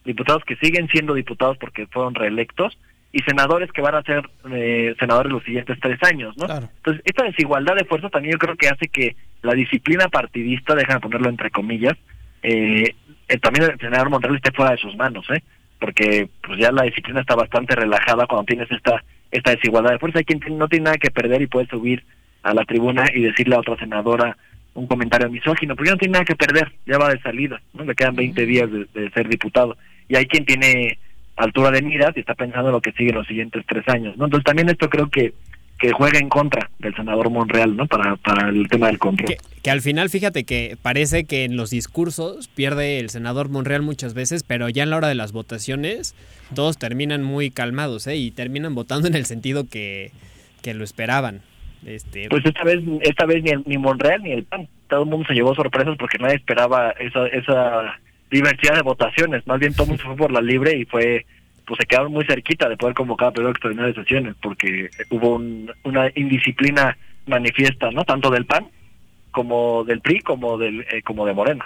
diputados que siguen siendo diputados porque fueron reelectos, y senadores que van a ser eh, senadores los siguientes tres años, ¿no? Entonces, esta desigualdad de fuerzas también yo creo que hace que la disciplina partidista, déjame ponerlo entre comillas, eh, eh, también el senador Monreal esté fuera de sus manos, ¿eh? porque pues ya la disciplina está bastante relajada cuando tienes esta esta desigualdad de fuerza. Hay quien no tiene nada que perder y puede subir a la tribuna y decirle a otra senadora un comentario misógino, porque ya no tiene nada que perder, ya va de salida, ¿no? Le quedan 20 días de, ser diputado. Y hay quien tiene altura de miras y está pensando en lo que sigue en los siguientes tres años, ¿no? Entonces también esto creo que que juega en contra del senador Monreal, ¿no? Para, para el tema del control. Que, al final, fíjate que parece que en los discursos pierde el senador Monreal muchas veces, pero ya en la hora de las votaciones todos terminan muy calmados, ¿eh? Y terminan votando en el sentido que, que lo esperaban. Este... Pues esta vez, esta vez ni, ni Monreal ni el PAN, todo el mundo se llevó sorpresas porque nadie esperaba esa, esa diversidad de votaciones, más bien todo el mundo fue por la libre y fue pues se quedaron muy cerquita de poder convocar a periodo extraordinario de sesiones porque hubo una indisciplina manifiesta, ¿no? Tanto del PAN como del PRI como del eh, como de Morena.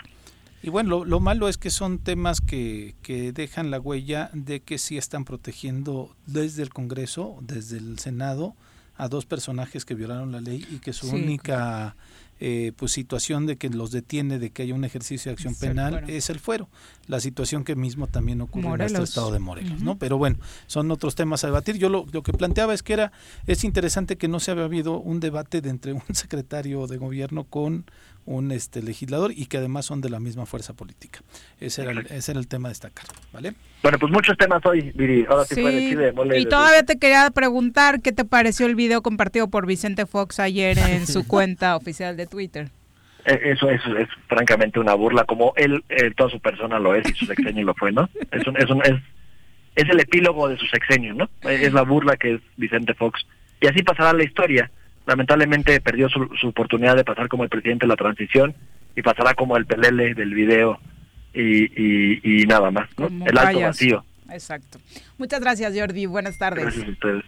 Y bueno, lo, malo es que son temas que, que dejan la huella de que sí están protegiendo desde el Congreso, desde el Senado, a dos personajes que violaron la ley y que su única eh, pues situación de que los detiene de que haya un ejercicio de acción penal es el fuero. La situación que mismo también ocurre en nuestro estado de Morelos no pero bueno son otros temas a debatir. Yo lo, lo, que planteaba es que era es interesante que no se había habido un debate de entre un <laughs> secretario de gobierno con un este legislador y que además son de la misma fuerza política. Ese era el, ese era el tema a destacar, ¿vale? Bueno, pues muchos temas hoy, Viri. Ahora sí, Y todavía te quería preguntar qué te pareció el video compartido por Vicente Fox ayer en su <laughs> cuenta oficial de Twitter. E, eso, es francamente una burla, como él, eh, toda su persona lo es y su sexenio lo fue, ¿no? Es, un, es, un, es, es el epílogo de su sexenio, ¿no? Es la burla que es Vicente Fox. Y así pasará la historia lamentablemente perdió su, oportunidad de pasar como el presidente de la transición y pasará como el pelele del video y, y, nada más, ¿no? el alto vacío. Exacto. Muchas gracias, Jordi. Buenas tardes. Gracias a ustedes.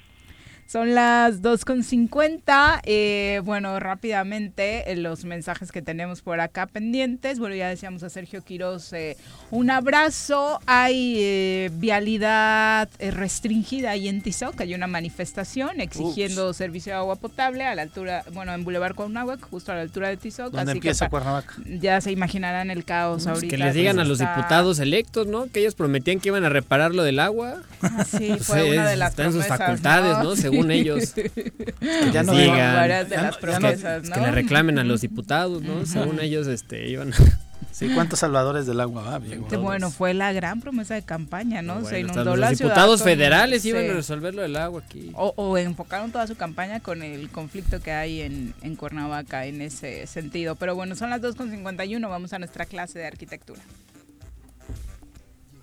Son las 2.50. Eh, bueno, rápidamente eh, los mensajes que tenemos por acá pendientes. Bueno, ya decíamos a Sergio Quiroz eh, un abrazo. Hay eh, vialidad restringida ahí en Tizoc. Hay una manifestación exigiendo servicio de agua potable a la altura, bueno, en Boulevard Cuernavaca, justo a la altura de Tizoc. ¿Dónde empieza Cuernavaca? Ya se imaginarán el caos ahorita. Que les digan a los diputados electos, ¿no? Que ellos prometían que iban a reparar lo del agua. Ah, sí, fue una de las Están sus facultades, ¿no? Según ellos. <laughs> ya no digan, de las promesas, Que le reclamen a los diputados, ¿no? Según ellos, este, iban <laughs> Sí, ¿cuántos salvadores del agua va? bueno, fue la gran promesa de campaña, ¿no? Se inundó los diputados federales iban a resolver lo del agua aquí. O, o, enfocaron toda su campaña con el conflicto que hay en, en Cuernavaca en ese sentido. Pero bueno, son las 2.51, vamos a nuestra clase de arquitectura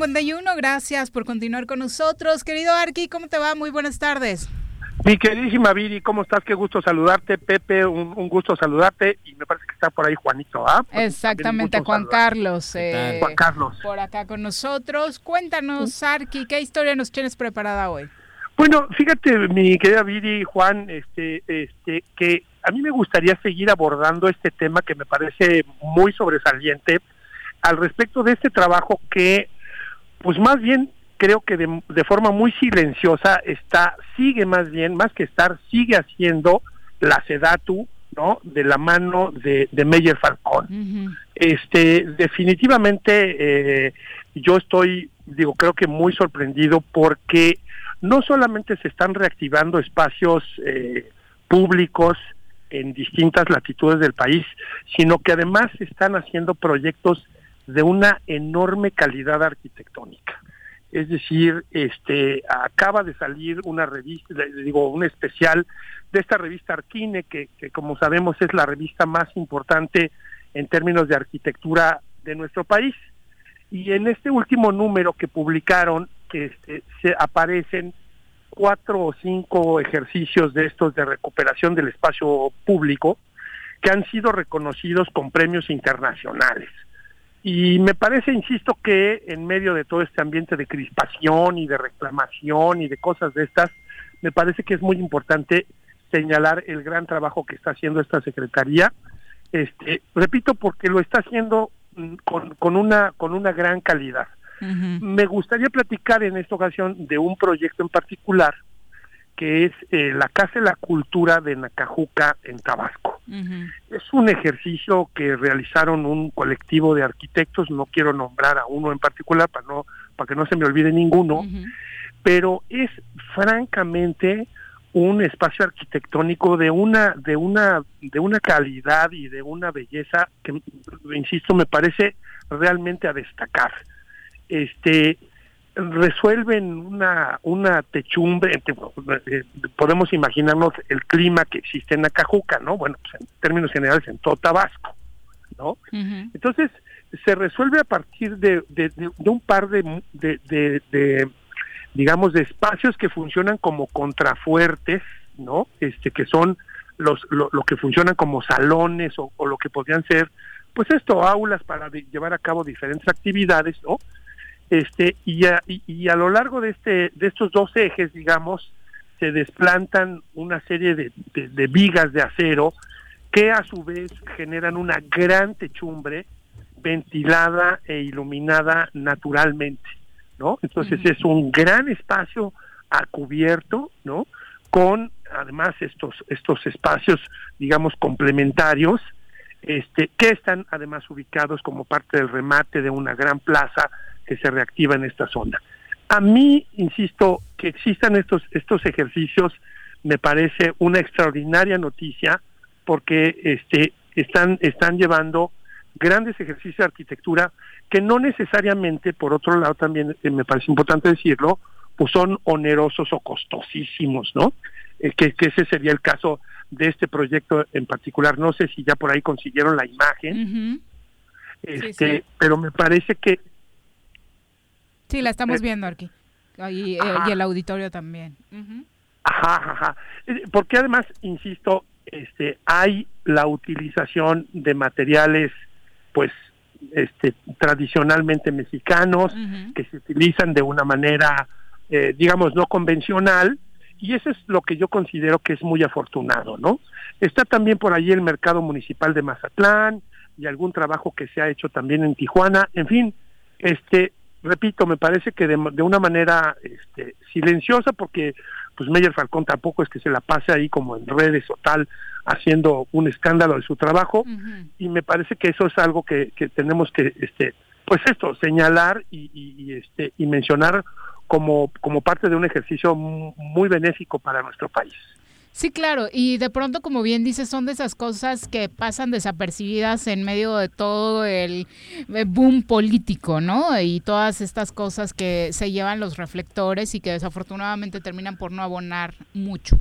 51, gracias por continuar con nosotros. Querido Arqui, ¿cómo te va? Muy buenas tardes. Mi queridísima Viri, ¿cómo estás? Qué gusto saludarte. Pepe, un, gusto saludarte. Y me parece que está por ahí Juanito, ¿ah? Exactamente, Juan Carlos. Eh, Juan Carlos. Por acá con nosotros. Cuéntanos, Arqui, ¿qué historia nos tienes preparada hoy? Bueno, fíjate, mi querida Viri, Juan, este, este, que a mí me gustaría seguir abordando este tema que me parece muy sobresaliente al respecto de este trabajo que pues más bien creo que de, forma muy silenciosa está, sigue más bien, más que estar, sigue haciendo la SEDATU, ¿no? De la mano de, de Meyer Falcón. Este, definitivamente eh, yo estoy, digo, creo que muy sorprendido porque no solamente se están reactivando espacios eh, públicos en distintas latitudes del país, sino que además se están haciendo proyectos de una enorme calidad arquitectónica. Es decir, este acaba de salir una revista, digo, un especial de esta revista Arquine, que, como sabemos es la revista más importante en términos de arquitectura de nuestro país. Y en este último número que publicaron, que este, se aparecen cuatro o cinco ejercicios de estos de recuperación del espacio público que han sido reconocidos con premios internacionales. Y me parece, insisto, que en medio de todo este ambiente de crispación y de reclamación y de cosas de estas, me parece que es muy importante señalar el gran trabajo que está haciendo esta secretaría. Este, repito, porque lo está haciendo mm, con, con una con una gran calidad. Me gustaría platicar en esta ocasión de un proyecto en particular que es eh, la Casa de la Cultura de Nacajuca en Tabasco. Es un ejercicio que realizaron un colectivo de arquitectos, no quiero nombrar a uno en particular para no para que no se me olvide ninguno, pero es francamente un espacio arquitectónico de una de una de una calidad y de una belleza que insisto me parece realmente a destacar. Este resuelven una, una techumbre, eh, podemos imaginarnos el clima que existe en Acajuca, ¿no? Bueno, pues en términos generales en todo Tabasco, ¿no? Entonces, se resuelve a partir de, de, un par de, de, digamos, de espacios que funcionan como contrafuertes, ¿no? Este, que son los, lo, que funcionan como salones o, o, lo que podrían ser, pues esto, aulas para llevar a cabo diferentes actividades, ¿no? Este y a, y, a lo largo de este de estos dos ejes digamos se desplantan una serie de, de, vigas de acero que a su vez generan una gran techumbre ventilada e iluminada naturalmente no entonces es un gran espacio a cubierto no con además estos estos espacios digamos complementarios este que están además ubicados como parte del remate de una gran plaza que se reactiva en esta zona. A mí, insisto, que existan estos, estos ejercicios me parece una extraordinaria noticia porque este, están, están llevando grandes ejercicios de arquitectura que no necesariamente, por otro lado también eh, me parece importante decirlo, pues son onerosos o costosísimos, ¿no? Eh, que, ese sería el caso de este proyecto en particular. No sé si ya por ahí consiguieron la imagen, este, pero me parece que Sí, la estamos eh, viendo aquí. Y, eh, y el auditorio también. Ajá, ajá. Eh, porque además, insisto, este, hay la utilización de materiales, pues, este, tradicionalmente mexicanos, que se utilizan de una manera, digamos, no convencional, y eso es lo que yo considero que es muy afortunado, ¿no? Está también por ahí el mercado municipal de Mazatlán y algún trabajo que se ha hecho también en Tijuana, en fin, este repito, me parece que de, una manera este, silenciosa, porque pues Meyer Falcón tampoco es que se la pase ahí como en redes o tal, haciendo un escándalo de su trabajo, y me parece que eso es algo que, que tenemos que, este, pues esto, señalar y, y, este, y mencionar como, como parte de un ejercicio muy benéfico para nuestro país. Sí, claro, y de pronto, como bien dices, son de esas cosas que pasan desapercibidas en medio de todo el eh, boom político, ¿no? Y todas estas cosas que se llevan los reflectores y que desafortunadamente terminan por no abonar mucho.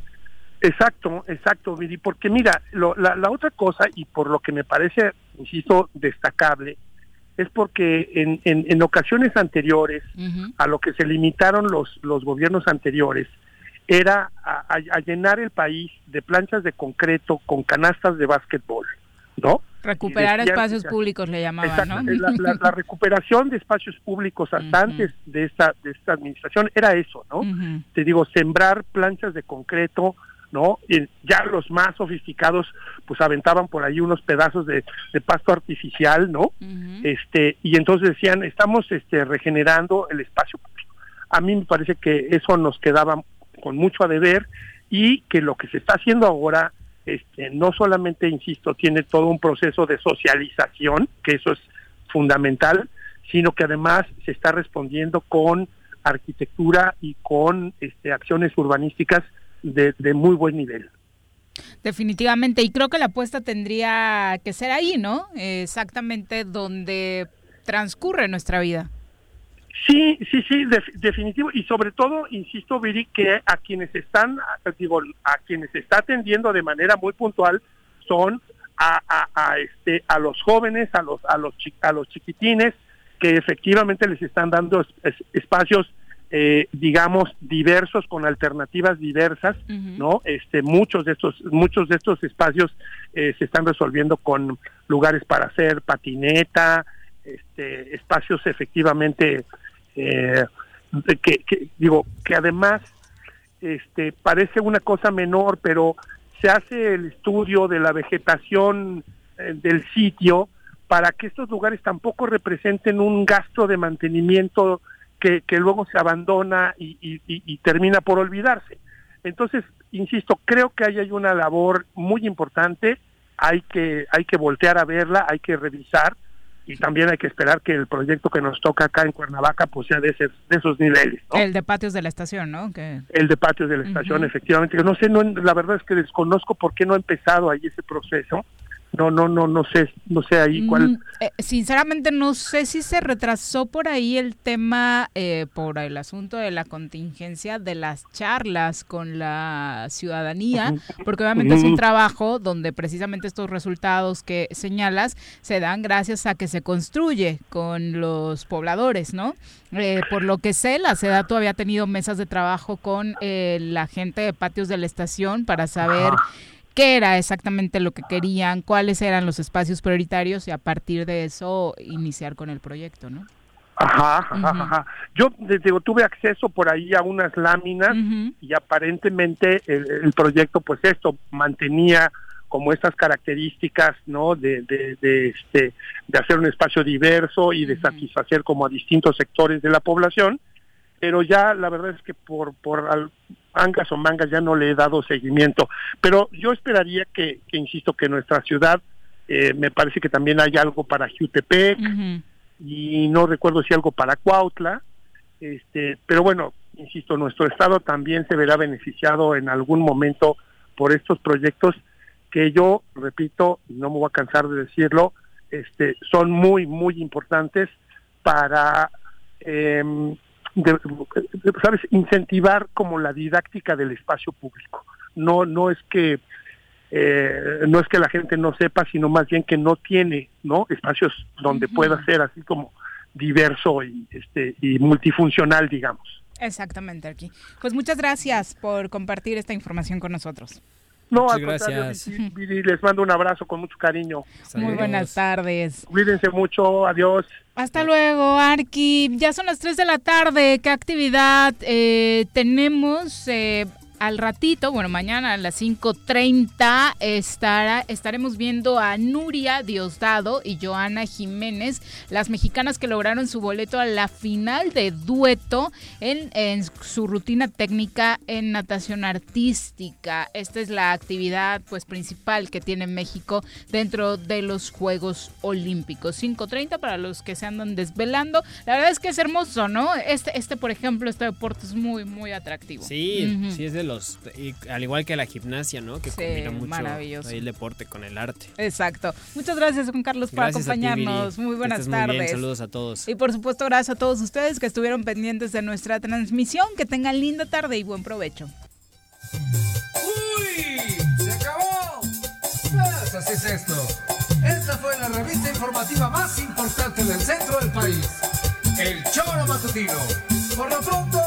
Exacto, exacto, Viri, porque mira, la, la, otra cosa, y por lo que me parece, insisto, destacable, es porque en, en, ocasiones anteriores, a lo que se limitaron los, los gobiernos anteriores, era a, llenar el país de planchas de concreto con canastas de básquetbol, ¿no? Recuperar espacios públicos le llamaban, ¿no? La, recuperación de espacios públicos hasta antes de esta, de esta administración era eso, ¿no? Te digo, sembrar planchas de concreto, ¿no? Y ya los más sofisticados pues aventaban por ahí unos pedazos de, pasto artificial, ¿no? Este, y entonces decían, estamos este regenerando el espacio público. A mí me parece que eso nos quedaba con mucho a deber y que lo que se está haciendo ahora este, no solamente, insisto, tiene todo un proceso de socialización, que eso es fundamental, sino que además se está respondiendo con arquitectura y con este, acciones urbanísticas de, de muy buen nivel. Definitivamente, y creo que la apuesta tendría que ser ahí, ¿no? Exactamente donde transcurre nuestra vida. Sí, sí, sí, definitivo. Y sobre todo, insisto, Viri, que a quienes están, digo, a quienes está atendiendo de manera muy puntual son a, a, este, a los jóvenes, a los, a los, a los chiquitines, que efectivamente les están dando espacios, eh, digamos, diversos con alternativas diversas, ¿no? Este, muchos de estos, muchos de estos espacios eh, se están resolviendo con lugares para hacer patineta, este, espacios efectivamente eh, que, digo que además este parece una cosa menor pero se hace el estudio de la vegetación eh, del sitio para que estos lugares tampoco representen un gasto de mantenimiento que, que luego se abandona y, y, termina por olvidarse. Entonces, insisto, creo que ahí hay una labor muy importante, hay que, hay que voltear a verla, hay que revisar, y también hay que esperar que el proyecto que nos toca acá en Cuernavaca pues sea de, de esos niveles. El de patios de la estación, ¿no? Que... El de patios de la estación, efectivamente. No sé, no, la verdad es que desconozco por qué no ha empezado ahí ese proceso, no, no, no, no sé, no sé ahí cuál. Mm, eh, sinceramente no sé si se retrasó por ahí el tema eh, por el asunto de la contingencia de las charlas con la ciudadanía, porque obviamente es un trabajo donde precisamente estos resultados que señalas se dan gracias a que se construye con los pobladores, ¿no? Eh, por lo que sé, la SEDATU había tenido mesas de trabajo con la gente de patios de la estación para saber qué era exactamente lo que querían, cuáles eran los espacios prioritarios y a partir de eso iniciar con el proyecto, ¿no? Ajá, ajá, ajá. Yo desde, tuve acceso por ahí a unas láminas y aparentemente el, proyecto, pues esto, mantenía como estas características, ¿no? De, de, de, este, de hacer un espacio diverso y de satisfacer como a distintos sectores de la población, pero ya la verdad es que por, por mangas o mangas ya no le he dado seguimiento. Pero yo esperaría que, insisto, que nuestra ciudad, eh, me parece que también hay algo para Jutepec y no recuerdo si algo para Cuautla, este, pero bueno, insisto, nuestro estado también se verá beneficiado en algún momento por estos proyectos que yo, repito, no me voy a cansar de decirlo, este, son muy, muy importantes para eh, sabes incentivar como la didáctica del espacio público. No no es que eh, no es que la gente no sepa sino más bien que no tiene no espacios donde pueda ser así como diverso y este y multifuncional digamos. Exactamente aquí pues muchas gracias por compartir esta información con nosotros no, al gracias. les mando un abrazo con mucho cariño. Muy buenas tardes. Cuídense mucho, adiós. Hasta luego, Arki. Ya son las 3 de la tarde. ¿Qué actividad eh, tenemos? Eh, al ratito, bueno, mañana a las 5.30 estará, estaremos viendo a Nuria Diosdado y Joana Jiménez, las mexicanas que lograron su boleto a la final de dueto en, en su rutina técnica en natación artística. Esta es la actividad pues principal que tiene México dentro de los Juegos Olímpicos. 5.30 para los que se andan desvelando. La verdad es que es hermoso, ¿no? Este, este por ejemplo, este deporte es muy, muy atractivo. Sí, sí es de al igual que la gimnasia, ¿no? Que combina mucho el deporte con el arte. Exacto. Muchas gracias, Juan Carlos, por acompañarnos. muy buenas tardes. Saludos a todos. Y por supuesto, gracias a todos ustedes que estuvieron pendientes de nuestra transmisión. Que tengan linda tarde y buen provecho. ¡Uy! ¡Se acabó! Pues así es esto. Esta fue la revista informativa más importante del centro del país. El Choro Matutino. Por lo pronto